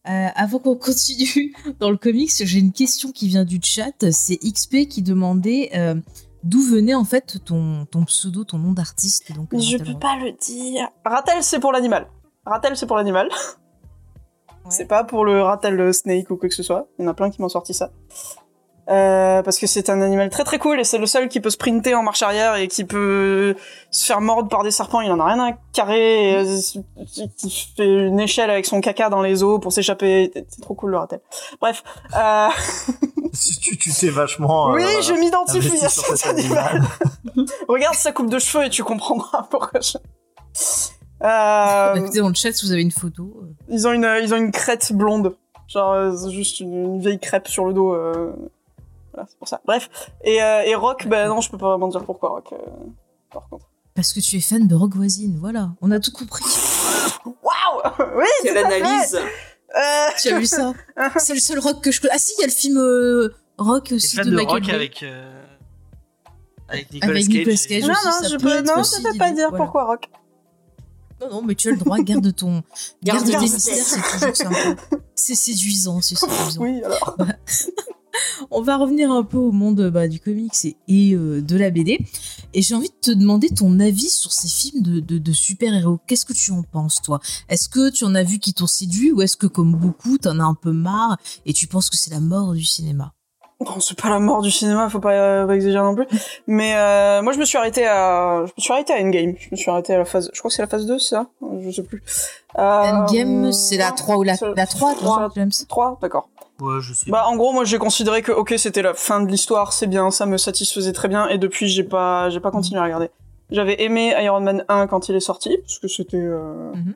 Euh, avant qu'on continue dans le comics, j'ai une question qui vient du chat. C'est XP qui demandait euh, d'où venait en fait ton, ton pseudo, ton nom d'artiste. Donc, Mais je Ratel peux pas le dire. Ratel, c'est pour l'animal. Ratel, c'est pour l'animal. C'est pas pour le Ratel Snake ou quoi que ce soit. Il y en a plein qui m'ont sorti ça. Euh, parce que c'est un animal très très cool et c'est le seul qui peut sprinter en marche arrière et qui peut se faire mordre par des serpents. Il en a rien à carrer. Et, euh, qui fait une échelle avec son caca dans les eaux pour s'échapper. C'est trop cool le Ratel. Bref. Euh, tu tu t'es vachement. oui, euh, je m'identifie à cet cet animal. Regarde sa coupe de cheveux et tu comprendras pourquoi je... Euh, Bah, écoutez, dans le chat, si vous avez une photo. euh, ils ont une ils ont une crête blonde genre euh, juste une, une vieille crêpe sur le dos euh, voilà c'est pour ça bref et, euh, et Rock ben non je peux pas vraiment dire pourquoi Rock euh, par contre Parce que tu es fan de Rock Voisine, voilà. On a tout compris. waouh oui Quelle analyse Tu as vu ça? C'est le seul rock que je connais. Ah si, il y a le film euh, Rock aussi de de Michael rock Bay. avec. euh, Avec Nicolas Avec Cage. Nicolas et- Cage. non aussi, non ça je peux non aussi, je peux pas donc, dire voilà. pourquoi Rock Non, non, mais tu as le droit, garde ton. Garde, Garde tes tes mystères, c'est toujours sympa. C'est séduisant, c'est séduisant. oui alors On va revenir un peu au monde bah, du comics et, et, euh, de la BD. Et j'ai envie de te demander ton avis sur ces films de, de- de super-héros. Qu'est-ce que tu en penses, toi? Est-ce que tu en as vu qui t'ont séduit ou est-ce que, comme beaucoup, t'en as un peu marre et tu penses que c'est la mort du cinéma? Bon, c'est pas la mort du cinéma, faut pas, euh, pas exagérer non plus. Mais euh, moi, je me suis arrêté à, je me suis arrêté à Endgame. Je me suis arrêté à la phase, je crois que c'est la phase 2, c'est ça? Je sais plus. Euh, Endgame, c'est la 3 ou la, la 3, toi, c'est James 3, d'accord. Ouais, je sais. Bah, en gros, moi, j'ai considéré que, ok, c'était la fin de l'histoire, c'est bien, ça me satisfaisait très bien, et depuis, j'ai pas, j'ai pas continué à regarder. J'avais aimé Iron Man 1 quand il est sorti, parce que c'était, euh... Mhm.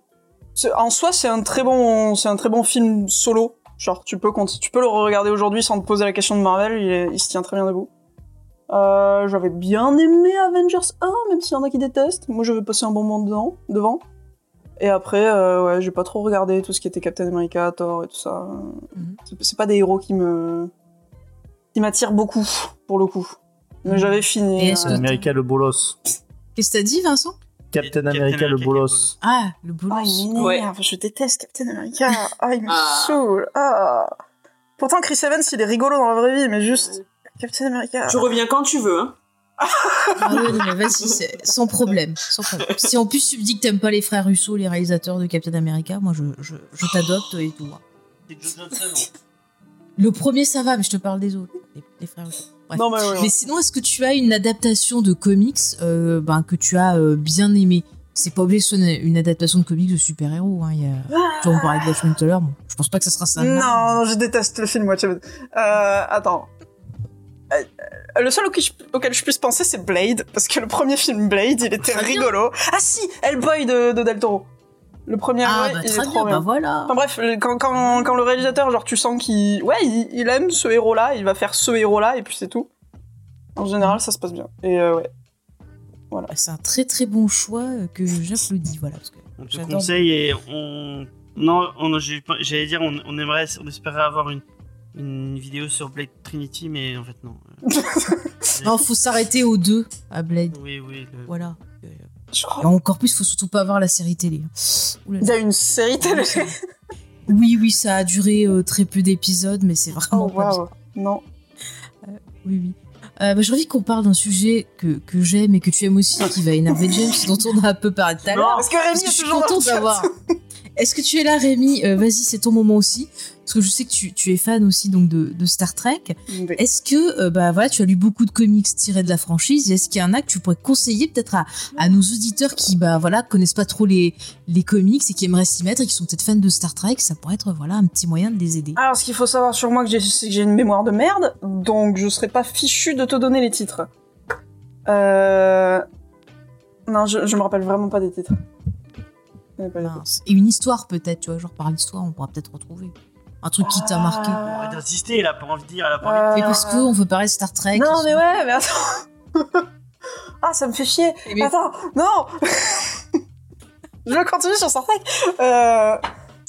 en soi, c'est un très bon, c'est un très bon film solo. Genre, tu peux, tu peux le regarder aujourd'hui sans te poser la question de Marvel, il, est- il se tient très bien debout. Euh, j'avais bien aimé Avengers 1, même s'il y en a qui détestent. Moi, je vais passer un bon moment dedans, devant. Et après, euh, ouais, j'ai pas trop regardé tout ce qui était Captain America, Thor et tout ça. Mhm. C'est- C'est pas des héros qui me qui m'attire beaucoup, pour le coup. Mais j'avais fini. Euh, que- America le bolos. Qu'est-ce que t'as dit, Vincent? Captain Captain America le bolos. Ah, le boulot. Ah, il m'énerve, je déteste Captain America. Ah, il me Ah. saoule. Ah. Pourtant, Chris Evans, il est rigolo dans la vraie vie, mais juste Captain America. Tu reviens quand tu veux, hein. Ah ouais, non, mais vas-y, sans problème, sans problème. Si en plus tu me dis que t'aimes pas les frères Russo, les réalisateurs de Captain America, moi je, je, je t'adopte et tout. hein. Johnson. Le premier ça va, mais je te parle des autres, les, les frères Russo. Non, mais ouais. Mais sinon, est-ce que tu as une adaptation de comics euh, ben, que tu as euh, bien aimé? C'est pas obligé que ce soit une, adaptation de comics de super-héros. Hein. il y a... Tu vois, on parlait de Watchmen tout à l'heure. Bon, je pense pas que ça sera ça. Non, non, je déteste le film Watchmen. Euh, attends. Euh, le seul auquel je, auquel je puisse penser, c'est Blade, parce que le premier film Blade, il était Très bien. rigolo. Ah si, Hellboy de, de Del Toro. Le premier, Ah, ouais, bah il est bien, trop bah bien. voilà. Enfin bref, quand, quand, quand le réalisateur, genre, tu sens qu'il, ouais, il, il aime ce héros-là, il va faire ce héros-là, et puis c'est tout. En général, ça se passe bien. Et euh, ouais. Bah, C'est un très très bon choix euh, que j'applaudis. Voilà, parce que On te conseille et on. Non, on- j'allais dire, on, on aimerait, on espérait avoir une, une vidéo sur Blade Trinity, mais en fait, non. non, faut s'arrêter aux deux à Blade. Oui, oui. le- Voilà. Je crois. Et encore plus, faut surtout pas voir la série télé. Il y a une série télé. Oui, oui, ça a duré euh, très peu d'épisodes, mais c'est vraiment Oh, pas. Non. Oui, oui. Euh, bah, J'ai envie qu'on parle d'un sujet que, que j'aime et que tu aimes aussi, qui va énerver James, dont on a un peu parlé tout à l'heure. Parce que Rémi Parce que je suis contente d'avoir. Est-ce que tu es là, Rémi Euh, Vas-y, c'est ton moment aussi. Parce que je sais que tu, tu es fan aussi donc de, de Star Trek. Oui. Est-ce que euh, bah voilà, tu as lu beaucoup de comics tirés de la franchise Est-ce qu'il y en a que tu pourrais conseiller peut-être à, à nos auditeurs qui bah voilà connaissent pas trop les, les comics et qui aimeraient s'y mettre et qui sont peut-être fans de Star Trek Ça pourrait être voilà un petit moyen de les aider. Alors, ce qu'il faut savoir sur moi, que c'est que j'ai une mémoire de merde, donc je serais pas fichu de te donner les titres. Euh... Non, je, je me rappelle vraiment pas des titres. Mince. Et une histoire peut-être, tu vois, genre par l'histoire, on pourra peut-être retrouver un truc qui t'a marqué. Ah. Arrête d'insister, elle a pas envie de dire, elle a pas envie de Mais Euh, parce qu'on veut parler de Star Trek. Non, mais ouais, mais attends. ah, ça me fait chier. Mais- Attends, non. je continue sur Star Trek. Euh...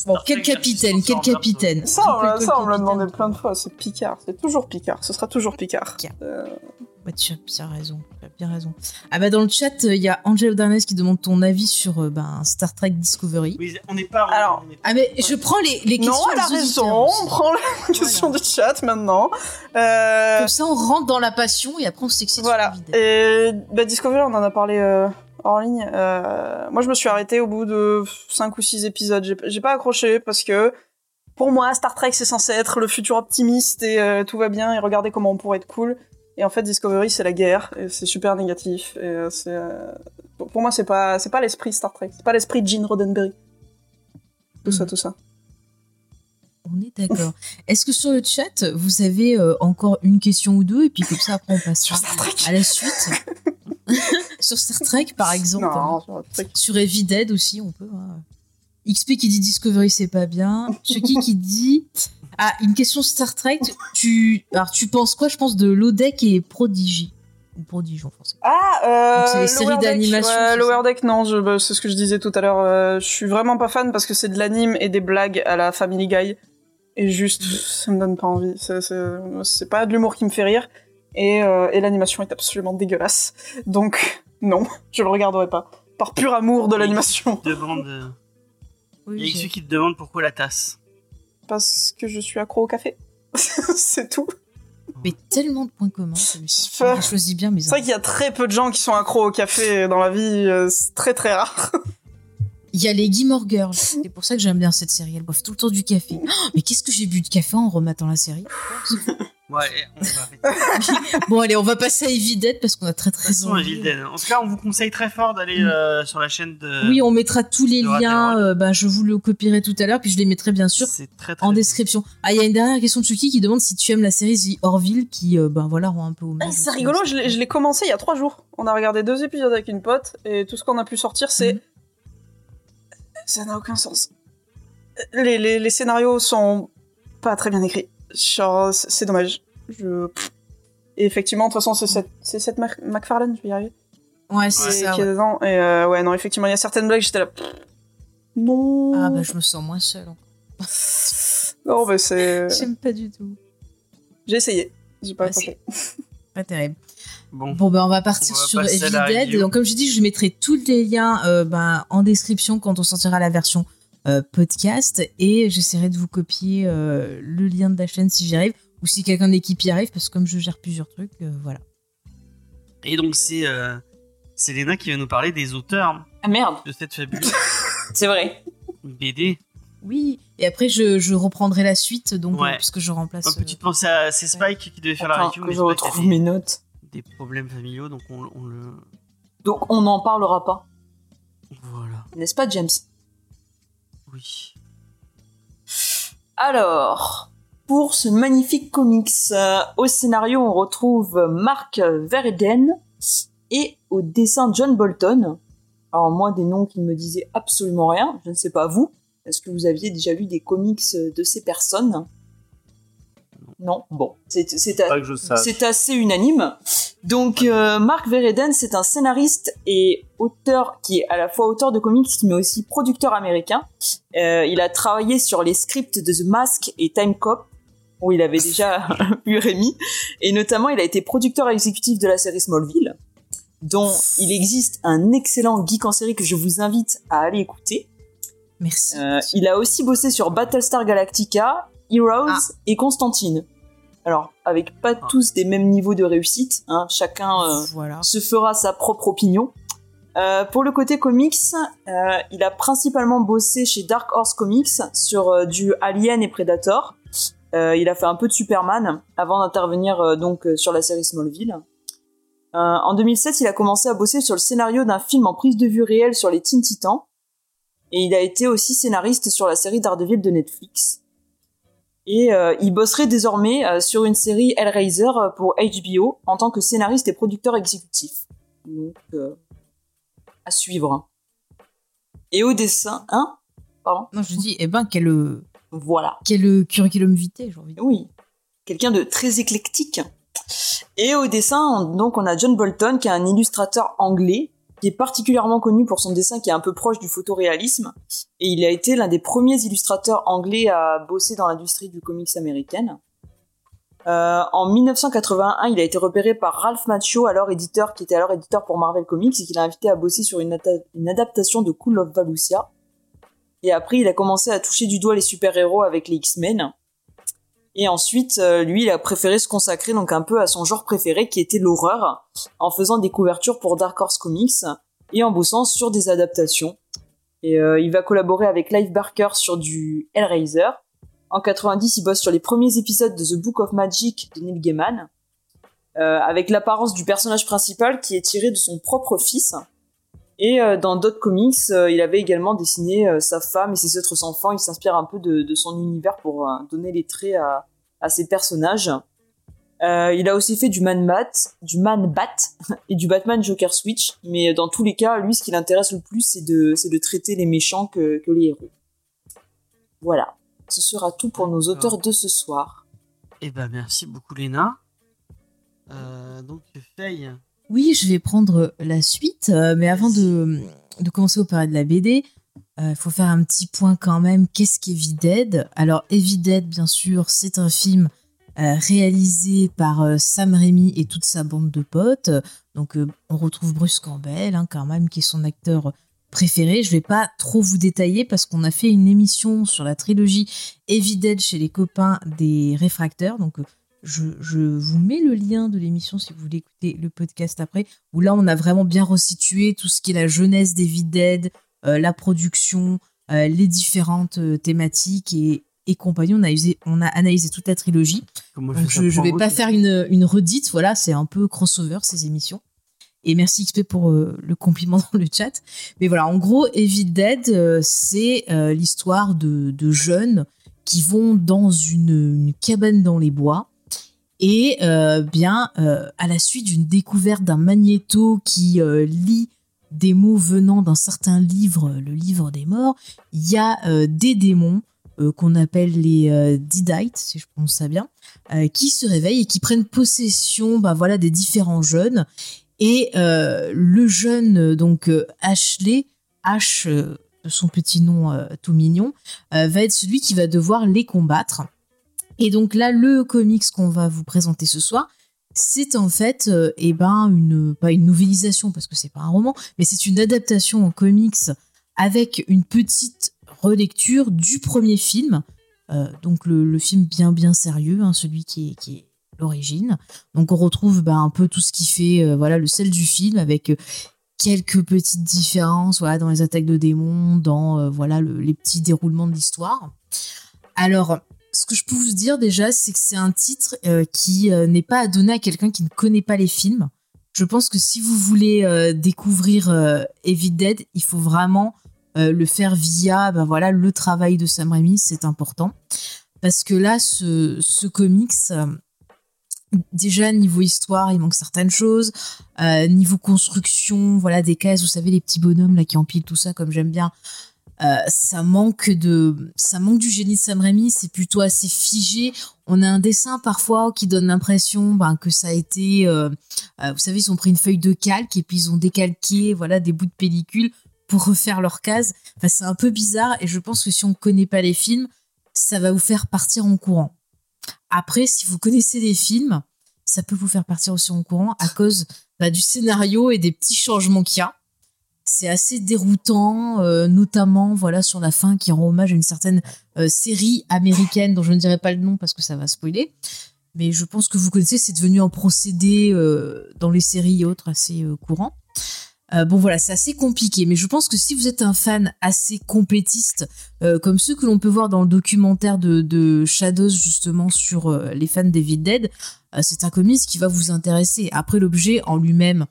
Bon, quel capitaine, quel capitaine Ça, on, l'a- me l'a demandé plein de fois. C'est Picard. C'est toujours Picard. Ce sera toujours Picard. Picard. Euh, Ouais, tu as bien raison, tu as bien raison. Ah bah dans le chat, il y a Angel Darnes qui demande ton avis sur euh, ben, Star Trek Discovery. Oui, on n'est pas. Alors, on n'est pas- Ah mais je prends les, les questions Non, elle a raison. On prend la question du chat maintenant. Euh, Comme ça, on rentre dans la passion et après on s'excite Voilà. sur vide. Et bah, Discovery, on en a parlé euh, hors ligne. Euh, moi, je me suis arrêtée au bout de 5 ou 6 épisodes. J'ai- J'ai pas accroché parce que pour moi, Star Trek, c'est censé être le futur optimiste et euh, tout va bien et regardez comment on pourrait être cool. Et en fait, Discovery, c'est la guerre et c'est super négatif. Et euh, c'est pour moi, c'est pas c'est pas l'esprit Star Trek. C'est pas l'esprit Gene Roddenberry. Tout ça, Mhm. tout ça. On est d'accord. Est-ce que sur le chat, vous avez euh, encore une question ou deux et puis comme ça après on passe Sur Star Trek. à la suite? Sur Star Trek par exemple. Non, hein. sur Trek. Sur Heavy Dead aussi, on peut. hein. XP qui dit Discovery, c'est pas bien. Chucky qui dit. Ah, une question Star Trek. Tu, alors, tu penses quoi, je pense, de Lodec et Prodigy? Ou Prodigy en français. Ah, euh, Donc, c'est les séries Lower Deck, d'animation, Lower Deck, non, bah, c'est ce que je disais tout à l'heure. euh, je suis vraiment pas fan parce que c'est de l'anime et des blagues à la Family Guy. Et juste, ça me donne pas envie. C'est pas de l'humour qui me fait rire. Et, euh, et l'animation est absolument dégueulasse. Donc, non, je le regarderai pas. Par pur amour de l'animation. Il demande, euh, il y a Oui, celui qui te demande pourquoi la tasse. Parce que je suis accro au café. c'est tout. Mais tellement de points communs, celui-ci. Enfin, J'ai choisi bien mes C'est vrai qu'il y a très peu de gens qui sont accros au café dans la vie. euh, C'est très très rare. Il y a les Gilmore Girls. C'est pour ça que j'aime bien cette série. Elles boivent tout le temps du café. Oh, mais qu'est-ce que j'ai bu de café en rematant la série? On va. Bon, allez, on va passer à Evil Dead parce qu'on a très très envie. Evil Dead. En tout cas, on vous conseille très fort d'aller Mm. euh, sur la chaîne de. Oui, on mettra tous les liens. euh, bah, je vous le copierai tout à l'heure, puis je les mettrai bien sûr C'est très très en bien. description. Ah, il y a une dernière question de Chucky qui demande si tu aimes la série The Orville, qui euh, ben voilà rend un peu hommage. Ah, c'est rigolo, je l'ai commencé il y a trois jours. On a regardé deux épisodes avec une pote et tout ce qu'on a pu sortir, c'est. Mhm. Ça n'a aucun sens. Les, les, les scénarios sont pas très bien écrits. Genre, c'est dommage. Je... Et effectivement, de toute façon, c'est cette, c'est cette Mac- McFarlane, je vais y arriver, Ouais, c'est qui ça. qui est ouais. dedans. Et euh, ouais, non, effectivement, il y a certaines blagues, j'étais là. Non. Ah, bah, je me sens moins seule. Non, mais c'est. J'aime pas du tout. J'ai essayé. J'ai pas Ah, accroché. Pas terrible. Bon. Bon, ben, on va partir On va sur la Evil Dead. Donc, comme je dis, je mettrai tous les liens euh, ben, en description quand on sortira la version euh, podcast. Et j'essaierai de vous copier euh, le lien de la chaîne si j'y arrive. Ou si quelqu'un de l'équipe y arrive, parce que comme je gère plusieurs trucs, euh, voilà. Et donc c'est euh, c'est Léna qui va nous parler des auteurs Ah merde, de cette fabuleuse c'est vrai. BD. Oui. Et après, je, je reprendrai la suite, donc, Ouais. euh, puisque je remplace. Une petite pensée à c'est Spike qui devait faire la Attends, review, mais je Spike a retrouve des, mes notes. des problèmes familiaux, donc on, on le Donc on n'en parlera pas, voilà. n'est-ce pas James? Oui. Alors, pour ce magnifique comics, euh, au scénario on retrouve Mark Verden et au dessin John Bolton. Alors moi des noms qui ne me disaient absolument rien, je ne sais pas vous. Est-ce que vous aviez déjà lu des comics de ces personnes? Non? Bon, c'est assez unanime. Donc, euh, Mark Vereden, c'est un scénariste et auteur qui est à la fois auteur de comics, mais aussi producteur américain. Euh, il a travaillé sur les scripts de The Mask et Time Cop, où il avait déjà eu Rémi. Et notamment, il a été producteur exécutif de la série Smallville, dont il existe un excellent geek en série que je vous invite à aller écouter. Merci. Euh, il a aussi bossé sur Battlestar Galactica, Heroes Ah. et Constantine. Alors, avec pas Ah. tous des mêmes niveaux de réussite, hein, chacun euh, voilà. se fera sa propre opinion. Euh, pour le côté comics, il a principalement bossé chez Dark Horse Comics sur du Alien et Predator. Euh, il a fait un peu de Superman avant d'intervenir euh, donc euh, sur la série Smallville. En 2007, il a commencé à bosser sur le scénario d'un film en prise de vue réelle sur les Teen Titans. Et il a été aussi scénariste sur la série Daredevil de Netflix. Et il bosserait désormais sur une série Hellraiser pour HBO en tant que scénariste et producteur exécutif. Donc, à suivre. Et au dessin, hein? Non, je dis, eh ben, quel, Voilà. quel euh, curriculum vitae, j'ai envie de dire. Oui. Quelqu'un de très éclectique. Et au dessin, on- donc, on a John Bolton, qui est un illustrateur anglais, qui est particulièrement connu pour son dessin qui est un peu proche du photoréalisme. Et il a été l'un des premiers illustrateurs anglais à bosser dans l'industrie du comics américaine. Euh, en 1981, il a été repéré par Ralph Macchio, alors éditeur, qui était alors éditeur pour Marvel Comics, et qu'il a invité à bosser sur une adaptation de Cool of Valusia. Et après, il a commencé à toucher du doigt les super-héros avec les X-Men. Et ensuite, euh, lui, il a préféré se consacrer donc un peu à son genre préféré, qui était l'horreur, en faisant des couvertures pour Dark Horse Comics et en bossant sur des adaptations. Et euh, il va collaborer avec Clive Barker sur du Hellraiser. En 90, il bosse sur les premiers épisodes de The Book of Magic de Neil Gaiman, euh, avec l'apparence du personnage principal qui est tiré de son propre fils. Et euh, dans d'autres comics, euh, il avait également dessiné euh, sa femme et ses autres enfants. Il s'inspire un peu de, de son univers pour donner les traits à, à ses personnages. Euh, il a aussi fait du Man Bat, du Man Bat et du Batman Joker Switch. Mais dans tous les cas, lui, ce qui l'intéresse le plus, c'est de, traiter les méchants que, que les héros. Voilà. Ce sera tout pour nos auteurs de ce soir. Eh ben merci beaucoup Léna. Euh, donc Faye. Oui, je vais prendre la suite, euh, mais avant de, de commencer au parler de la BD, il faut faire un petit point quand même. Qu'est-ce qu'Evie Dead? Alors, Evie Dead, bien sûr, c'est un film euh, réalisé par euh, Sam Raimi et toute sa bande de potes. Donc, euh, on retrouve Bruce Campbell, hein, quand même, qui est son acteur préféré. Je vais pas trop vous détailler parce qu'on a fait une émission sur la trilogie Evie Dead chez les copains des réfracteurs. Donc, euh, je, je vous mets le lien de l'émission si vous voulez écouter le podcast après, où là on a vraiment bien resitué tout ce qui est la jeunesse des Dead, euh, la production, euh, les différentes euh, thématiques et, et compagnie. On a, usé, on a analysé toute la trilogie. Donc je, je vais pas faire une, une redite, voilà, c'est un peu crossover ces émissions. Et merci XP pour euh, le compliment dans le chat. Mais voilà, en gros, Evil Dead, c'est l'histoire de, de jeunes qui vont dans une, une cabane dans les bois. Et euh, bien, euh, à la suite d'une découverte d'un magnéto qui euh, lit des mots venant d'un certain livre, le livre des morts, il y a des démons qu'on appelle les Didites, si je prononce ça bien, qui se réveillent et qui prennent possession bah, voilà, des différents jeunes. Et le jeune, donc Ashley, H, son petit nom tout mignon, va être celui qui va devoir les combattre. Et donc là, le comics qu'on va vous présenter ce soir, c'est en fait, euh, eh ben, une, pas une novélisation parce que c'est pas un roman, mais c'est une adaptation en comics avec une petite relecture du premier film. Euh, donc le, film bien bien sérieux, hein, celui qui est, qui est l'origine. Donc on retrouve bah, un peu tout ce qui fait euh, voilà le sel du film avec quelques petites différences voilà dans les attaques de démons, dans voilà les petits déroulements de l'histoire. Alors ce que je peux vous dire déjà, c'est que c'est un titre euh, qui euh, n'est pas à donner à quelqu'un qui ne connaît pas les films. Je pense que si vous voulez euh, découvrir Evil Dead, il faut vraiment le faire via ben voilà, le travail de Sam Raimi, c'est important. Parce que là, ce, ce comics, déjà niveau histoire, il manque certaines choses. niveau construction, voilà, des cases, vous savez, les petits bonhommes là qui empilent tout ça, comme j'aime bien. Euh, ça manque de, ça manque du génie de Sam Raimi. C'est plutôt assez figé. On a un dessin parfois qui donne l'impression ben, que ça a été, euh, euh, vous savez, ils ont pris une feuille de calque et puis ils ont décalqué, voilà, des bouts de pellicule pour refaire leur case. Enfin, c'est un peu bizarre et je pense que si on connaît pas les films, ça va vous faire partir en courant. Après, si vous connaissez les films, ça peut vous faire partir aussi en courant à cause bah, du scénario et des petits changements qu'il y a c'est assez déroutant, euh, notamment voilà sur la fin qui rend hommage à une certaine euh, série américaine dont je ne dirai pas le nom parce que ça va spoiler. Mais je pense que vous connaissez, c'est devenu un procédé euh, dans les séries et autres assez courant. bon voilà, c'est assez compliqué, mais je pense que si vous êtes un fan assez compétiste, comme ceux que l'on peut voir dans le documentaire de, de Shadows justement sur les fans d'Evil Dead, c'est un comics qui va vous intéresser. Après l'objet en lui-même,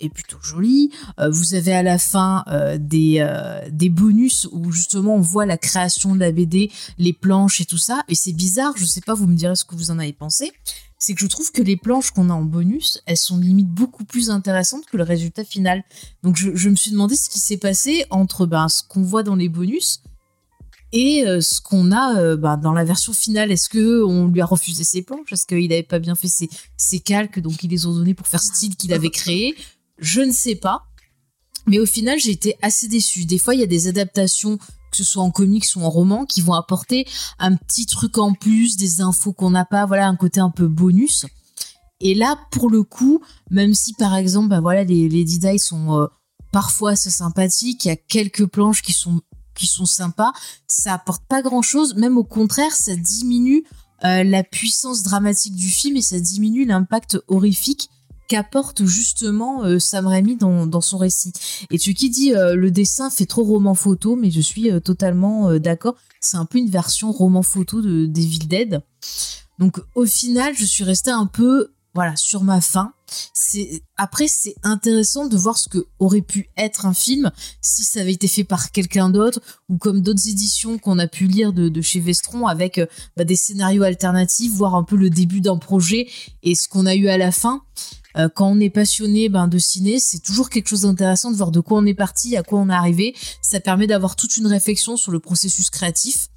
est plutôt joli. Euh, vous avez à la fin euh, des, euh, des bonus où justement on voit la création de la BD, les planches et tout ça. Et c'est bizarre, je sais pas, vous me direz ce que vous en avez pensé. C'est que je trouve que les planches qu'on a en bonus, elles sont limite beaucoup plus intéressantes que le résultat final. Donc je, je me suis demandé ce qui s'est passé entre ben, ce qu'on voit dans les bonus et ce qu'on a ben, dans la version finale. Est-ce que on lui a refusé ses planches? Est-ce qu'il n'avait pas bien fait ses, ses calques, donc il les a donnés pour faire style qu'il avait créé? Je ne sais pas. Mais au final, j'ai été assez déçue. Des fois, il y a des adaptations, que ce soit en comics ou en roman, qui vont apporter un petit truc en plus, des infos qu'on n'a pas, voilà, un côté un peu bonus. Et là, pour le coup, même si par exemple, bah voilà, les, les D-Die sont euh, parfois assez sympathiques, il y a quelques planches qui sont qui sont sympas, ça apporte pas grand chose. Même au contraire, ça diminue euh, la puissance dramatique du film et ça diminue l'impact horrifique qu'apporte justement euh, Sam Raimi dans, son récit. Et tu qui dit euh, le dessin fait trop roman photo, mais je suis euh, totalement d'accord. C'est un peu une version roman photo de Devil Dead. Donc au final, je suis restée un peu voilà sur ma faim. C'est après c'est intéressant de voir ce que aurait pu être un film si ça avait été fait par quelqu'un d'autre ou comme d'autres éditions qu'on a pu lire de, de chez Vestron avec bah, des scénarios alternatifs, voir un peu le début d'un projet et ce qu'on a eu à la fin. Euh, quand on est passionné ben, de ciné, c'est toujours quelque chose d'intéressant de voir de quoi on est parti, à quoi on est arrivé. Ça permet d'avoir toute une réflexion sur le processus créatif.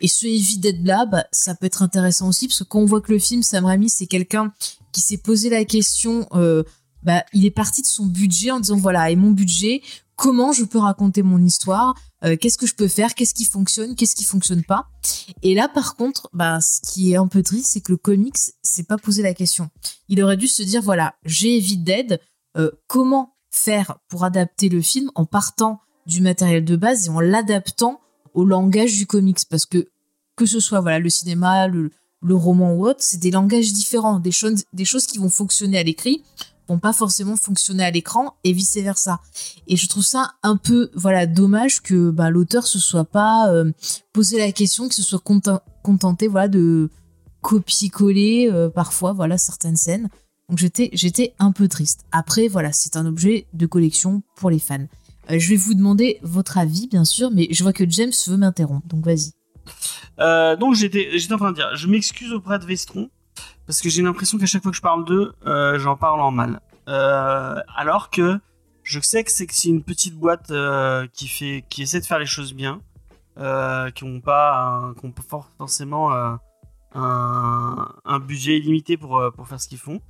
Et ce Heavy Dead là, bah, ça peut être intéressant aussi parce que quand on voit que le film Sam Raimi c'est quelqu'un qui s'est posé la question, euh, bah, il est parti de son budget en disant voilà et mon budget, comment je peux raconter mon histoire, euh, qu'est-ce que je peux faire, qu'est-ce qui fonctionne, qu'est-ce qui fonctionne pas. Et là, par contre, bah, ce qui est un peu triste, c'est que le comics s'est pas posé la question. Il aurait dû se dire, voilà, j'ai Evil Dead, euh, comment faire pour adapter le film en partant du matériel de base et en l'adaptant au langage du comics, parce que que ce soit voilà le cinéma, le, le roman ou autre, c'est des langages différents, des choses, des choses qui vont fonctionner à l'écrit pas forcément fonctionner à l'écran et vice versa. Et je trouve ça un peu voilà dommage que bah, l'auteur se soit pas euh, posé la question, que se soit contenté voilà de copier-coller euh, parfois voilà certaines scènes. Donc j'étais j'étais un peu triste. Après voilà c'est un objet de collection pour les fans. Euh, je vais vous demander votre avis bien sûr, mais je vois que James veut m'interrompre donc vas-y. donc j'étais j'étais en train de dire je m'excuse auprès de Vestron parce que j'ai l'impression qu'à chaque fois que je parle d'eux, euh, j'en parle en mal. Euh, alors que je sais que c'est une petite boîte euh, qui essaie de faire les choses bien, qui n'ont pas, forcément un, budget illimité pour faire ce qu'ils font.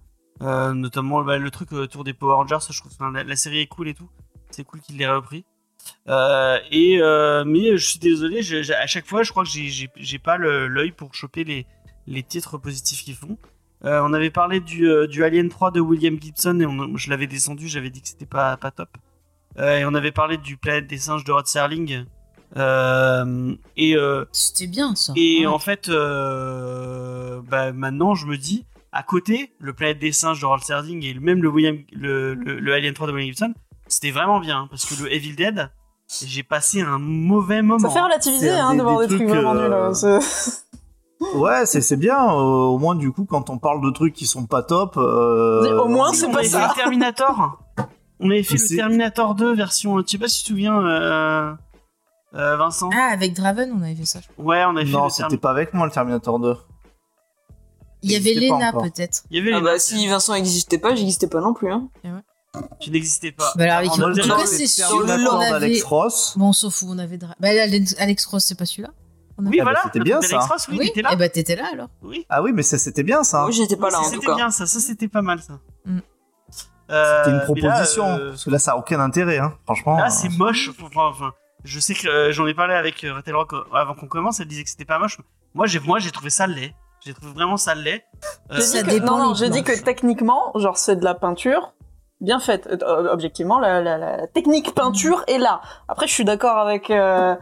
notamment bah, le truc autour des Power Rangers, je trouve que la, série est cool et tout. C'est cool qu'il l'ait repris. et mais je suis désolé, à chaque fois, je crois que j'ai pas l'œil pour choper les titres positifs qu'ils font. Euh, on avait parlé du, euh, du Alien 3 de William Gibson et on- je l'avais descendu, j'avais dit que c'était pas, pas top. Euh, et on avait parlé du Planète des singes de Rod Serling. Euh, et euh, C'était bien ça. et Ouais. en fait, euh, bah, maintenant, je me dis, à côté, le Planète des singes de Rod Serling et même le, William, le, le, le Alien 3 de William Gibson, c'était vraiment bien. Parce que le Evil Dead, j'ai passé un mauvais moment. Ça fait relativiser C'est un hein, de voir des des, trucs, trucs, vraiment euh, nuls. c'est- Ouais, c'est c'est bien. euh, au moins, du coup, quand on parle de trucs qui sont pas top. euh, Au moins, c'est on pas avait ça. fait le Terminator. On avait fait le Terminator 2 version. Tu sais pas si tu te souviens, euh, euh, Vincent Ah, avec Draven, on avait fait ça. je crois. Ouais, on avait fait Non, le c'était pas avec moi le Terminator 2. Il y avait Lena peut-être. Il y avait Ah les bah si Vincent existait pas, j'existais pas non plus. Hein. Tu n'existais pas. Bah alors, avec- En en le tout cas, c'est sûr. D'Alex avait... Ross. Bon, on s'en fout, on avait Dra... bah, Alex, Alex Cross, c'est pas celui-là Oui, Ah bah, voilà. c'était bien, ça. Ross, oui, il était là. Et bah t'étais là alors. Oui. Ah oui, mais ça, c'était bien ça. Moi j'étais pas là en tout C'était bien ça, ça c'était pas mal ça. Mm. Euh, C'était une mais là, proposition. euh, Parce que là, ça a aucun intérêt, hein. Franchement. Là, euh, c'est moche. Enfin, je sais que euh, j'en ai parlé avec euh, Ratel Rock avant qu'on commence. Elle disait que c'était pas moche. Moi, j'ai moi j'ai trouvé ça laid. J'ai trouvé vraiment ça laid. Euh, J'ai Ça que, dépend non, non, dit planches. que techniquement, genre, c'est de la peinture bien faite. Objectivement, la, la- la technique peinture est là. Après, je suis d'accord avec, euh,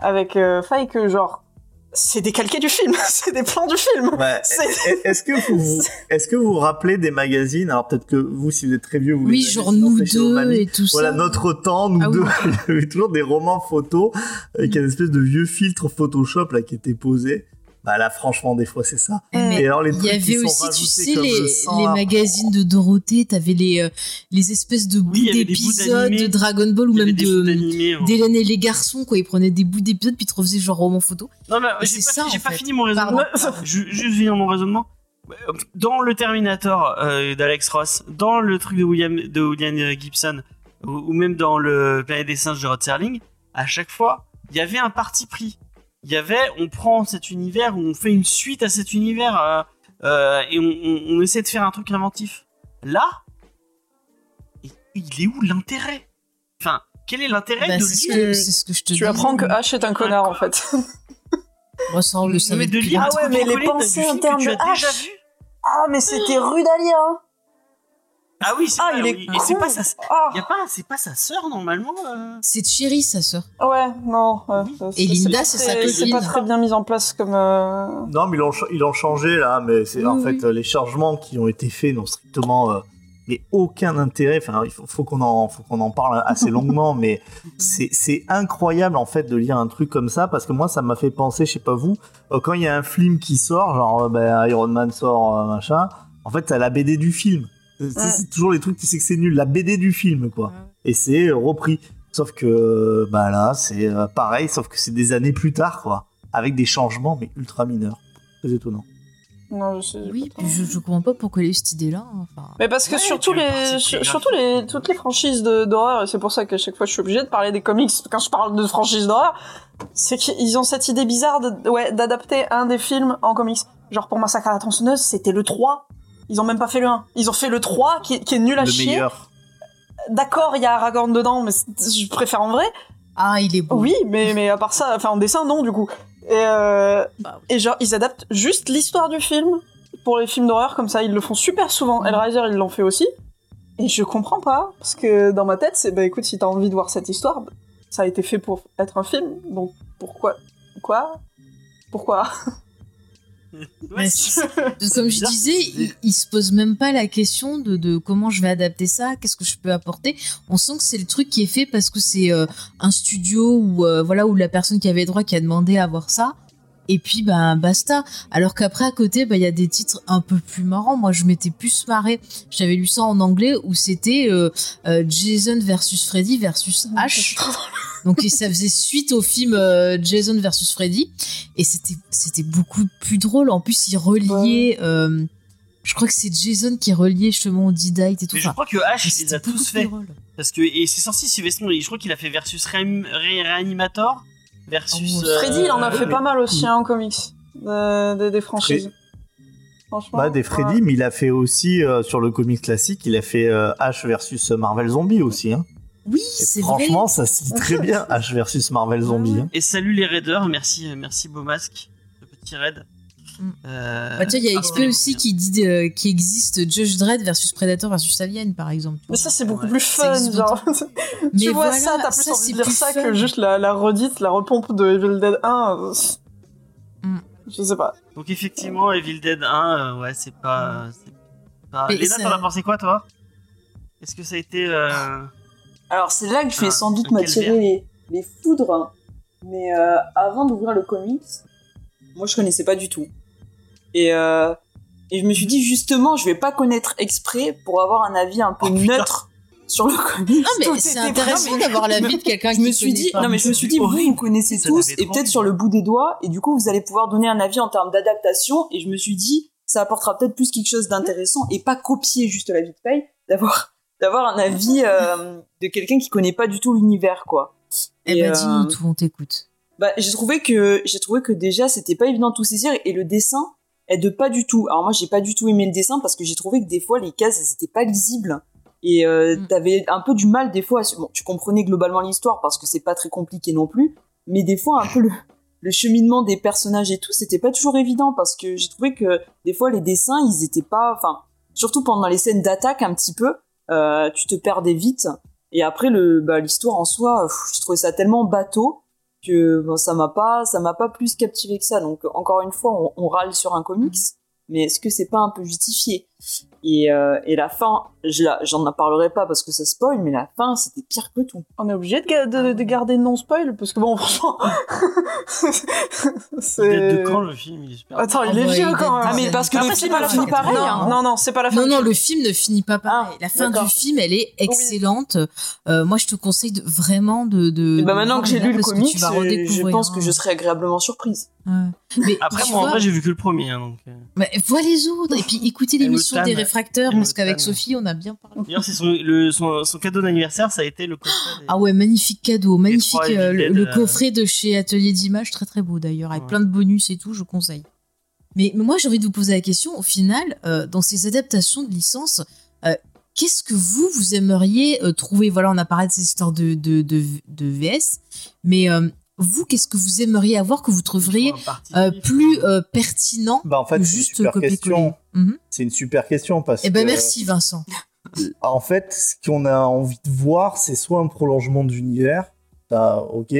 avec euh, Faye que, genre, c'est décalqué du film. c'est des plans du film. Ouais. C'est- Est-ce que vous, est-ce que vous vous rappelez des magazines? Alors peut-être que vous, si vous êtes très vieux, vous Oui, genre nous deux et tout Voilà ça. notre temps, nous Ah oui. deux. Il y avait toujours des romans photos avec un espèce de vieux filtre Photoshop là qui était posé. Bah là, franchement, des fois, c'est ça. Eh, mais Et alors les Il y avait aussi, tu sais, les, les magazines de Dorothée, t'avais les, euh, les espèces de bouts d'épisodes de Dragon Ball ou même de hein. d'Hélène et les garçons, quoi. Ils prenaient des bouts d'épisodes puis ils te refaisaient genre roman photo. Non, mais j'ai c'est pas, ça, j'ai en pas fini mon raisonnement. Juste finir mon raisonnement. Dans le Terminator euh, d'Alex Ross, dans le truc de William, de William Gibson, ou, ou même dans le Planète des singes de Rod Serling, à chaque fois, il y avait un parti pris. Il y avait, on prend cet univers, ou on fait une suite à cet univers, euh, euh, et on, on- on essaie de faire un truc inventif. Là, il est où l'intérêt? Enfin, quel est l'intérêt Bah, de c'est ce lire que, c'est ce que je te Tu dis. apprends que H est un connard, en fait. Moi, ça, on le mais de lire Ah ouais, mais les pensées tu de H. vu Ah, mais c'était rude à lire. hein. Ah oui, c'est Ah, il est oui. Et c'est pas sa, Ah. y a pas, c'est pas sa sœur normalement. euh C'est Chérie, sa sœur. Ouais, non. ouais, ça- Et ça- Linda, c'est sa C'est pas très bien mis en place comme. euh, Non, mais ils l'ont, ils l'ont changé là, mais c'est en Oui, fait oui. euh, les changements qui ont été faits n'ont strictement euh, mais aucun intérêt. Enfin, il faut, faut qu'on en, faut qu'on en parle assez longuement, mais c'est, c'est incroyable en fait de lire un truc comme ça parce que moi ça m'a fait penser, je sais pas vous, euh, quand il y a un film qui sort, genre euh, ben, Iron Man sort euh, machin, en fait t'as la BD du film. C'est, Ouais. c'est toujours les trucs qui c'est que c'est nul, la BD du film quoi. Et c'est euh, repris. Sauf que bah là c'est euh, pareil, sauf que c'est des années plus tard quoi, avec des changements mais ultra mineurs. Très étonnant. Non, je sais. Oui, je, je comprends pas pourquoi il y a eu cette idée-là. hein, Enfin, Mais parce que Ouais, surtout tu les, sur- surtout les, toutes les franchises de- d'horreur, et c'est pour ça qu'à chaque fois je suis obligée de parler des comics quand je parle de franchises d'horreur, c'est qu'ils ont cette idée bizarre de, ouais, d'adapter un des films en comics. Genre pour Massacre à la tronçonneuse, c'était le 3. Ils ont même pas fait le 1. Ils ont fait le 3 qui, est- qui est nul à le chier. meilleur. D'accord, il y a Aragorn dedans, mais je préfère en vrai. Ah, il est beau. Oui, mais, mais à part ça, enfin en dessin, non, du coup. Et, euh, Bah et genre, ils adaptent juste l'histoire du film pour les films d'horreur, comme ça, ils le font super souvent. Hellraiser, ils l'ont fait aussi. Et je comprends pas, parce que dans ma tête, c'est bah écoute, si t'as envie de voir cette histoire, ça a été fait pour être un film, donc pourquoi Quoi Pourquoi? Ouais, Comme je disais, il, il se pose même pas la question de, de comment je vais adapter ça, qu'est-ce que je peux apporter. On sent que c'est le truc qui est fait parce que c'est euh, un studio où euh, voilà où la personne qui avait droit qui a demandé à voir ça. Et puis ben basta. Alors qu'après à côté, bah, il y a des titres un peu plus marrants. Moi, je m'étais plus marré. J'avais lu ça en anglais où c'était euh, euh, Jason versus Freddy versus H. Donc et ça faisait suite au film euh, Jason versus Freddy et c'était c'était beaucoup plus drôle. En plus, il reliait. euh, je crois que c'est Jason qui reliait justement au D-Date et tout. Mais je crois que H, il les a tous fait. Parce que, et c'est sorti Sylvester, je crois qu'il a fait versus Réan- Ré- Reanimator versus. Oh, euh, Freddy, il en a oui, fait mais- pas mal aussi hein, en comics, de- de- des franchises. Franchement. Bah, des Freddy, ouais. mais il a fait aussi euh, sur le comic classique, il a fait euh, H versus Marvel Zombie aussi. Hein. Oui, c'est franchement, vrai. ça se lit très bien H versus Marvel Zombie. hein. Et salut les raiders, merci, merci Beaumasque, le petit raid. Mm. Euh, Bah, tu vois, il y a ah, XP aussi qui dit euh, qu'il existe Judge Dredd versus Predator versus Alien, par exemple. Mais ça, c'est beaucoup Ouais. plus fun, genre. Mais tu vois voilà, ça, t'as plus ça, envie de lire ça fun. que juste la, la redite, la repompe de Evil Dead 1. Mm. Je sais pas. Donc effectivement, Evil Dead 1, euh, ouais, c'est pas... c'est pas... Mais Léna, ça- t'en as pensé quoi, toi? Est-ce que ça a été... euh, Alors c'est là que je vais Ah, sans doute m'attirer les, les foudres. Mais euh, avant d'ouvrir le comics, moi je connaissais pas du tout. Et, euh, et je me suis dit justement, je vais pas connaître exprès pour avoir un avis un peu Oh, neutre sur le comics. Non, mais c'est intéressant d'avoir l'avis de quelqu'un je qui me suis connaît dit, pas. non mais je me suis dit, vous, vous connaissez tous, et peut-être sur le bout des doigts, et du coup vous allez pouvoir donner un avis en termes d'adaptation, et je me suis dit, ça apportera peut-être plus quelque chose d'intéressant, et pas copier juste la vie de paye, d'avoir d'avoir un avis euh, de quelqu'un qui connaît pas du tout l'univers, quoi. Eh Et, ben, euh, dis-nous tout, on t'écoute. bah, j'ai trouvé que j'ai trouvé que déjà c'était pas évident de tout saisir et le dessin aide pas du tout. Alors moi j'ai pas du tout aimé le dessin parce que j'ai trouvé que des fois les cases elles étaient pas lisibles et euh, Mm. t'avais un peu du mal des fois. à- Bon, tu comprenais globalement l'histoire parce que c'est pas très compliqué non plus, mais des fois un peu le le cheminement des personnages et tout c'était pas toujours évident parce que j'ai trouvé que des fois les dessins ils étaient pas, enfin surtout pendant les scènes d'attaque un petit peu, euh, tu te perdais vite. Et après le bah, l'histoire en soi, pff, je trouvais ça tellement bateau que ça m'a pas ça m'a pas plus captivé que ça. Donc encore une fois on, on râle sur un comics mais est-ce que c'est pas un peu justifié? Et, euh, et la fin je j'en parlerai pas parce que ça spoil mais la fin c'était pire que tout On est obligé de, ga- de, de garder non spoil parce que bon, franchement. Date de quand le film? Il est. Attends, il est Ah ouais, vieux quand même. ah mais parce que Après, le c'est film pas a la fin. pareil non, hein. non, non, c'est pas la fin. Non, non, film. le film ne finit pas pareil. Ah, la fin du film, elle est excellente. Euh, moi, je te conseille de, vraiment de. de et bah maintenant que j'ai lu le vas euh, je pense que hein. je serai agréablement surprise Ouais. Mais Après, moi, en vrai, j'ai vu que le premier, hein, donc... euh. mais vois les autres. Et puis écoutez Elle des réfracteurs parce qu'avec. Sophie, on a bien parlé. D'ailleurs, c'est son, le, son, son cadeau d'anniversaire, ça a été le coffret. des- Ah ouais, magnifique cadeau, magnifique euh, le, euh, coffret de chez Atelier d'Images, très très beau d'ailleurs, avec Ouais. plein de bonus et tout, je conseille. Mais, mais moi j'ai envie de vous poser la question, au final, euh, dans ces adaptations de licences, euh, qu'est-ce que vous, vous aimeriez trouver? Voilà, on a parlé de ces histoires de, de, de, de VS, mais vous, qu'est-ce que vous aimeriez avoir que vous trouveriez euh, plus euh, pertinent Bah en fait, que c'est une juste super. Mhm. C'est une super question parce Eh ben que merci Vincent. en fait, ce qu'on a envie de voir, c'est soit un prolongement d'univers, ça, ok,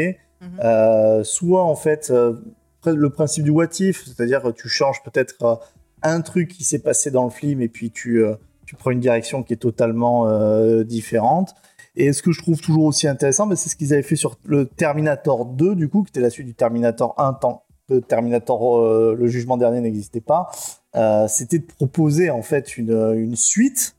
euh, soit en fait euh, le principe du what if, c'est-à-dire que tu changes peut-être euh, un truc qui s'est passé dans le film et puis tu, euh, tu prends une direction qui est totalement euh, différente. Et ce que je trouve toujours aussi intéressant, c'est ce qu'ils avaient fait sur le Terminator 2, du coup, qui était la suite du Terminator 1, tant que Terminator, euh, le jugement dernier n'existait pas. Euh, c'était de proposer en fait une, suite.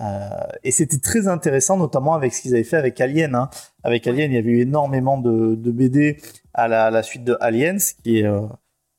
Euh, et c'était très intéressant, notamment avec ce qu'ils avaient fait avec Alien. hein. Avec Alien, il y avait eu énormément de, BD à la, suite de Aliens, qui est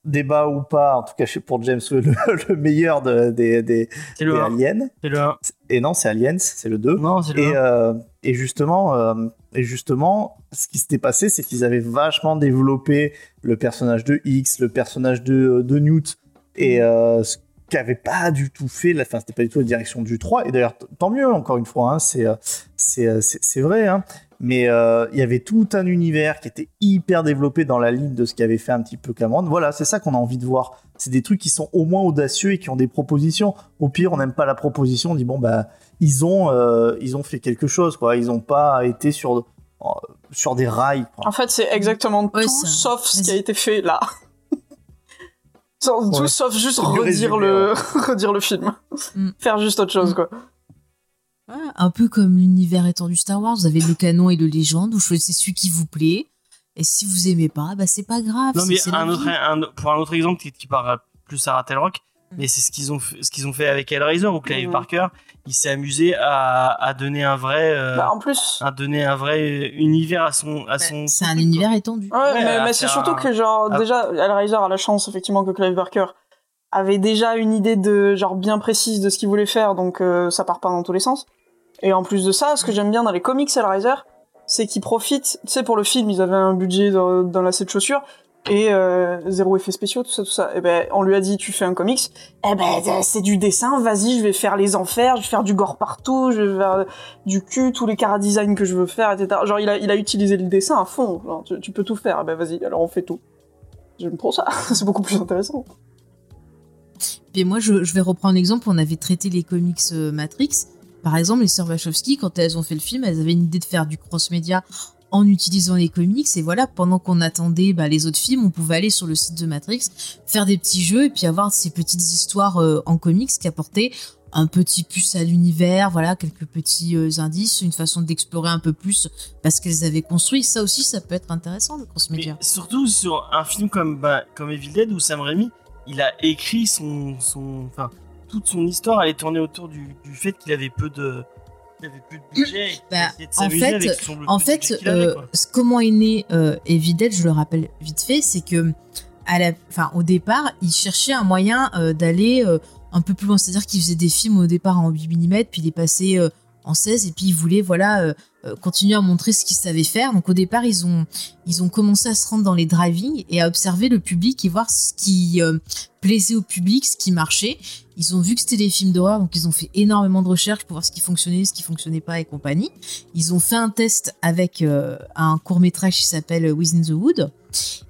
débat ou pas, en tout cas chez- pour James, le, le meilleur de- des, des, C'est des le 1. Aliens. C'est le 1. Et non, c'est Aliens, c'est le 2. Non, c'est le Et, 1. euh, et justement, euh, et justement, ce qui s'était passé, c'est qu'ils avaient vachement développé le personnage de X, le personnage de, de Newt, et euh, ce qu'avait pas du tout fait, la, enfin, c'était pas du tout la direction du 3. Et d'ailleurs, tant mieux, encore une fois, hein, c'est, euh, c'est, euh, c'est, c'est vrai. Hein, mais euh, il y avait tout un univers qui était hyper développé dans la ligne de ce qu'avait fait un petit peu Cameron. Voilà, c'est ça qu'on a envie de voir. C'est des trucs qui sont au moins audacieux et qui ont des propositions. Au pire, on n'aime pas la proposition, on dit bon bah ils ont euh, ils ont fait quelque chose quoi. Ils n'ont pas été sur euh, sur des rails. quoi. En fait, c'est exactement tout ça- sauf ce qui a été fait là. Sans- Tout sauf juste redire le, redire le film. Mm. Faire juste autre chose, Mm. quoi. Ouais, un peu comme l'univers étendu Star Wars, vous avez le canon et le légende, vous choisissez celui qui vous plaît. Et si vous aimez pas, bah c'est pas grave. Non, mais un autre, un- pour un autre exemple qui, qui part plus à Rattle Rock. Mais c'est ce qu'ils ont, fait- ce qu'ils ont fait avec Hellraiser où Clive Mhm. Parker, il s'est amusé à, à donner un vrai, euh, Bah, en plus. à donner un vrai univers à son, à son. C'est un univers étendu. Ouais, Ouais, mais, c'est surtout un- que, genre, à- déjà, Hellraiser a la chance, effectivement, que Clive Barker avait déjà une idée de, genre, bien précise de ce qu'il voulait faire, donc euh, ça part pas dans tous les sens. Et en plus de ça, ce que j'aime bien dans les comics Hellraiser, c'est qu'ils profitent, tu sais, pour le film, ils avaient un budget dans, dans la de chaussures, et euh, zéro effet spéciaux, tout ça, tout ça. Et ben, on lui a dit, tu fais un comics, eh ben, c'est du dessin, vas-y, je vais faire les enfers, je vais faire du gore partout, je vais faire du cul, tous les cara design que je veux faire, etc. Genre, il a, il a utilisé le dessin à fond, tu, peux tout faire, eh ben, vas-y, alors on fait tout. J'aime trop ça, c'est beaucoup plus intéressant. Puis moi, je, vais reprendre l'exemple. On avait traité les comics euh, Matrix. Par exemple, les sœurs Wachowski, quand elles ont fait le film, elles avaient une idée de faire du cross-média en utilisant les comics. Et voilà, pendant qu'on attendait bah, les autres films, on pouvait aller sur le site de Matrix, faire des petits jeux et puis avoir ces petites histoires euh, en comics qui apportaient un petit plus à l'univers, voilà, quelques petits euh, indices, une façon d'explorer un peu plus parce qu'elles avaient construit. Ça aussi, ça peut être intéressant, le cross-média. surtout sur un film comme, bah, comme Evil Dead où Sam Raimi, il a écrit son, son, enfin, toute son histoire, elle est tournée autour du fait qu'il avait peu de, il avait peu de budget. Bah, de en fait- avec son- le En fait, avait, euh, comment est né euh, je le rappelle vite fait, c'est que à la, enfin, au départ, il cherchait un moyen euh, d'aller euh, un peu plus loin. C'est-à-dire qu'il faisait des films au départ en 8 mm, puis il est passé en 16, et puis il voulait voilà, continuer à montrer ce qu'il savait faire. Donc au départ, ils ont, ils ont commencé à se rendre dans les driving et à observer le public et voir ce qui plaisait au public, ce qui marchait. Ils ont vu que c'était des films d'horreur, donc ils ont fait énormément de recherches pour voir ce qui fonctionnait, ce qui fonctionnait pas et compagnie. Ils ont fait un test avec euh, un court métrage qui s'appelle Within the Wood.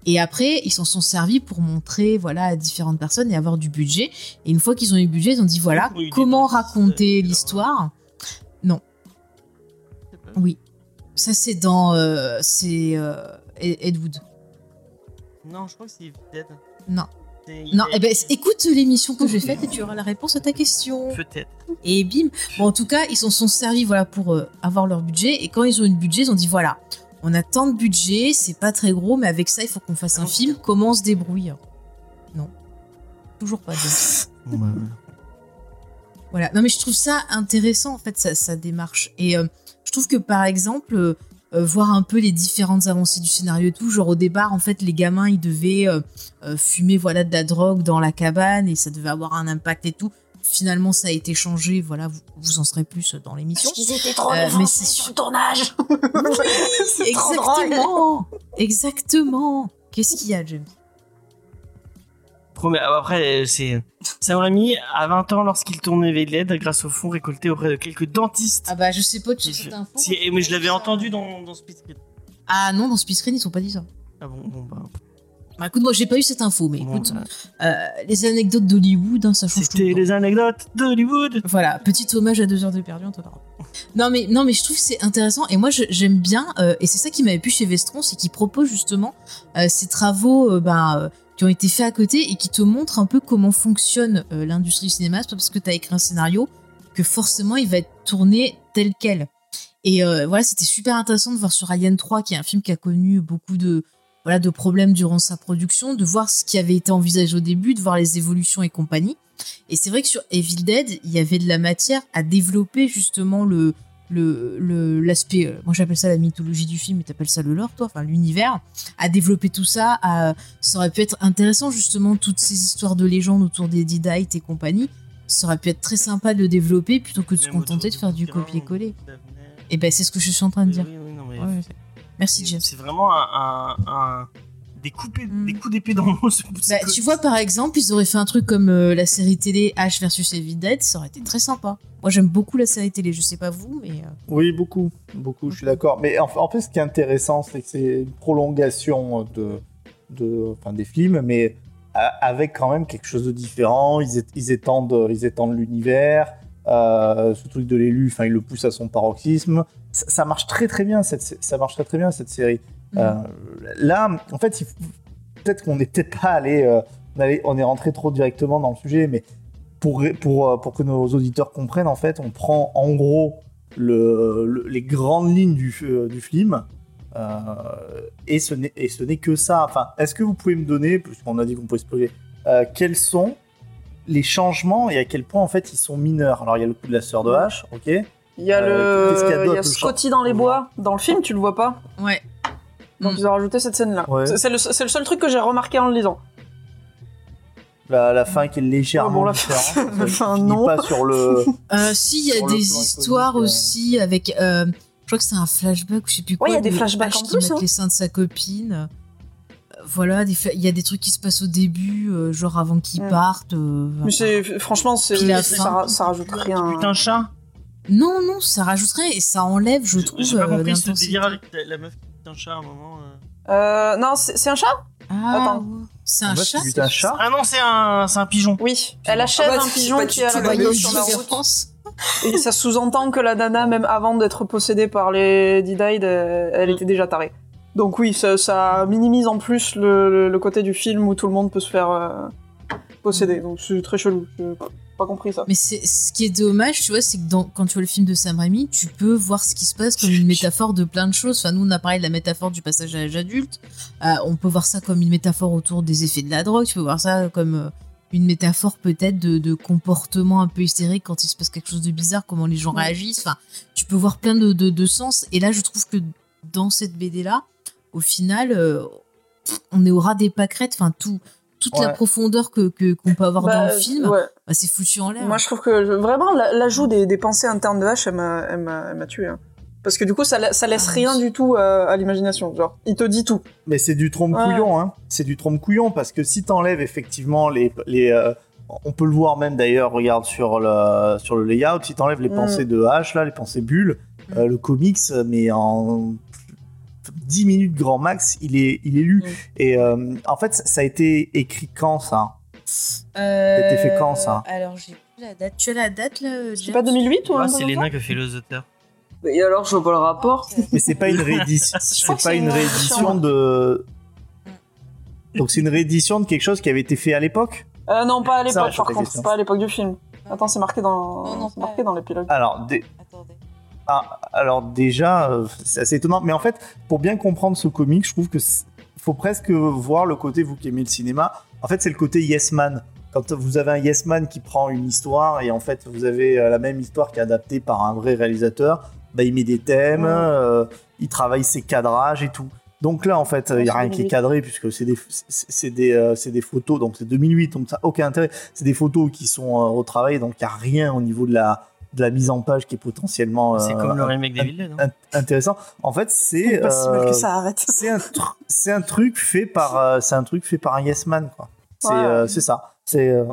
Et après, ils s'en sont servis pour montrer voilà à différentes personnes et avoir du budget. Et une fois qu'ils ont eu le budget, ils ont dit voilà Oui, comment raconter euh, l'histoire. Oui, ça c'est dans euh, c'est euh, Ed Wood. Non, je crois que c'est Dead. Non. Non, eh ben, écoute l'émission que j'ai faite et tu auras la réponse à ta question. Peut-être. Et bim. Bon, en tout cas, ils s'en sont servis voilà pour euh, avoir leur budget. Et quand ils ont eu le budget, ils ont dit voilà, on a tant de budget, c'est pas très gros, mais avec ça, il faut qu'on fasse un film. Comment on se débrouille? Non, toujours pas. James. Voilà. Non, mais je trouve ça intéressant en fait sa, sa démarche. Et euh, je trouve que par exemple, euh, voir un peu les différentes avancées du scénario et tout, genre au départ, en fait, les gamins ils devaient euh, euh, fumer voilà de la drogue dans la cabane et ça devait avoir un impact et tout. Finalement, ça a été changé. Voilà, vous, vous en serez plus dans l'émission. qu'ils étaient trop Euh, mais avancés c'est sur le tournage. Drôle. Exactement. Exactement. Qu'est-ce qu'il y a, James Premier- Après, euh, c'est Sam Raimi à 20 ans lorsqu'il tournait Evil Dead grâce au fonds récolté auprès de quelques dentistes. Ah bah je sais pas, tu sais cette info. Si, mais je l'avais entendu dans, dans Speed. Ah non, dans Speed Screen, ils ont pas dit ça. Ah bon, bon bah. Bah écoute, moi j'ai pas eu cette info, mais bon, écoute, bah, euh, les anecdotes d'Hollywood, hein, ça change tout. C'était les anecdotes d'Hollywood. Voilà, petit hommage à deux heures de perdu en. Non mais non mais je trouve que c'est intéressant et moi j'aime bien euh, et c'est ça qui m'avait plu chez Vestron, c'est qu'il propose justement euh, ces travaux euh, ben, qui ont été faits à côté et qui te montrent un peu comment fonctionne euh, l'industrie du cinéma. C'est pas parce que tu as écrit un scénario que forcément il va être tourné tel quel. Et euh, voilà, c'était super intéressant de voir sur Alien 3, qui est un film qui a connu beaucoup de problèmes durant sa production, de voir ce qui avait été envisagé au début, de voir les évolutions et compagnie. Et c'est vrai que sur Evil Dead, il y avait de la matière à développer justement le le l'aspect euh, moi j'appelle ça la mythologie du film et t'appelles ça le lore toi enfin l'univers à développer tout ça à, ça aurait pu être intéressant justement toutes ces histoires de légendes autour des Deadite et compagnie. Ça aurait pu être très sympa de le développer plutôt que de se contenter de faire du copier-coller. Et ben c'est ce que je suis en train de dire. Oui, oui, non, mais Ouais, ouais. merci James C'est vraiment un, un, un- des coups, Mm. des coups d'épée dans l'eau. Bah, tu vois, par exemple, ils auraient fait un truc comme euh, la série télé H versus Evil Dead, ça aurait été très sympa. Moi, j'aime beaucoup la série télé, je sais pas vous, mais. euh, Oui, beaucoup, beaucoup, je suis d'accord. Mais en, en fait, ce qui est intéressant, c'est que c'est une prolongation de, de, enfin, des films, mais a- avec quand même quelque chose de différent. Ils, étendent, ils étendent l'univers. Euh, ce truc de l'élu, enfin, il le pousse à son paroxysme. Ça, ça marche très très bien cette, ça marche très très bien cette série. Euh, là, en fait, peut-être qu'on n'est peut-être pas allé, euh, on, allait- on est rentré trop directement dans le sujet, mais pour, pour, euh, pour que nos auditeurs comprennent, en fait, on prend en gros le, le- les grandes lignes du, du film. euh, et ce n'est et ce n'est que ça. Enfin, est-ce que vous pouvez me donner, puisqu'on a dit qu'on pouvait spoiler, euh, quels sont les changements et à quel point en fait ils sont mineurs? Alors il y a le coup de la sœur de H, ok. Il y a Euh, le, il y a le Scotty dans les bois. Dans le film, tu le vois pas? Ouais. Donc Mm. ils ont rajouté cette scène-là. Ouais. C'est- le, seul truc que j'ai remarqué en le lisant. La, la fin qui est légèrement Ah bon, la différente. fin- Ça, la fin, non. pas sur le. Euh, si, il y a des histoires euh. aussi avec. euh, je crois que c'est un flashback je sais plus quoi. Ouais, il y a des de flashbacks H en qui plus, met hein. les seins de sa copine. Euh, Voilà, il y a des trucs qui se passent au début, euh, genre avant qu'ils Mm. partent. euh, Mais c'est franchement, c'est ça, ça rajoute rien. Putain, chat. Non, non, ça rajouterait et ça enlève, je trouve. J'ai pas euh, compris ce délire avec la, meuf qui un chat à un moment. euh. Euh, non, c'est un chat? Ah, Attends. C'est un chat. juste un chat. Ah non, c'est un, c'est un pigeon. Oui, elle achève Ah bah, un pigeon qui la la a bagnole une sur la route. Et ça sous-entend que la nana, même avant d'être possédée par les D-Died, elle, elle était déjà tarée. Donc oui, ça, ça minimise en plus le, le- le côté du film où tout le monde peut se faire euh, posséder. Donc c'est très chelou. Pas compris ça. Mais c'est ce qui est dommage, tu vois, c'est que dans, quand tu vois le film de Sam Raimi, tu peux voir ce qui se passe comme une métaphore de plein de choses. Enfin, nous, on a parlé de la métaphore du passage à l'âge adulte. Euh, on peut voir ça comme une métaphore autour des effets de la drogue. Tu peux voir ça comme euh, une métaphore peut-être de, de comportement un peu hystérique quand il se passe quelque chose de bizarre, comment les gens Ouais. réagissent. Enfin, tu peux voir plein de, de, de sens. Et là, je trouve que dans cette BD-là, au final, euh, on est au ras des pâquerettes. Enfin, tout, toute la profondeur que qu'on peut avoir dans Bah, le film, ouais. bah, c'est foutu en l'air. Moi, je trouve que vraiment la- l'ajout des, des pensées internes de H, elle m'a- elle m'a elle m'a tué. hein. Parce que du coup, ça, la- ça laisse Ah, rien oui. du tout euh, à l'imagination. Genre, il te dit tout. Mais c'est du trompe Ouais. couillon, hein. C'est du trompe couillon parce que si t'enlèves effectivement les, les euh, on peut le voir même d'ailleurs, regarde sur le sur le layout, si t'enlèves les Mm. pensées de H là, les pensées bulles, euh, le comics, mais en 10 minutes grand max, il est il est lu. Mm. Et euh, en fait, ça a été écrit quand ça? Euh, C'était fait quand, ça? Alors, j'ai plus la date. Tu as la date là C'est pas 2008 ou Ah, truc c'est ça Léna qui a fait les auteurs. Et alors, je vois pas le rapport. Mais c'est pas une réédition, c'est pas c'est une réédition de donc c'est une réédition de quelque chose qui avait été fait à l'époque? Euh, non, pas à Ça, l'époque, par contre. question. Pas à l'époque du film. Attends, c'est marqué dans, Non, non, c'est pas- marqué dans l'épilogue. Alors, Attendez. Ah, alors déjà, euh, c'est assez étonnant. Mais en fait, pour bien comprendre ce comic, je trouve que faut presque voir le côté, vous qui aimez le cinéma, en fait, c'est le côté Yes Man. Quand vous avez un Yes Man qui prend une histoire et en fait, vous avez euh, la même histoire qui est adaptée par un vrai réalisateur, bah, il met des thèmes, Ouais. euh, il travaille ses cadrages et tout. Donc là, en fait, il n'y a rien qui est 2008. cadré puisque c'est des, c'est- des, euh, photos, donc c'est 2008, donc ça n'a aucun intérêt. C'est des photos qui sont retravaillées, donc il n'y a rien au niveau de la, de la mise en page qui est potentiellement C'est euh, comme le remake des int- intéressant. En fait, c'est C'est pas si mal euh, que ça, arrête. c'est un tr- c'est un truc fait par euh, c'est un truc fait par un yes man quoi. C'est Ouais. euh, c'est ça. C'est euh,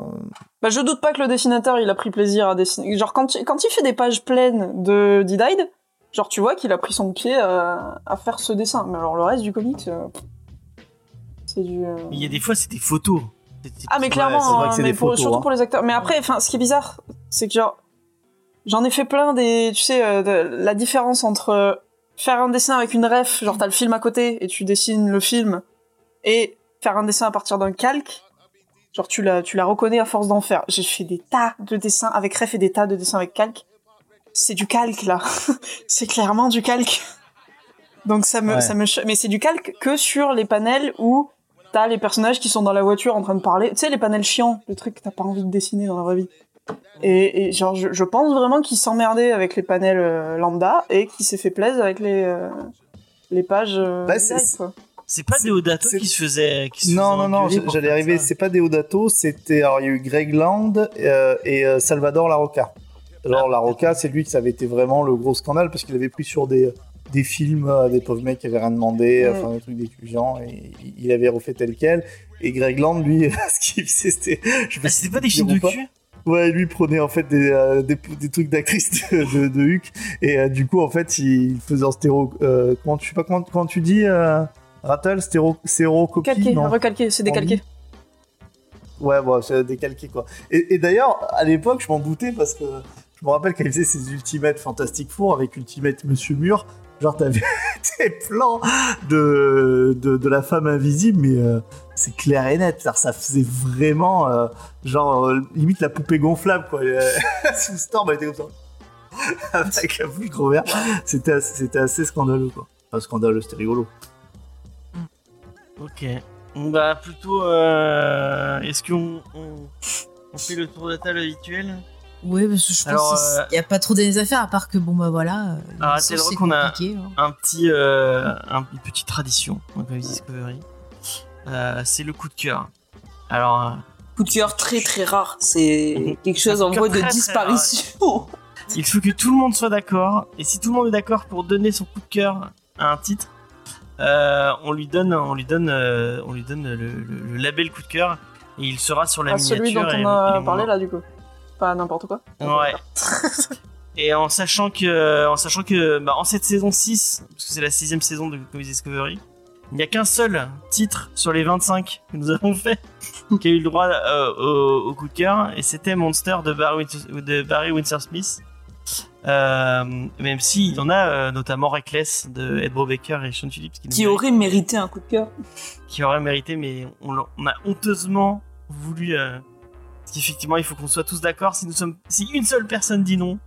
Bah, je doute pas que le dessinateur, il a pris plaisir à dessiner. Genre, quand, il- quand il fait des pages pleines de D-Died, genre, tu vois qu'il a pris son pied euh, à faire ce dessin. Mais alors, le reste du comics, euh, c'est du. euh, il y a des fois, c'est des photos. Ah, mais Ouais, clairement, que hein, c'est mais des pour- photos, surtout hein. pour les acteurs. Mais après, enfin, ce qui est bizarre, c'est que genre, j'en ai fait plein des, tu sais, euh, de- la différence entre euh, faire un dessin avec une ref, genre t'as le film à côté et tu dessines le film, et faire un dessin à partir d'un calque, genre tu la, tu la reconnais à force d'en faire. J'ai fait des tas de dessins avec ref et des tas de dessins avec calque. C'est du calque là, c'est clairement du calque. Donc ça me, Ouais. ça me, mais c'est du calque que sur les panels où t'as les personnages qui sont dans la voiture en train de parler. Tu sais, les panels chiants, le truc que t'as pas envie de dessiner dans la vraie vie. Et, et genre, je, je pense vraiment qu'il s'emmerdait avec les panels euh, lambda et qu'il s'est fait plaisir avec les, euh, les pages. euh, Bah, c'est- pas Deodato c'est- qui se faisait. Qui se non faisait non non, j'allais arriver. ça. C'est pas Deodato, c'était alors il y a eu Greg Land euh, et euh, Salvador Larocca. Alors Larocca, c'est lui qui ça avait été vraiment le gros scandale parce qu'il avait pris sur des des films des pauvres mecs qui avaient rien demandé, Mm. enfin des trucs d'étudiants et il- avait refait tel quel. Et Greg Land, lui, ce qu'il faisait, c'était. Je sais c'était pas des films de cul Ouais, lui prenait en fait des, euh, des, des trucs d'actrice de, de, de Huck et euh, du coup en fait il faisait en stéro. Euh, comment tu sais pas comment, comment tu dis euh, Rattle stéro sérocopie Calqué, non? recalqué, c'est décalqué. Ouais, bon, c'est décalqué quoi. Et, et d'ailleurs à l'époque je m'en doutais parce que je me rappelle quand il faisait ses Ultimate Fantastic Four avec Ultimate Monsieur Mur, genre t'avais des plans de, de, de la femme invisible mais euh, c'est clair et net, ça faisait vraiment euh, genre euh, limite la poupée gonflable quoi. Euh, Sous Storm elle était comme ça. Avec un micro vert. C'était assez, c'était assez scandaleux quoi. Pas scandaleux, c'était rigolo. Ok. Bah, plutôt. Euh... Est-ce qu'on. On... on fait le tour de table habituel Ouais, parce que je Alors, pense qu'il n'y a pas trop des affaires à part que bon bah voilà. Alors, les c'est vrai qu'on a- hein. un petit, euh, un- une petite tradition dans Comics Discovery. Euh, c'est le coup de cœur. Alors, euh, Coup de cœur très très rare. C'est quelque chose en voie de très, très disparition. il faut que tout le monde soit d'accord. Et si tout le monde est d'accord pour donner son coup de cœur à un titre, euh, on lui donne, on lui donne, euh, on lui donne le, le- le label coup de cœur. Et il sera sur la Ah, celui dont miniature. on a parlé là, du coup. Pas n'importe quoi. Ouais. Et en sachant que, en sachant que, bah, en cette saison 6, parce que c'est la sixième saison de Comics Discovery, il n'y a qu'un seul titre sur les 25 que nous avons fait qui a eu le droit euh, au, au coup de cœur, et c'était Monster de Barry, Winter- de Barry Windsor Smith. Euh, même s'il y en a euh, notamment Reckless de Ed Brubaker et Sean Phillips qui, Qui aurait mérité un coup de cœur. qui aurait mérité, mais on, on a honteusement voulu. Parce qu'effectivement, il faut qu'on soit tous d'accord. Si nous sommes, si une seule personne dit non,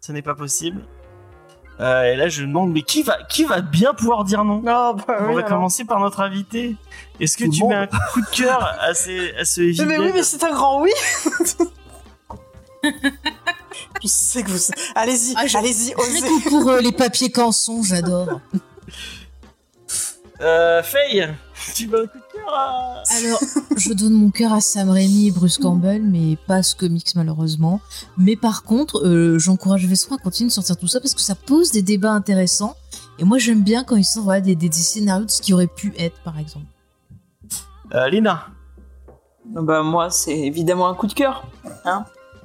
ce n'est pas possible. Euh, et là, je me demande, mais qui va, qui va bien pouvoir dire non? Non, bah On oui, va alors. commencer par notre invité. Est-ce que Tout tu mets un coup de cœur à, ces, à ce Evil mais oui, mais c'est un grand oui. je sais que vous. Allez-y, Ah, je- allez-y, osez. pour euh, les papiers canson, j'adore. Euh, Faye, tu veux un coup de cœur à... Alors, je donne mon cœur à Sam Raimi et Bruce Campbell, mais pas à ce comics malheureusement. Mais par contre, euh, j'encourage Vesson à continuer de sortir tout ça parce que ça pose des débats intéressants. Et moi, j'aime bien quand ils sortent voilà, des, des, des scénarios de ce qui aurait pu être, par exemple. Euh, Lina. Bah, moi, c'est évidemment un coup de cœur.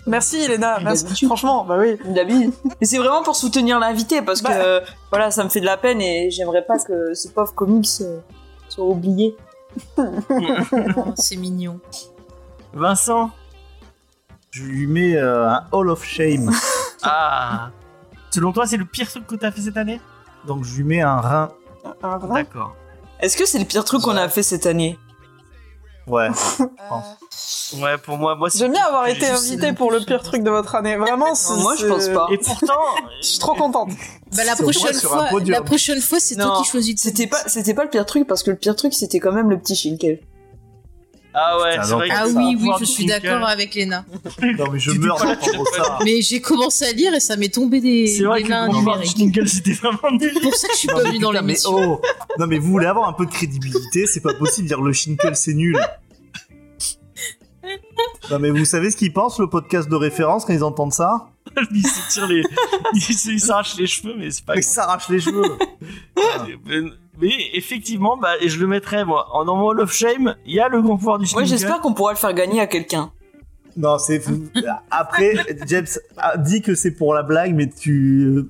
Merci, Elena. Comme Merci. Franchement, bah oui. D'habitude. Mais c'est vraiment pour soutenir l'invité parce que Bah. euh, voilà, ça me fait de la peine et j'aimerais pas que ce pauvre comics euh, soit oublié. Oh, c'est mignon. Vincent. Je lui mets euh, un Hall of Shame. Ah. Selon toi, c'est le pire truc que t'as fait cette année? Donc je lui mets un rein. Un vrai. D'accord. Est-ce que c'est le pire truc qu'on a fait cette année? Ouais. Ouais, pour moi, moi c'est J'aime bien avoir été invité pour le pire truc de votre année. Vraiment, c'est- Moi, je pense pas. Et pourtant, Je suis trop contente. Bah, la, prochaine fois, la prochaine fois, c'est toi qui choisis. C'était pas, c'était pas le pire truc parce que le pire truc c'était quand même le petit Shinkel. Ah ouais, c'est vrai que Ah oui, oui, je suis d'accord avec Léna. Non mais je meurs là, d'entendre ça. Mais j'ai commencé à lire et ça m'est tombé des, C'est vrai des mains numériques. Shinkel, c'était vraiment nul. C'est pour ça que je suis Non, pas venue dans putain, mais l'émission. oh Non mais vous voulez avoir un peu de crédibilité, c'est pas possible de dire le Shinkel c'est nul. Non mais vous savez ce qu'ils pensent le podcast de référence quand ils entendent ça? Il se tire les. cheveux, mais c'est pas Ils s'arrachent les cheveux. Mais, mais effectivement, bah, et je le mettrais, moi. En normal Hall of Shame, il y a le grand pouvoir du Moi Shinkel. j'espère qu'on pourra le faire gagner à quelqu'un. Non, c'est après James a dit que c'est pour la blague mais tu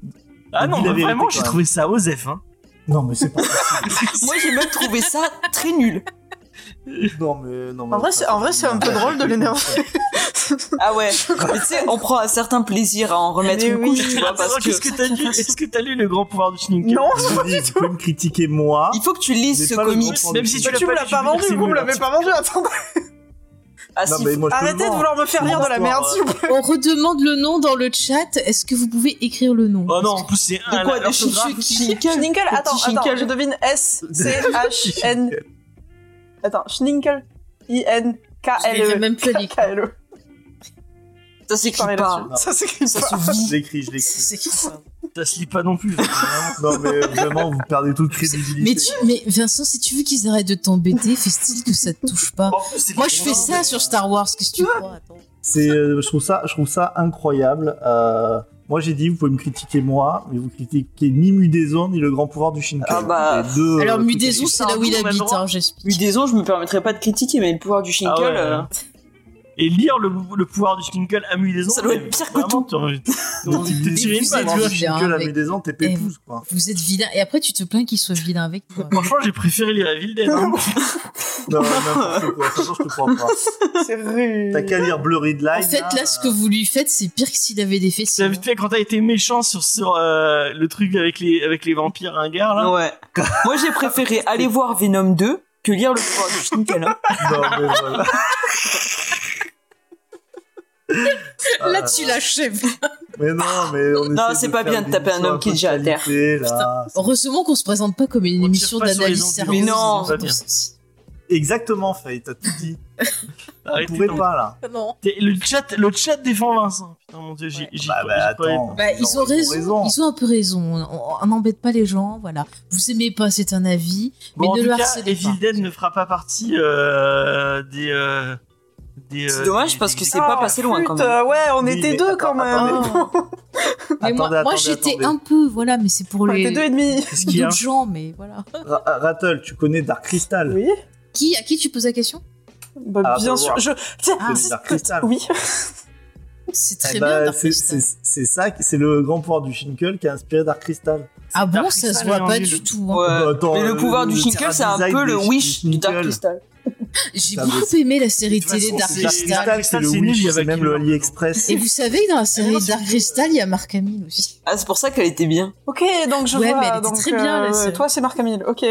Ah non, vérité, vraiment, j'ai trouvé ça osef. Hein. Non mais c'est pas Moi j'ai même trouvé ça très nul. Non mais non mais En vrai, c'est, en vrai, c'est un peu drôle de l'énerver. Ah ouais. Mais tu sais, on prend un certain plaisir à en remettre Mais une oui. couche, tu vois, parce que Qu'est-ce que t'as lu Est-ce que t'as lu le grand pouvoir du Shinkel Non, Je dis, vous pouvez me critiquer moi. il faut que tu lises ce pas comics. Même si tu l'as tu me pas l'as pas vendu, vous me l'avez pas vendu, attendez. Ah, Non si, mais moi je te le Arrêtez de vouloir me faire lire de la merde, s'il vous plaît. On redemande le nom dans le chat. Est-ce que vous pouvez écrire le nom? Oh non, en plus, c'est un. De quoi attends, attends, je devine S-C-H-N. Attends, Schninkel. I-N-K-L-E. même plus lire. K-L-E. Ça s'écrit pas. Ça s'écrit Ça pas. Je l'écris, je l'écris. C'est qui ça Ça se lit pas non plus. Non mais vraiment vous perdez toute crédibilité. mais, tu, mais Vincent, si tu veux qu'ils arrêtent de t'embêter, fais style que ça te touche pas. En Moi, je fais ça sur Star Wars. Qu'est-ce que tu crois Attends. C'est, euh, je trouve ça, je trouve ça incroyable. Euh, moi, j'ai dit, vous pouvez me critiquer moi, mais vous critiquez ni Mudaison ni le grand pouvoir du Shinkai. Ah bah, deux, Alors, euh, Mudaison, tout c'est là où il habite, hein, j'explique. Mudaison, je me permettrais pas de critiquer, mais le pouvoir du Shinkel, Ah ouais. Et lire le, le pouvoir du Shinkel à Mudaison. Ça doit être pire que vraiment, tout. t'as envie- t'as Donc, envie de tu te dis, tirer une vous balle, êtes tu vois. vilain Shinkai la avec- Mudaison, t'es Et pépouse, quoi. Vous êtes vilain. Et après, tu te plains qu'il soit vilain avec toi. Franchement, j'ai préféré lire Evil Dead. hein. Non, n'importe quoi. De toute façon, je te crois pas. C'est rude. T'as qu'à lire Blurry Line. En fait, là, ce que vous lui faites, c'est pire que s'il avait des T'as fessiers. vite fait quand t'as été méchant sur, sur euh, le truc avec les, avec les vampires ringards là. ouais. Moi, j'ai préféré aller voir Venom 2 que lire le pouvoir du Shinkel. hein. Non, mais voilà. Là, tu l'achèves. Mais non, mais on Non, c'est pas bien de taper un homme qui est déjà à terre. Heureusement qu'on se présente pas comme une On émission d'analyse sérieuse. Mais non. Exactement, Faye, t'as tout dit. On Arrêtez pourrait d'en- pas, là. Non. T'es- Le chat, le chat défend Vincent. Putain, mon dieu, Ouais. j'y Bah, bah, attends. pas. Bah, ils Non, ont raison. Ils ont un peu raison. On- On n'embête pas les gens, voilà. Vous aimez pas, c'est un avis, mais Bon, en ne tout le cas, Evil. Dead ne fera pas partie euh, des. euh, des C'est euh, dommage des- parce que c'est pas passé loin, quand même. ouais, on Oui, était deux attends, quand même. Mais moi, Attendez, moi attendez, j'étais un peu, voilà, mais c'est pour On les était deux et demi. Qu'est-ce qu'il y a d'autres gens, mais voilà. Ra- Rattle, tu connais Dark Crystal Oui. Qui, à qui tu poses la question? Bah, Ah, bien sûr. Je... Tiens, Ah, c'est Dark Crystal. oui. C'est Eh très ben, bien, Dark c'est- Crystal. c'est c'est ça, c'est le grand pouvoir du Shinkel qui a inspiré Dark Crystal. Ah bon, Dark ça se voit pas du tout. hein. Ouais. Bah, attends, Mais le pouvoir du Shinkel, c'est un peu le wish du Dark. Crystal. J'ai Ah, beaucoup aimé la série télé Dark Crystal. C'est nul, il y Wish, a c'est même le AliExpress. Et vous savez que dans la série c'est Dark. Crystal, il y a Mark Hamill aussi. Ah, c'est pour ça qu'elle était bien. Ok, donc je Ouais, vois. mais elle était donc, très bien, la euh, série. toi, c'est Marc Hamill. Ok.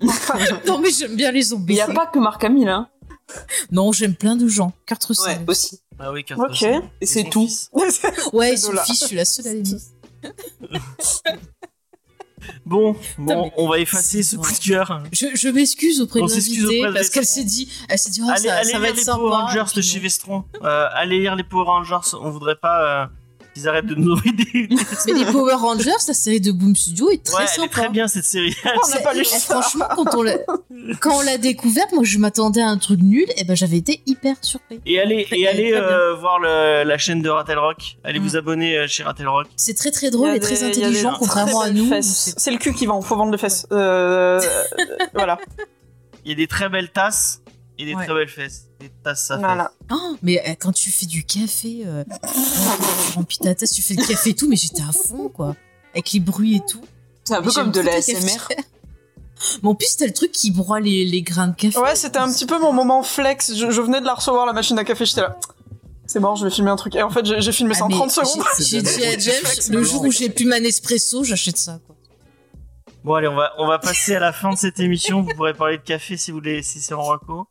Non, mais j'aime bien les zombies. il n'y a pas que Marc Hamill, hein. Non, j'aime plein de gens. Kurt Russell. Ouais, aussi. Ah oui, Kurt Ok. Russell. Et c'est tout. Ouais, son fils, je suis la seule à l'aimer. Bon, bon, mais on va effacer ce coup de cœur. Je, je m'excuse auprès On de l'invité parce qu'elle s'est dit, elle s'est dit, oh, allez ça, allez ça va lire être les sympa. Power Rangers de chez. Vestron. Euh, allez lire les Power Rangers. On voudrait pas euh, qu'ils arrêtent de nous envoyer des. Mais les Power Rangers, la série de Boom Studio est très ouais, elle sympa. est très bien cette série. On n'a pas lu ça. franchement, quand on l'a, quand on l'a découverte, moi je m'attendais à un truc nul, et ben j'avais été hyper surpris. Et allez, et allez euh, voir le- la chaîne de Rattle Rock. Allez Mm. vous abonner euh, chez Rattle Rock. C'est très très drôle et très des- des intelligent, contrairement à nous. c'est- le cul qui vend, faut vendre des fesses. Euh, voilà. Il y a des très belles tasses et des Ouais. très belles fesses. Des tasses à Voilà. Oh, mais euh, quand tu fais du café, euh, tu remplis ta tasse, tu fais le café et tout, mais j'étais à fond quoi, avec les bruits et tout. C'est un peu comme de la. Mais en plus, t'as le truc qui broie les, les grains de café. Ouais, c'était un petit peu mon moment flex. Je, je venais de la recevoir, la machine à café, j'étais là. C'est bon, je vais filmer un truc. Et en fait, j'ai filmé ça Ah, en mais 30 secondes. j'ai- J'ai dit à James, le jour où j'ai plus ma Nespresso, j'achète ça. Quoi. Bon allez, on va on va passer à la fin de cette émission. Vous pourrez parler de café si vous voulez, si c'est en reco.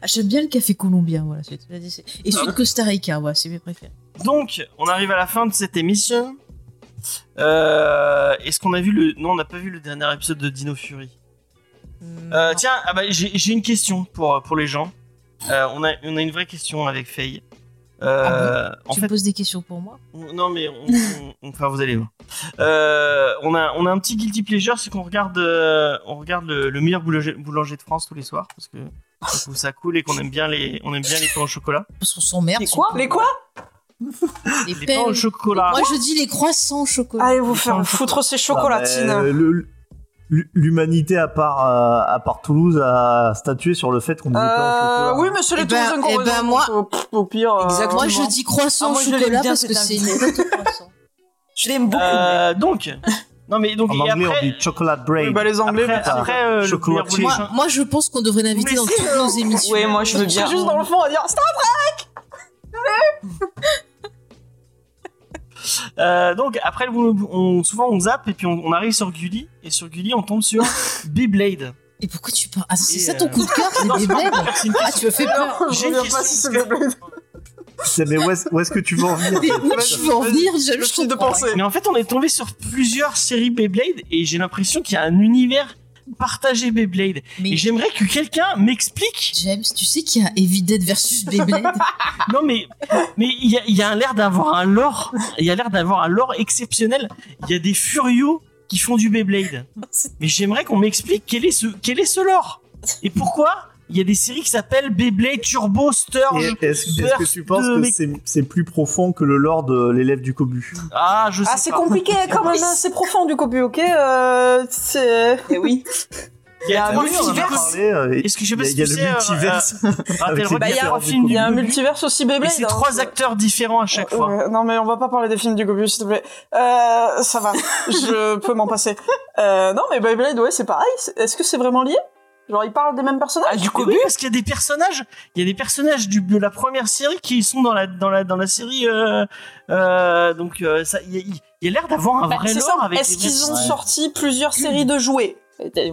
Ah, J'aime bien le café colombien, voilà. c'est- Et celui de Costa Rica, ouais, c'est mes préférés. Donc, on arrive à la fin de cette émission. Euh, Est-ce qu'on a vu le Non, on n'a pas vu le dernier épisode de Dino Fury. Euh, Non. tiens, ah bah, j'ai j'ai une question pour, pour les gens. Euh, on, a, on a une vraie question avec Faye. Euh, en tu fait, me poses des questions pour moi? On- non mais on, on- on- enfin vous allez voir. Euh, on a on a un petit guilty pleasure, c'est qu'on regarde euh, on regarde le, le meilleur boulanger, boulanger de France tous les soirs parce que trouve ça cool et qu'on aime bien les on aime bien les pains au chocolat. Parce qu'on s'emmerde. Les quoi Les quoi Les Les pains au au- chocolat. Moi, je dis les croissants au chocolat. Allez vous Les faire au foutre ces Ah, chocolatines. bah, le- L'humanité à part euh, à part Toulouse a statué sur le fait qu'on disait pas en Euh, chocolat. oui, mais c'est les Eh ben- Toulousains eh ben, raison, moi- donc, euh, pff, au pire. euh, Exactement. Moi, je dis croissant Ah, au moi, je l'aime chocolat bien, parce que c'est une croissants. Je l'aime beaucoup. Euh, donc non mais donc En et anglais, après, on dit chocolate brain. Oui, bah les Anglais, après, après, euh, le Chocolat Moi, je pense qu'on devrait l'inviter dans toutes nos émissions. Ouais, moi je veux bien. juste dans le fond à dire Stop Euh, donc après on, souvent on zappe et puis on, on arrive sur Gulli et sur Gulli on tombe sur Beyblade. Et pourquoi tu parles? Ah, c'est ça ton euh, coup de cœur, c'est une Ah, tu me fais peur. Je J'ai une question, c'est Mais où est-ce que tu veux en venir Mais où tu veux en venir Je je de pensée. Mais en fait, on est tombé sur plusieurs séries Beyblade et j'ai l'impression qu'il y a un univers partagé Beyblade. Mais Et j'aimerais que quelqu'un m'explique. James, tu sais qu'il y a Heavy Dead versus Beyblade Non, mais mais il y a, y a l'air d'avoir un lore. Il y a l'air d'avoir un lore exceptionnel. Il y a des furios qui font du Beyblade. Mais j'aimerais qu'on m'explique quel est ce quel est ce lore et pourquoi il y a des séries qui s'appellent Beyblade Turbo Sturge. Est-ce que tu penses de que c'est plus profond que le lore de l'élève du Cobu? Ah, je sais Ah, c'est compliqué quand même, hein, c'est profond du cobu, ok euh, C'est. Eh oui. Il y a un trois Oui, on en a multiverses. parlé, euh, Est-ce que je sais pas Il si y a tu le sais, euh, multiverse. euh, il y a- Il y un multiverse aussi Beyblade. c'est hein, trois acteurs différents à chaque fois. non mais on va pas parler des films du Gobu s'il te plaît. Euh, ça va, je peux m'en passer. Euh, non mais Beyblade ouais c'est pareil. Est-ce que c'est vraiment lié? Genre ils parlent des mêmes personnages? Ah, du coup, oui, parce qu'il y a des personnages, il y a des personnages du, de la première série qui sont dans la dans la dans la série. Euh, euh, donc euh, ça, il y a, il y a l'air d'avoir un Bah, vrai lore ça. avec. Est-ce qu'ils ont sorti plusieurs séries de jouets?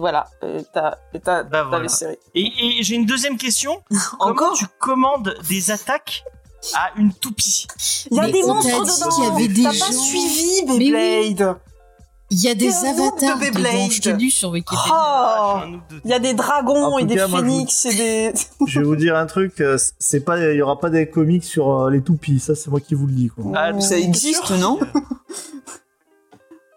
Voilà, euh, t'as t'as- Bah, t'as voilà. les séries. Et, et j'ai une deuxième question. Comment Encore? tu commandes des attaques à une toupie? Il y a Mais des on monstres dedans. qu'il y avait des T'as gens- pas suivi Mais oui. Beyblade. Il y a des noob de avatars Beyblade. dedans, je t'ai lu sur Wikipédia. Oh. Il y a des dragons En et des cas, moi, je et des. Je vais vous dire un truc, euh, c'est pas, il y aura pas des comics sur euh, les toupies, ça c'est moi qui vous le dis quoi. Ah, Mmh. Ça existe, non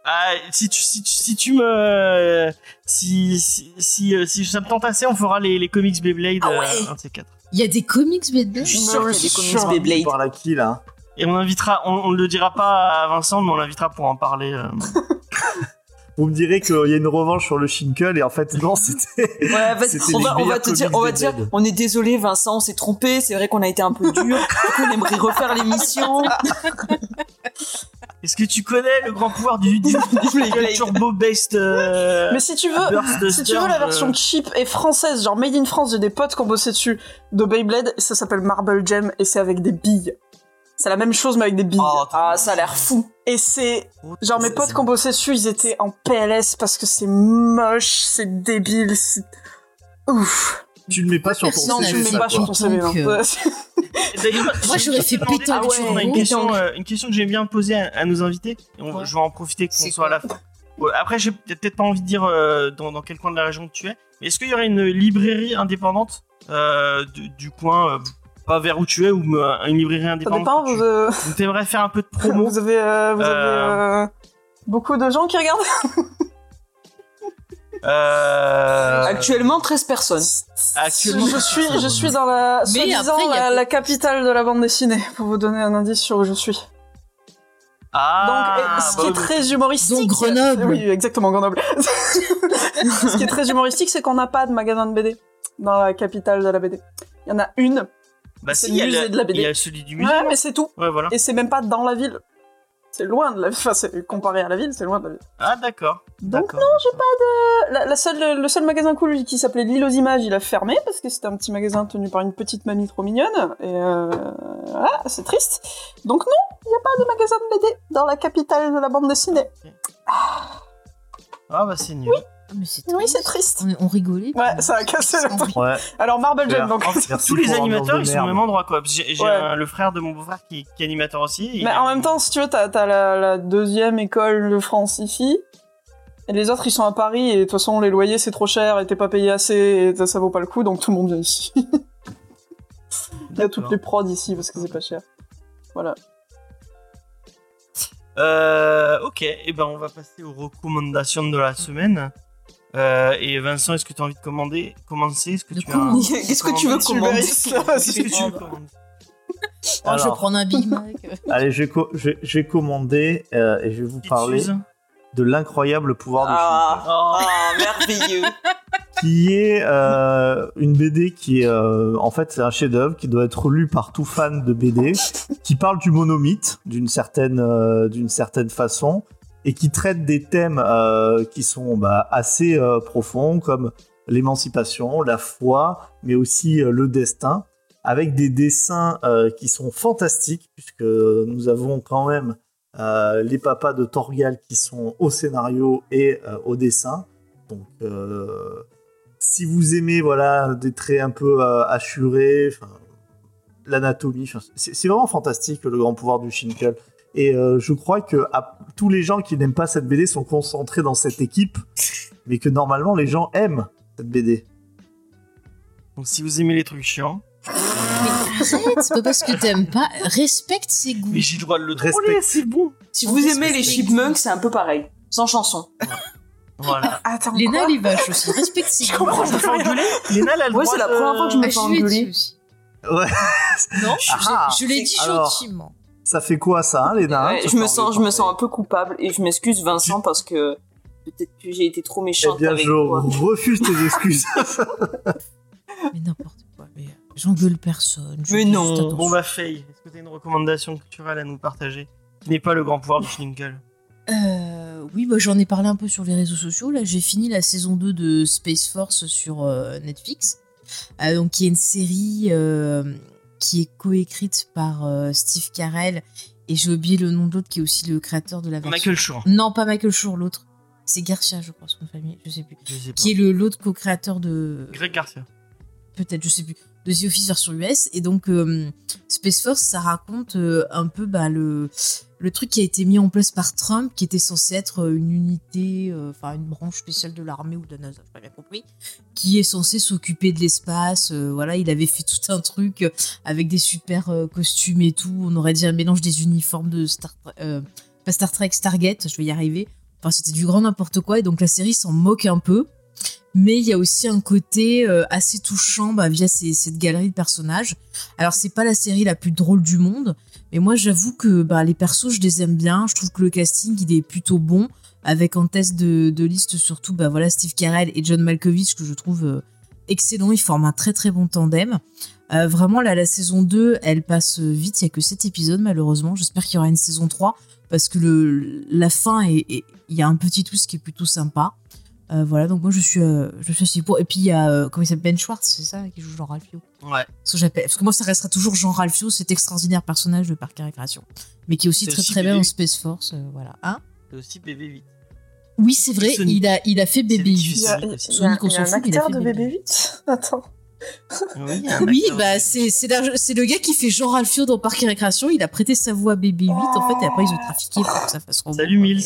Ah, si tu si tu si tu me si si si, euh, si ça me tente assez, on fera les, les comics Beyblade Ah ouais. un de ces quatre. Il y a des comics Beyblade Je suis sûr qu'il y a des c'est comics. Beyblade. Par la qui là Et on invitera, on, le dira pas à Vincent, mais on l'invitera pour en parler. euh. vous me direz qu'il y a une revanche sur le Shinkel et en fait non, c'était. Ouais, vas-y, C'était on va, on te dire, on va dire, Dead. on est désolé, Vincent, on s'est trompé. C'est vrai qu'on a été un peu dur. qu'on aimerait refaire l'émission. Est-ce que tu connais le grand pouvoir du, du, du Blade. turbo based euh, Mais si tu veux, si tu veux la version euh, cheap et française, genre made in France, j'ai des potes qui ont bossé dessus de Beyblade, et ça s'appelle Marble Gem et c'est avec des billes. C'est la même chose mais avec des billes. Oh, Ah, ça a l'air fou. Et c'est genre mes potes qui ont bossé dessus, ils étaient en PLS parce que c'est moche, c'est débile, c'est ouf. Tu le mets pas sur ton Personne Non, tu CV, le mets pas sur ton CV. Moi, j'aurais fait péter Ah ouais, turbo. on a une question, euh, une question que j'aime bien poser à, à nos invités. Et on- Ouais. Je vais en profiter qu'on soit à la fin. Ouais, après, j'ai peut-être pas envie de dire euh, dans, dans quel coin de la région que tu es. Mais est-ce qu'il y aurait une librairie indépendante euh, du, du coin, euh, pas vers où tu es, ou une librairie Ça indépendante dépend, que tu- vous, euh, faire un peu de promo vous avez, euh, vous avez Euh, euh, beaucoup de gens qui regardent euh, Actuellement, 13 personnes. Actuellement, je suis, je suis dans la, Mais soi-disant, après, il y a la, la capitale de la bande dessinée, pour vous donner un indice sur où je suis. Ah, Donc, ce qui bah est oui, très humoristique. Donc, Grenoble. Oui, exactement, Grenoble. ce qui est très humoristique, c'est qu'on n'a pas de magasin de BD dans la capitale de la BD. Il y en a une, bah c'est si, le il y a le- de la BD. Il y a celui du musée. ouais, mais c'est tout. Ouais, voilà. Et c'est même pas dans la ville. C'est loin de la ville. Enfin, comparé à la ville, c'est loin de la ville. Ah, d'accord. Donc, D'accord. La, la seule, le seul magasin cool qui s'appelait L'île aux images, il a fermé parce que c'était un petit magasin tenu par une petite mamie trop mignonne. Et euh, voilà, c'est triste. Donc non, il n'y a pas de magasin de BD dans la capitale de la bande dessinée. Ah, bah c'est nul. Ah, mais c'est Oui, c'est triste. On, on rigolait. Ouais, ça a cassé le truc. Ouais. Alors Marble Jam, donc. En fait, Merci tous les animateurs, ils sont au même endroit, quoi. J'ai j'ai Ouais. un- le frère de mon beau-frère qui, qui est animateur aussi. Mais en même temps, si tu veux, t'as as la, la deuxième école de France ici. Et les autres, ils sont à Paris, et de toute façon, les loyers, c'est trop cher, et t'es pas payé assez, et ça, ça vaut pas le coup, donc tout le monde vient ici. Il y a toutes les prods ici, parce que c'est pas cher. Voilà. Euh, ok, et ben on va passer aux recommandations de la semaine. Euh, et Vincent, est-ce que tu as envie de commander, commencer? Est-ce que tu un-. Qu'est-ce que tu veux commander? Qu'est-ce que tu veux commander? Oh, je vais Alors. prendre un Big Mac. Allez, je vais, co- je, je vais commander euh, et je vais vous parler de l'incroyable pouvoir de Ah, Oh, ah, merveilleux. qui est euh, une BD qui est euh, en fait c'est un chef-d'œuvre qui doit être lu par tout fan de BD, qui parle du monomythe d'une certaine euh, d'une certaine façon et qui traite des thèmes euh, qui sont bah, assez euh, profonds comme l'émancipation, la foi, mais aussi euh, le destin, avec des dessins qui sont fantastiques puisque nous avons quand même les papas de Torgal qui sont au scénario et au dessin. Donc, si vous aimez voilà des traits un peu assurés, l'anatomie, c'est vraiment fantastique le grand pouvoir du Shinkel. Et euh, je crois que à- tous les gens qui n'aiment pas cette BD sont concentrés dans cette équipe, mais que normalement les gens aiment cette BD. Donc si vous aimez les trucs chiants, Arrête, c'est pas parce que t'aimes pas. Respecte ses goûts. mais j'ai le droit de le Respect. troller, c'est bon. Si On vous aimez les les chipmunks, c'est un peu pareil. Sans chanson. Voilà. Attends, Léna, quoi elle est vache aussi. Respecte ses Je goûts. comprends Je me fais engueuler Léna, elle a le Ouais, droit c'est la première fois que je me Ah, fais je dit engueuler. aussi. Ouais. Non, je, Ah, je l'ai dit alors. gentiment. Ça fait quoi ça, hein, Léna Ouais, de je me sens, je me sens un peu coupable et je m'excuse Vincent parce que peut-être que j'ai été trop Eh méchante bien, avec je toi. refuse tes excuses. Mais n'importe quoi. Mais euh, j'engueule personne. je Mais non. attention. Bon bah Faye, est-ce que t'as une recommandation culturelle à nous partager Qui n'est pas le grand pouvoir du Schninkel? Euh, oui, bah, j'en ai parlé un peu sur les réseaux sociaux. Là, j'ai fini la saison 2 de Space Force sur euh, Netflix. Euh, donc, qui est une série euh, qui est coécrite par euh, Steve Carell. Et j'ai oublié le nom de l'autre qui est aussi le créateur de la version. Michael Shore. Non, pas Michael Shore, l'autre. C'est Garcia, je crois, son famille. Je sais plus. Je sais pas. Qui est le l'autre co-créateur de. Greg Garcia. peut-être, je sais plus, de The Office version US. Et donc, euh, Space Force, ça raconte euh, un peu bah, le, le truc qui a été mis en place par Trump, qui était censé être euh, une unité, euh, enfin une branche spéciale de l'armée ou de la NASA, j'ai pas bien compris, qui est censé s'occuper de l'espace. euh, voilà, il avait fait tout un truc avec des super costumes et tout. On aurait dit un mélange des uniformes de Star, pas Star Trek, Stargate, je vais y arriver. Enfin, c'était du grand n'importe quoi. Et donc, la série s'en moque un peu mais il y a aussi un côté assez touchant bah, via cette galerie de personnages. Alors c'est pas la série la plus drôle du monde, mais moi j'avoue que bah, les persos je les aime bien. Je trouve que le casting il est plutôt bon. avec en test de, de liste surtout bah voilà Steve Carell et John Malkovich que je trouve euh, excellent. Ils forment un très très bon tandem. Euh, vraiment là la saison 2 elle passe vite, il y a que 7 épisodes malheureusement. J'espère qu'il y aura une saison 3 parce que la fin il y a un petit twist qui est plutôt sympa. Euh, voilà donc moi je suis euh, je suis aussi pour et puis il y a euh, comment il s'appelle? Ben Schwartz c'est ça qui joue Jean Ralphio. Ouais. Parce que, j'appelle- parce que moi, ça restera toujours Jean Ralphio, cet extraordinaire personnage de Parc et Récréation. Mais qui est aussi très aussi très bien dans Space Force. euh, voilà. Hein? C'est aussi BB8. oui, c'est vrai, il a, il a fait C'est lui Baby qui fait Il y a, Sonic il y a- il y a- un acteur fait de Baby. BB-8 Attends. Oui, il y a un Oui, bah c'est c'est le gars qui fait Jean Ralphio dans Parc et Récréation. Il a prêté sa voix à BB8 en fait, et après ils ont trafiqué pour que ça fasse rebond. Salut Mills.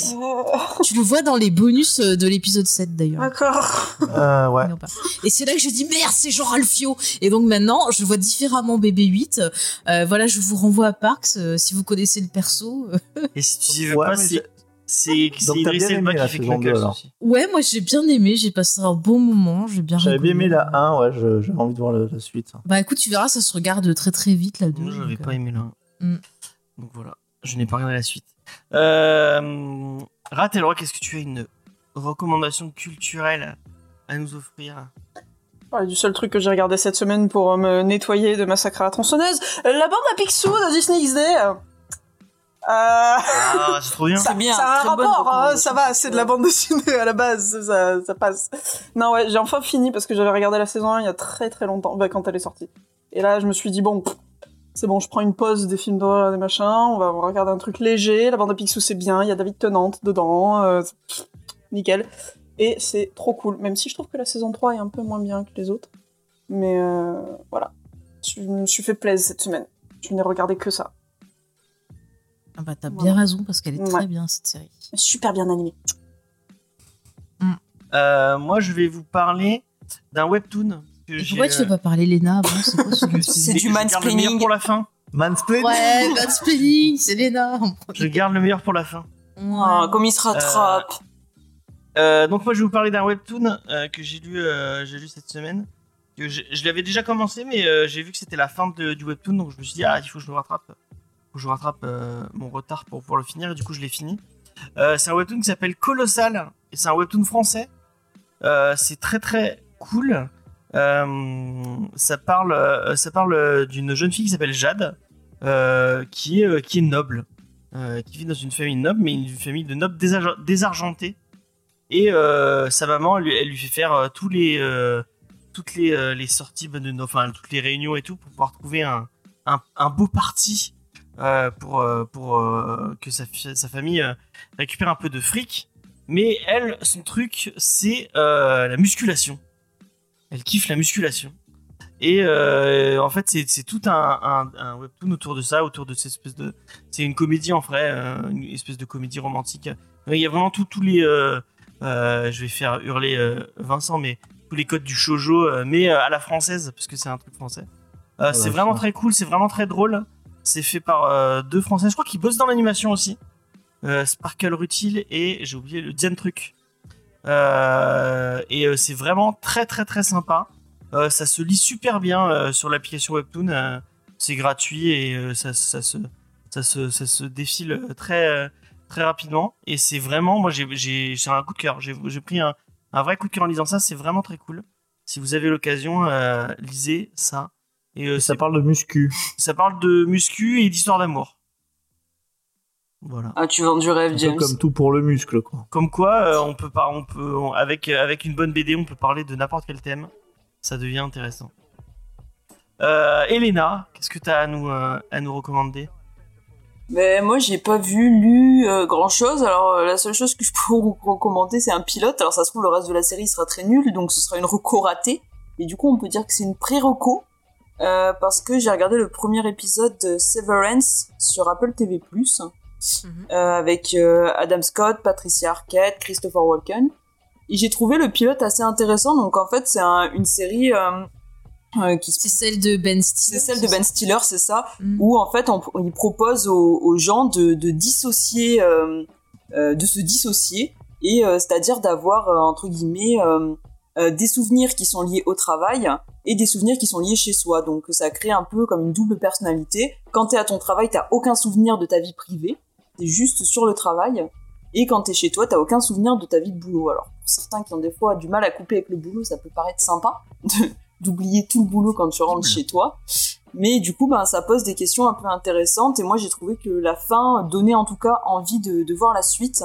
Tu le vois dans les bonus euh, de l'épisode 7 d'ailleurs. D'accord. Euh, ouais. Non, pas. Et c'est là que je dis merde, c'est Jean Ralphio. Et donc maintenant, je vois différemment BB8. Euh, voilà, je vous renvoie à Parks euh, si vous connaissez le perso. Et si tu y veux Ouais, pas, mais c'est j'ai- c'est Idriss la qui fait alors. aussi. Ouais, moi j'ai bien aimé, j'ai passé un bon moment, j'ai bien J'avais bien aimé la 1, ouais, j'avais envie de voir la, la suite. Bah écoute, tu verras, ça se regarde très très vite là. Moi, j'avais pas aimé là. Mm. Donc voilà, je n'ai pas regardé la suite. Euh... Rat et Laura, qu'est-ce que tu as une recommandation culturelle à nous offrir? Ouais, du seul truc que j'ai regardé cette semaine pour euh, me nettoyer de massacre à la tronçonneuse. Euh, La bande à Picsou de Disney XD. Euh... Ah, c'est trop bien. Ça, C'est bien, ça a un rapport, hein, ça va, c'est de la bande dessinée à la base, ça, ça passe. Non, ouais, j'ai enfin fini parce que j'avais regardé la saison 1 il y a très très longtemps, bah, quand elle est sortie. Et là, je me suis dit, bon, c'est bon, je prends une pause des films d'horreur, des machins, on va, regarder un truc léger, la bande à Picsou c'est bien, il y a David Tennant dedans, euh, nickel. Et c'est trop cool, même si je trouve que la saison 3 est un peu moins bien que les autres. Mais euh, voilà, je me suis fait plaisir cette semaine. Je n'ai regardé que ça. Ah bah t'as bien raison parce qu'elle est très bien cette série. Super bien animé. Euh, moi, je vais vous parler d'un webtoon. que pourquoi tu euh, fais pas parler Léna avant? C'est quoi C'est du mansplaining. pour la fin. Mansplaining Ouais, mansplaining, c'est Léna. Je garde le meilleur pour la fin. Ah, Ouais. comme il se rattrape. Euh, donc moi je vais vous parler d'un webtoon euh, que j'ai lu, euh, j'ai lu cette semaine. Que je l'avais déjà commencé mais euh, j'ai vu que c'était la fin de- du webtoon donc je me suis dit ah il faut que je le rattrape, je rattrape euh, mon retard pour pouvoir le finir et du coup je l'ai fini. Euh, c'est un webtoon qui s'appelle Colossal et c'est un webtoon français. Euh, c'est très très cool. Ça parle, ça parle d'une jeune fille qui s'appelle Jade qui est qui est noble, qui vit dans une famille noble mais une famille de nobles désarg- désargentés. Et sa maman, elle, lui- fait faire tous les, toutes les, sorties, de, enfin toutes les réunions et tout pour pouvoir trouver un, un beau parti euh, pour, euh, pour euh, que sa, famille euh, récupère un peu de fric. Mais elle, son truc, c'est la musculation. Elle kiffe la musculation. Et en fait, c'est tout un, un, un webtoon autour de ça, autour de cette espèce de. C'est une comédie en vrai, une espèce de comédie romantique. Il y a vraiment tous les. je vais faire hurler Vincent, mais tous les codes du shojo, mais à la française, parce que c'est un truc français. Euh, c'est vraiment ça. très cool, c'est vraiment très drôle. C'est fait par euh, deux français, je crois qu'ils bossent dans l'animation aussi. Euh, Sparkle Rutil et j'ai oublié le Diane Truc. Euh, et c'est vraiment très très très sympa. Ça se lit super bien sur l'application Webtoon. c'est gratuit et ça, se, ça, se, ça se défile très, très rapidement. Et c'est vraiment, moi j'ai- un coup de cœur. J'ai pris un, un vrai coup de cœur en lisant ça. C'est vraiment très cool. Si vous avez l'occasion, lisez ça. Et euh, Ça c'est- parle de muscu. ça parle de muscu et d'histoire d'amour. Voilà. Ah, tu vends du rêve, Un peu James. comme tout pour le muscle, quoi. Comme quoi, euh, on peut pas, on peut, on- avec euh, avec une bonne BD, on peut parler de n'importe quel thème. Ça devient intéressant. Euh, Elena, qu'est-ce que tu as à nous euh, à nous recommander? Mais moi, j'ai pas vu, lu grand chose. Alors, euh, la seule chose que je peux vous recommander, c'est un pilote. Alors, ça se trouve, le reste de la série sera très nul, donc ce sera une reco ratée. Et du coup, on peut dire que c'est une pré-reco. Euh, parce que j'ai regardé le premier épisode de Severance sur Apple TV+, euh, avec euh, Adam Scott, Patricia Arquette, Christopher Walken. Et j'ai trouvé le pilote assez intéressant. Donc, en fait, c'est un- une série qui C'est celle de Ben Stiller. c'est celle de Ben Stiller, c'est ça, Mm. où en fait on, on y propose aux, aux gens de, de dissocier, de se dissocier, et c'est-à-dire d'avoir entre guillemets euh, des souvenirs qui sont liés au travail et des souvenirs qui sont liés chez soi. Donc ça crée un peu comme une double personnalité. Quand t'es à ton travail, t'as aucun souvenir de ta vie privée, t'es juste sur le travail. Et quand t'es chez toi, t'as aucun souvenir de ta vie de boulot. Alors, pour certains qui ont des fois du mal à couper avec le boulot, ça peut paraître sympa d'oublier tout le boulot quand tu rentres chez toi. Mais du coup, ben, ça pose des questions un peu intéressantes. Et moi, j'ai trouvé que la fin donnait en tout cas envie de, de voir la suite.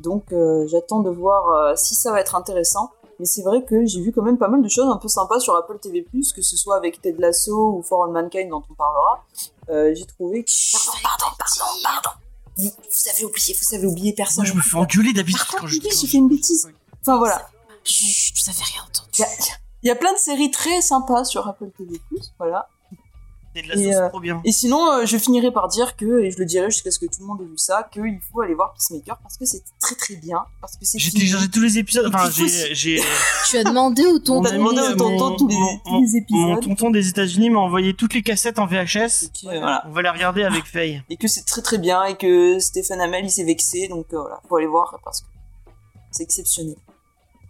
Donc, euh, j'attends de voir euh, si ça va être intéressant. Mais c'est vrai que j'ai vu quand même pas mal de choses un peu sympas sur Apple TV+, que ce soit avec Ted Lasso ou For All Mankind dont on parlera. Euh, j'ai trouvé que... Pardon, pardon, pardon, pardon. Vous, vous avez oublié, vous avez oublié personne. Moi, je me fais engueuler d'habitude Pardon, quand je. quand j'ai fait une bêtise. Enfin voilà, Chut, vous avez rien entendu. il y y a plein de séries très sympas sur Apple TV+, voilà. C'est de la Et, sauce euh, trop bien. Et sinon, euh, je finirai par dire que, et je le dirai jusqu'à ce que tout le monde ait vu ça, qu'il faut aller voir Peacemaker parce que c'est très très bien, parce que c'est J'ai téléchargé tous les épisodes. Enfin, j'ai. Tu as demandé au On tonton. demandé au tonton tous les, les Mon épisodes. tonton des États-Unis m'a envoyé toutes les cassettes en VHS. Euh, voilà. On va les regarder avec Faye. Et que c'est très très bien, et que Stéphane Hamel il s'est vexé, donc euh, voilà, faut aller voir parce que c'est exceptionnel.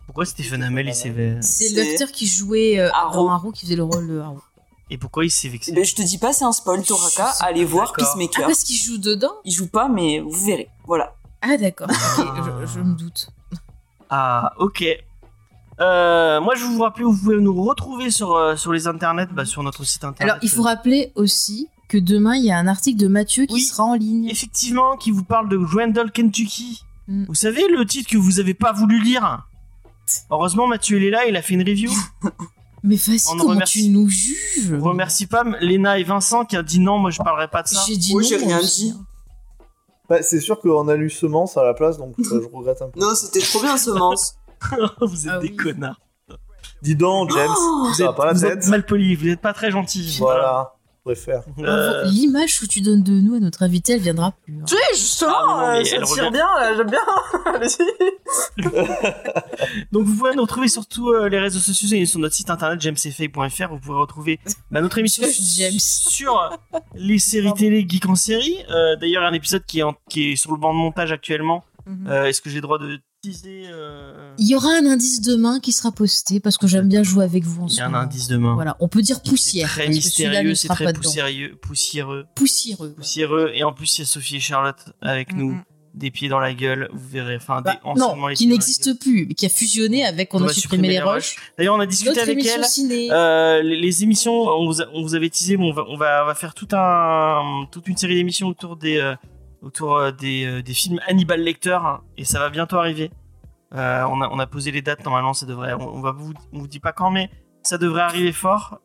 Pourquoi Stéphane Hamel il s'est ve- C'est l'acteur qui jouait euh, Arrow. dans Arrow qui faisait le rôle de Arrow. Et pourquoi il s'est vexé ben, je te dis pas, c'est un spoil, Toraka, allez voir D'accord. Ah, Peacemaker. parce qu'il joue dedans Il joue pas, mais vous verrez. Voilà. Ah, d'accord. ok, je, je me doute. Ah, ok. Euh, moi, je vais vous rappeler où vous pouvez nous retrouver sur, euh, sur les internets, bah, sur notre site internet. Alors, il faut rappeler aussi que demain, il y a un article de Mathieu qui Oui. sera en ligne. Effectivement, qui vous parle de Randall, Kentucky. Mm. Vous savez le titre que vous avez pas voulu lire? Heureusement, Mathieu, il est là, il a fait une review. Mais vas-y, comment remercie- tu nous juges? Je remercie pas Léna et Vincent qui a dit non, moi je parlerai pas de ça. J'ai dit Moi, non. j'ai rien dit. Bah, c'est sûr qu'on a lu Semence à la place, donc euh, je regrette un peu. Non, c'était trop bien, Semence. vous êtes Ah des oui. connards. Dis donc, James, Oh, Vous ça va êtes, pas la vous tête êtes mal poli, vous êtes pas très gentil. Voilà, préfère. Euh, L'image que tu donnes de nous à notre invité, elle viendra plus. hein. Tu sais, justement, Ah, non, euh, ça elle tire revient. bien, là, j'aime bien. Allez-y. Donc vous pouvez nous retrouver sur tous euh, les réseaux sociaux et sur notre site internet jamesfay.fr. Vous pourrez retrouver bah, notre émission James. sur les séries télé Geek en série. Euh, D'ailleurs, il y a un épisode qui est, en- qui est sur le banc de montage actuellement. Mhm. Euh, Est-ce que j'ai le droit de teaser euh, Il y aura un indice demain qui sera posté parce que j'aime bien jouer avec vous en Il y a un indice demain. Voilà, on peut dire C'est poussière. très mystérieux, c'est sera très poussiéreux, poussiéreux, Poussiéreux. poussiéreux. Et en plus, il y a Sophie et Charlotte avec nous, des pieds dans la gueule. Vous verrez, enfin, Bah, des, non, les qui n'existe plus, mais qui a fusionné avec on, a supprimé, les rushs. D'ailleurs, on a discuté avec elle. ciné. Euh, les, les émissions, on vous, a- on vous avait teasé, mais on va, on va, on va faire tout un, toute une série d'émissions autour des, euh, autour euh, des, euh, des films Hannibal Lecter, hein, et ça va bientôt arriver. Euh, on, a, on a posé les dates, normalement, ça devrait, on, on va vous, on vous dit pas quand, mais ça devrait arriver fort.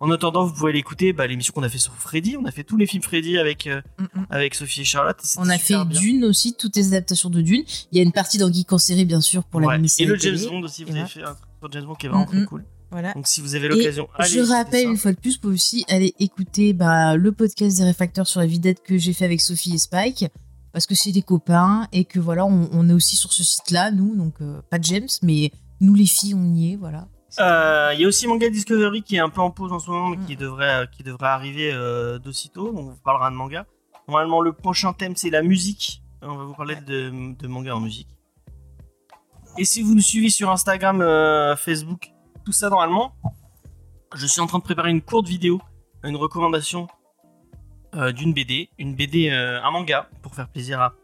En attendant, vous pouvez l'écouter, bah, l'émission qu'on a fait sur Freddy, on a fait tous les films Freddy avec, Mm, mm. avec Sophie et Charlotte. et On a fait bien. Dune aussi, toutes les adaptations de Dune. Il y a une partie dans Geek en série, bien sûr, pour la Ouais. Et le James. Bond aussi, vous avez fait un truc sur James Bond qui est vraiment Mm, très cool. Voilà. Donc si vous avez l'occasion, allez. je rappelle une fois de plus, vous aussi aller écouter bah, le podcast des réfacteurs sur la vidette que j'ai fait avec Sophie et Spike, parce que c'est des copains et que voilà, on, on est aussi sur ce site-là, nous, donc euh, pas James, mais nous les filles, on y est, voilà. Euh, Il y a aussi Manga Discovery qui est un peu en pause en ce moment, mais Mm. qui devrait, euh, qui devrait arriver euh, d'aussitôt. On vous parlera de manga. Normalement, le prochain thème, c'est la musique. On va vous parler de, de manga en musique. Et si vous nous suivez sur Instagram, euh, Facebook, tout ça, normalement, je suis en train de préparer une courte vidéo, une recommandation euh, d'une BD. Une BD, euh, un manga, pour faire plaisir à,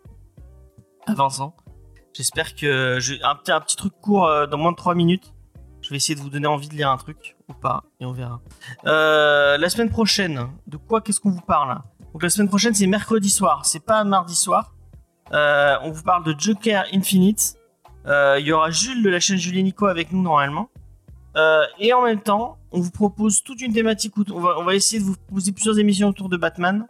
Vincent. J'espère que... Je, un, petit, truc court, euh, dans moins de 3 minutes. Je vais essayer de vous donner envie de lire un truc ou pas, et on verra. La semaine prochaine, de quoi qu'est-ce qu'on vous parle? Donc la semaine prochaine, c'est mercredi soir, c'est pas mardi soir. On vous parle de Joker Infinite. Il y aura Jules de la chaîne Julien Nico avec nous normalement. Euh, et en même temps, on vous propose toute une thématique. Où on, va, on va essayer de vous proposer plusieurs émissions autour de Batman.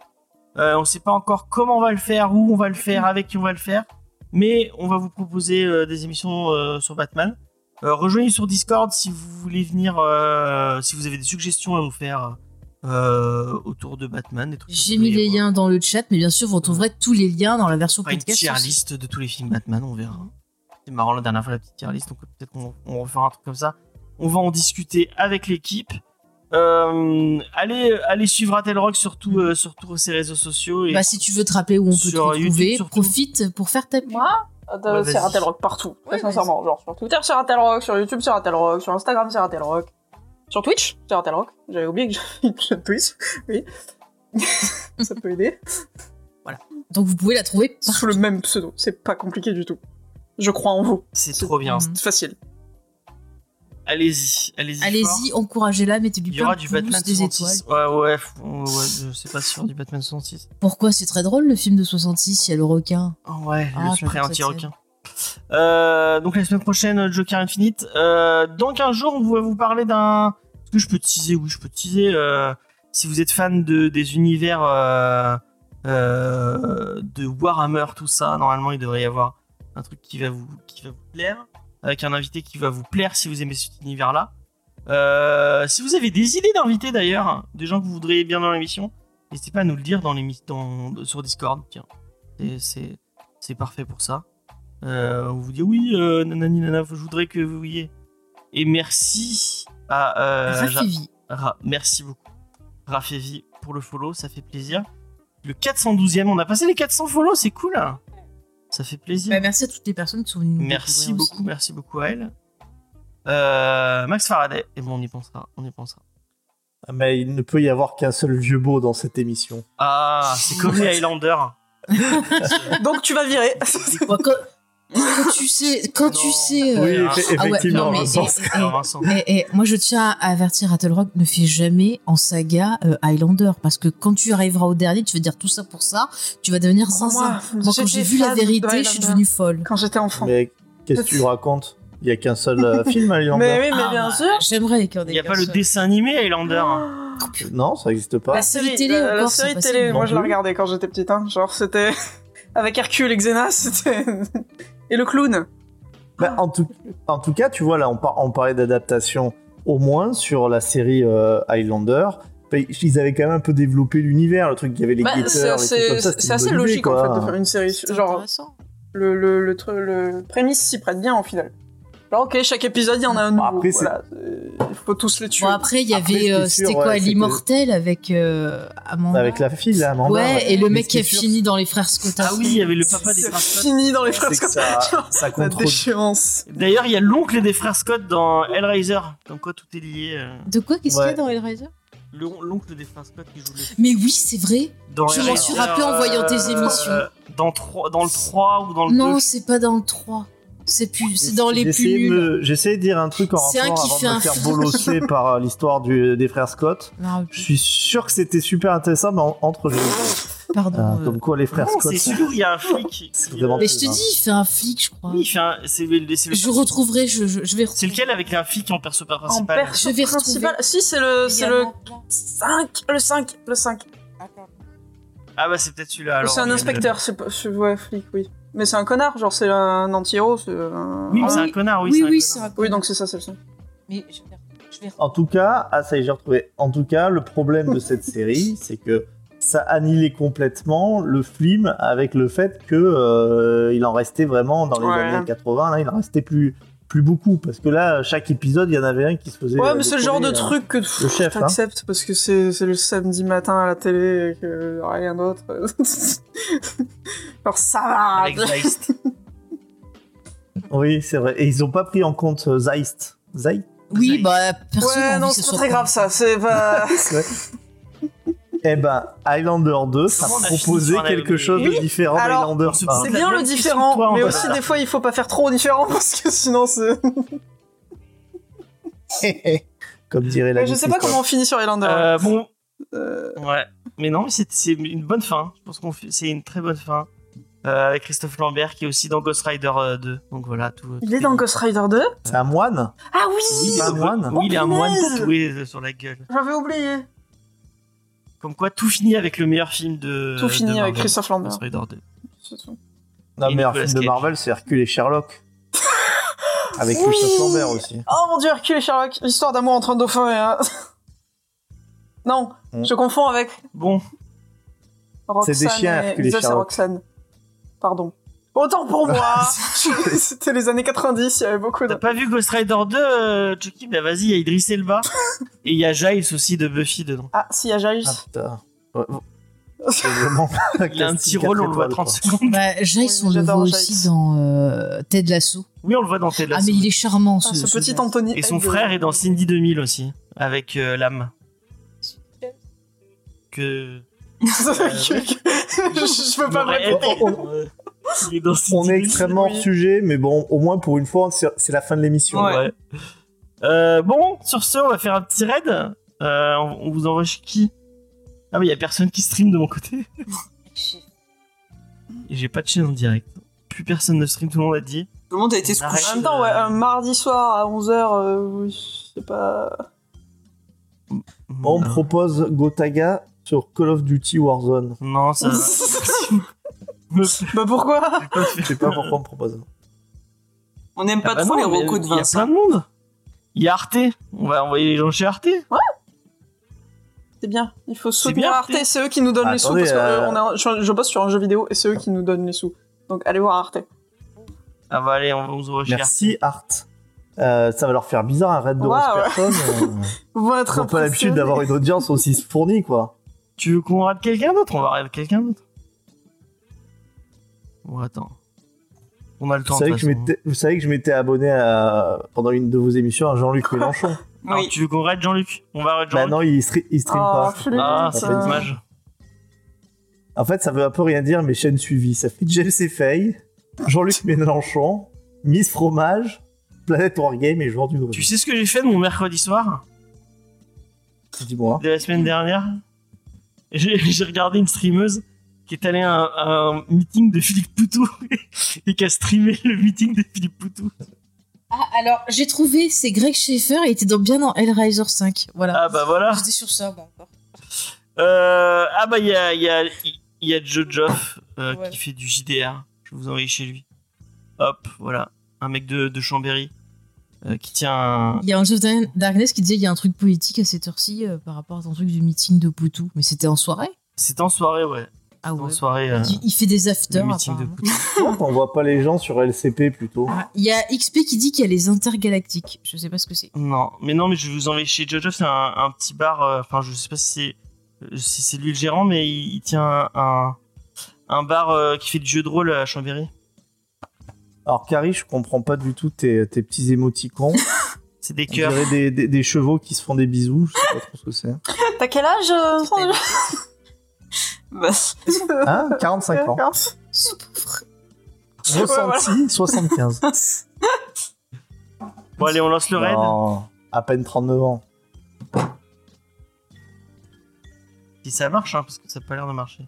Euh, on sait pas encore comment on va le faire, où on va le faire, avec qui on va le faire. Mais on va vous proposer euh, des émissions sur Batman. Rejoignez sur Discord si vous voulez venir, si vous avez des suggestions à nous faire autour de Batman. J'ai mis les liens dans le chat, mais bien sûr, vous retrouverez tous les liens dans la version On fera une podcast. tier sur ce- list de tous les films Batman, on verra. C'est marrant la dernière fois la petite tier list, donc peut-être qu'on on refera un truc comme ça. On va en discuter avec l'équipe. Euh, allez, allez suivre Atel Rock sur, tout, euh, sur tous ses réseaux sociaux. Et Bah, si tu veux te rappeler où on peut te Sur retrouver, YouTube, profite pour faire ta pub. Moi, euh, Ouais, c'est vas-y. Ratel Rock partout. Très Ouais, sincèrement. Genre sur Twitter, c'est Ratel Rock. Sur YouTube, c'est Ratel Rock. Sur Instagram, c'est Ratel Rock. Sur Twitch, c'est Ratel Rock. J'avais oublié que j'avais une chaîne Twitch. Oui. Ça peut aider. Voilà. Donc vous pouvez la trouver Sous partout. le même pseudo. C'est pas compliqué du tout. Je crois en vous. C'est trop bien. Mhm. C'est facile. Allez-y, allez-y. Allez-y, encouragez-la, mettez-lui Il y aura du Batman des 66. étoiles. Ouais, ouais, ouais, ouais, je sais pas sûr du Batman 66. Pourquoi c'est très drôle le film de 66, il y a le requin? Oh, ouais, Ah, le anti-requin. Euh, donc la semaine prochaine, Joker Infinite. Euh, dans 15 jours, on va vous parler d'un... Est-ce que je peux teaser? Oui, je peux teaser. euh, si vous êtes fan de, des univers euh, de Warhammer, tout ça, normalement, il devrait y avoir un truc qui va vous, qui va vous plaire. Avec un invité qui va vous plaire si vous aimez cet univers-là. Euh, si vous avez des idées d'invités d'ailleurs, des gens que vous voudriez bien dans l'émission, n'hésitez pas à nous le dire dans dans- sur Discord. Tiens, c'est parfait pour ça. Euh, on vous dit oui, euh, nanani nana, je voudrais que vous voyez. Et merci à Rafevi. Ra- merci beaucoup. Rafevi pour le follow, ça fait plaisir. Le 412e, on a passé les 400 follow, c'est cool. hein. Ça fait plaisir. Bah, merci à toutes les personnes qui sont venues nous Merci beaucoup, aussi. merci beaucoup à elle. Euh, Max Faraday, et bon, on y pensera, on y pensera. Ah, Mais il ne peut y avoir qu'un seul vieux beau dans cette émission. Ah, c'est comme les Highlanders. Donc tu vas virer. Quand, tu sais, quand tu sais. euh, Oui, ah, effe- ah ouais, effectivement. non, mais- Vincent. et- et-. Et, et moi, je tiens à avertir Rock ne fait jamais en saga euh, Highlander. Parce que quand tu arriveras au dernier, tu vas dire tout ça pour ça, tu vas devenir zinzin. Moi, quand j'ai vu la vérité, je suis devenue folle. Quand j'étais enfant. Mais qu'est-ce que tu racontes? Il y a qu'un seul euh, film à Highlander Mais oui, mais Ah, bien bah, sûr. J'aimerais qu'il y en ait Il n'y a pas le dessin animé Highlander. Non, ça n'existe pas. La série télé, la, série télé, moi je la regardais quand j'étais petite, hein. Genre c'était avec Hercule et Xena, c'était et le clown. Bah, en, tout, en tout cas, tu vois, là, on, par- on parlait d'adaptation au moins sur la série euh, Highlander. Bah, Ils avaient quand même un peu développé l'univers, le truc, il y avait les Bah, guetteurs, c'est assez idée, logique en fait de faire une série. C'est Genre intéressant. le le le, le prémisse s'y prête bien au final. Ok, chaque épisode il y en a un nouveau. après, voilà. Euh, Il faut tous les tuer. Bon, après, il y avait. est euh, C'était quoi L'immortel avec euh, Amanda Avec la fille, là, Amanda. Ouais, et le mec qui a est fini dans les frères Scott. Ah oui, il y avait le papa des c'est frères Scott. fini dans les frères Scott. ça, ça La contrôle. déchéance. D'ailleurs, il y a l'oncle des frères Scott dans Hellraiser. Comme quoi tout est lié. euh. De quoi Qu'est-ce qu'il y a dans Hellraiser? Le- L'oncle des frères Scott qui joue le Mais oui, c'est vrai. Dans Je m'en suis rappelé en voyant tes euh, émissions. dans, 3, dans le 3 ou dans le 2. Non, c'est pas dans le 3. C'est plus, c'est dans les plus J'essayais de nuls. J'essayais de dire un truc en C'est un qui avant fait de me un faire bolosser par euh, l'histoire des frères Scott. Ah, Je suis sûr que c'était super intéressant, mais en- entre les Pardon. Euh, euh. Comme quoi les frères Non, Scott. c'est celui où il y a un flic. Euh, Mais je te dis, il fait un flic, je crois. Oui, il fait un- c'est le- c'est le- Je retrouverai, je, je, je vais C'est lequel avec un flic en perso En principal perso Je vais principal. retrouver. Si c'est le c'est le 5, le 5, le 5. Ah bah c'est peut-être celui-là. alors. C'est un inspecteur, c'est pas c'est- ouais, flic, oui. Mais c'est un connard, genre c'est un anti-héros, c'est un... Oui, mais Ah c'est oui. un connard, oui. Oui, c'est un oui, connard. c'est un Oui, donc c'est ça, c'est le 5. Mais je vais, je vais- En tout cas, ah ça y est, j'ai retrouvé. En tout cas, le problème de cette série, c'est que ça annihilait complètement le film avec le fait que euh, il en restait vraiment dans les Ouais. années 80. Là, il en restait plus plus beaucoup parce que là, chaque épisode, il y en avait un qui se faisait. Ouais, euh, mais c'est le genre de truc que pff, le chef, hein. parce que c'est c'est le samedi matin à la télé et que rien d'autre. genre ça va. Avec Zeist. Oui, c'est vrai. Et ils ont pas pris en compte euh, Zeist. Zeist? Oui, bah, personne Ouais, non, c'est ce pas très grave ça, c'est pas. Eh ben, Highlander 2, ça a un quelque chose de différent d'Highlander. C'est bien le différent, mais aussi des fois il faut pas faire trop différent parce que sinon c'est. Comme dirait la je sais pas Christophe. comment on finit sur Highlander. Euh, bon, Euh, ouais. Mais non, c'est c'est une bonne fin. Je pense qu'on c'est une très bonne fin. Euh, avec Christophe Lambert qui est aussi dans Ghost Rider euh, 2. Donc voilà, tout. Il tout est dans. Ghost Rider 2 C'est un moine Ah Oui, oui il est un moine. Oui, il est un moine tatoué sur la gueule. J'avais oublié. Comme quoi, tout finit avec le meilleur film de. Tout de fini avec Christophe Lambert. Ghost Rider 2. C'est tout. Non, Et mais un Nicolas film de. Marvel, c'est Hercule et Sherlock. Avec Oui. Christophe Lambert aussi. Oh mon dieu, Hercule et Sherlock, histoire d'amour entre un dauphin et un. non, Mm. je confonds avec Bon, Roxane. C'est des chiens, et- Hercule et Sherlock. Pardon. Pardon. Autant pour moi C'était les années 90, il y avait beaucoup de. t'as pas vu Ghost Rider 2, euh, Chucky Bah vas-y, il y a Idris Elba. et il y a Giles aussi de Buffy dedans. Ah, si, il y a Giles. Ah putain. Ouais, bon. C'est vraiment Il a un petit rôle, on le voit 30 secondes. Bah, Oui, on le voit aussi dans euh, Ted Lasso. Oui, on le voit dans Ted Ah, Lasso. mais il est charmant, Ah, ce, ce petit. Anthony. Et son frère est dans Cindy 2000 aussi, avec euh, l'âme. Que je peux pas me répéter. Il est dans On est extrêmement hors sujet, mais bon, au moins pour une fois, c'est la fin de l'émission. Ouais. Ouais. Euh, bon, sur ce, on va faire un petit raid. Euh, on, on vous envoie chez qui? Ah oui, y a personne qui stream de mon côté. Et J'ai pas de chaîne en direct. Plus personne ne stream, tout le monde a dit. Tout le monde a été se. En même temps, ouais, un mardi soir à 11h, oui, c'est pas. On propose Gotaga sur Call of Duty Warzone. Non, ça. Me bah pourquoi. Je sais pas pourquoi on propose. On n'aime pas Ah bah trop non, les mais recos de Il y a Vincent. plein de monde. Il y a Arte. On va envoyer les gens chez Arte. C'est bien, il faut soutenir Arte, Arte. c'est eux qui nous donnent Ah, les sous, attendez, parce que euh, on est en- je, je bosse sur un jeu vidéo et c'est eux qui nous donnent les sous. Donc allez voir Arte. Ah bah allez, on va vous Arte. Merci Art. Euh, ça va leur faire bizarre un raid de Ouais, 11 ouais. personnes. euh, Vous vont être Ils pas l'habitude d'avoir une audience aussi fournie, quoi. Tu veux qu'on rate quelqu'un d'autre? On va rater quelqu'un d'autre. Bon, attends. On a le Vous temps. savez, de que je façon. vous savez que je m'étais abonné à- pendant une de vos émissions à Jean-Luc Mélenchon. Alors, Oui. tu veux qu'on raid Jean-Luc? On va raid bah Jean-Luc? non, il, stream Oh, pas. ah, ça c'est dommage. En fait, ça veut un peu rien dire, mes chaînes suivies. Ça fait James Fay, Jean-Luc Mélenchon, Miss Fromage, Planète Wargame et Joueur du Grenier. Tu sais ce que j'ai fait de mon mercredi soir? Dis-moi. de la semaine dernière? J'ai regardé une streameuse qui est allée à un, à un meeting de Philippe Poutou et qui a streamé le meeting de Philippe Poutou. Ah, alors, j'ai trouvé, c'est Greg Schaeffer, il était dans, bien dans Hellraiser 5. Voilà. Ah bah voilà. J'étais sur ça, bon, encore. Euh, ah bah il y a, y a, y a Joe Joff euh, Ouais. qui fait du JDR. Je vais vous envoyer chez lui. Hop, voilà. Un mec de, de Chambéry euh, qui tient un... Il y a un jeu Darkness qui disait il y a un truc politique à cette heure-ci par rapport à ton truc du meeting de Poutou. Mais c'était en soirée? C'est en soirée, ouais. Ah ouais. soirée. euh, Il, il fait des afters, de. On voit pas les gens sur LCP plutôt. Ah, Il y a XP qui dit qu'il y a les intergalactiques. Je sais pas ce que c'est. Non, mais non, mais je vais vous envoyer chez Joe Joff. C'est un, un petit bar. euh, Enfin, je sais pas si c'est si c'est lui le gérant, mais il, il tient un, un, un bar euh, qui fait du jeu de rôle à Chambéry. Alors, Carrie, je comprends pas du tout tes, tes petits émoticons. C'est des cœurs. des, des- des chevaux qui se font des bisous. Je sais pas trop ce que c'est. T'as quel âge euh, Hein 45 ans. Ressenti 75. Bon, allez, on lance le raid. Non, à peine 39 ans. Si ça marche, hein, parce que ça a pas l'air de marcher.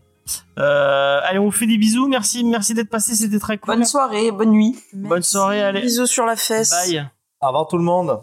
Euh, allez, on vous fait des bisous. Merci, merci d'être passé. C'était très cool. bonne soirée, bonne nuit. Bonne soirée, allez. Bisous sur la fesse. Bye. Au revoir tout le monde.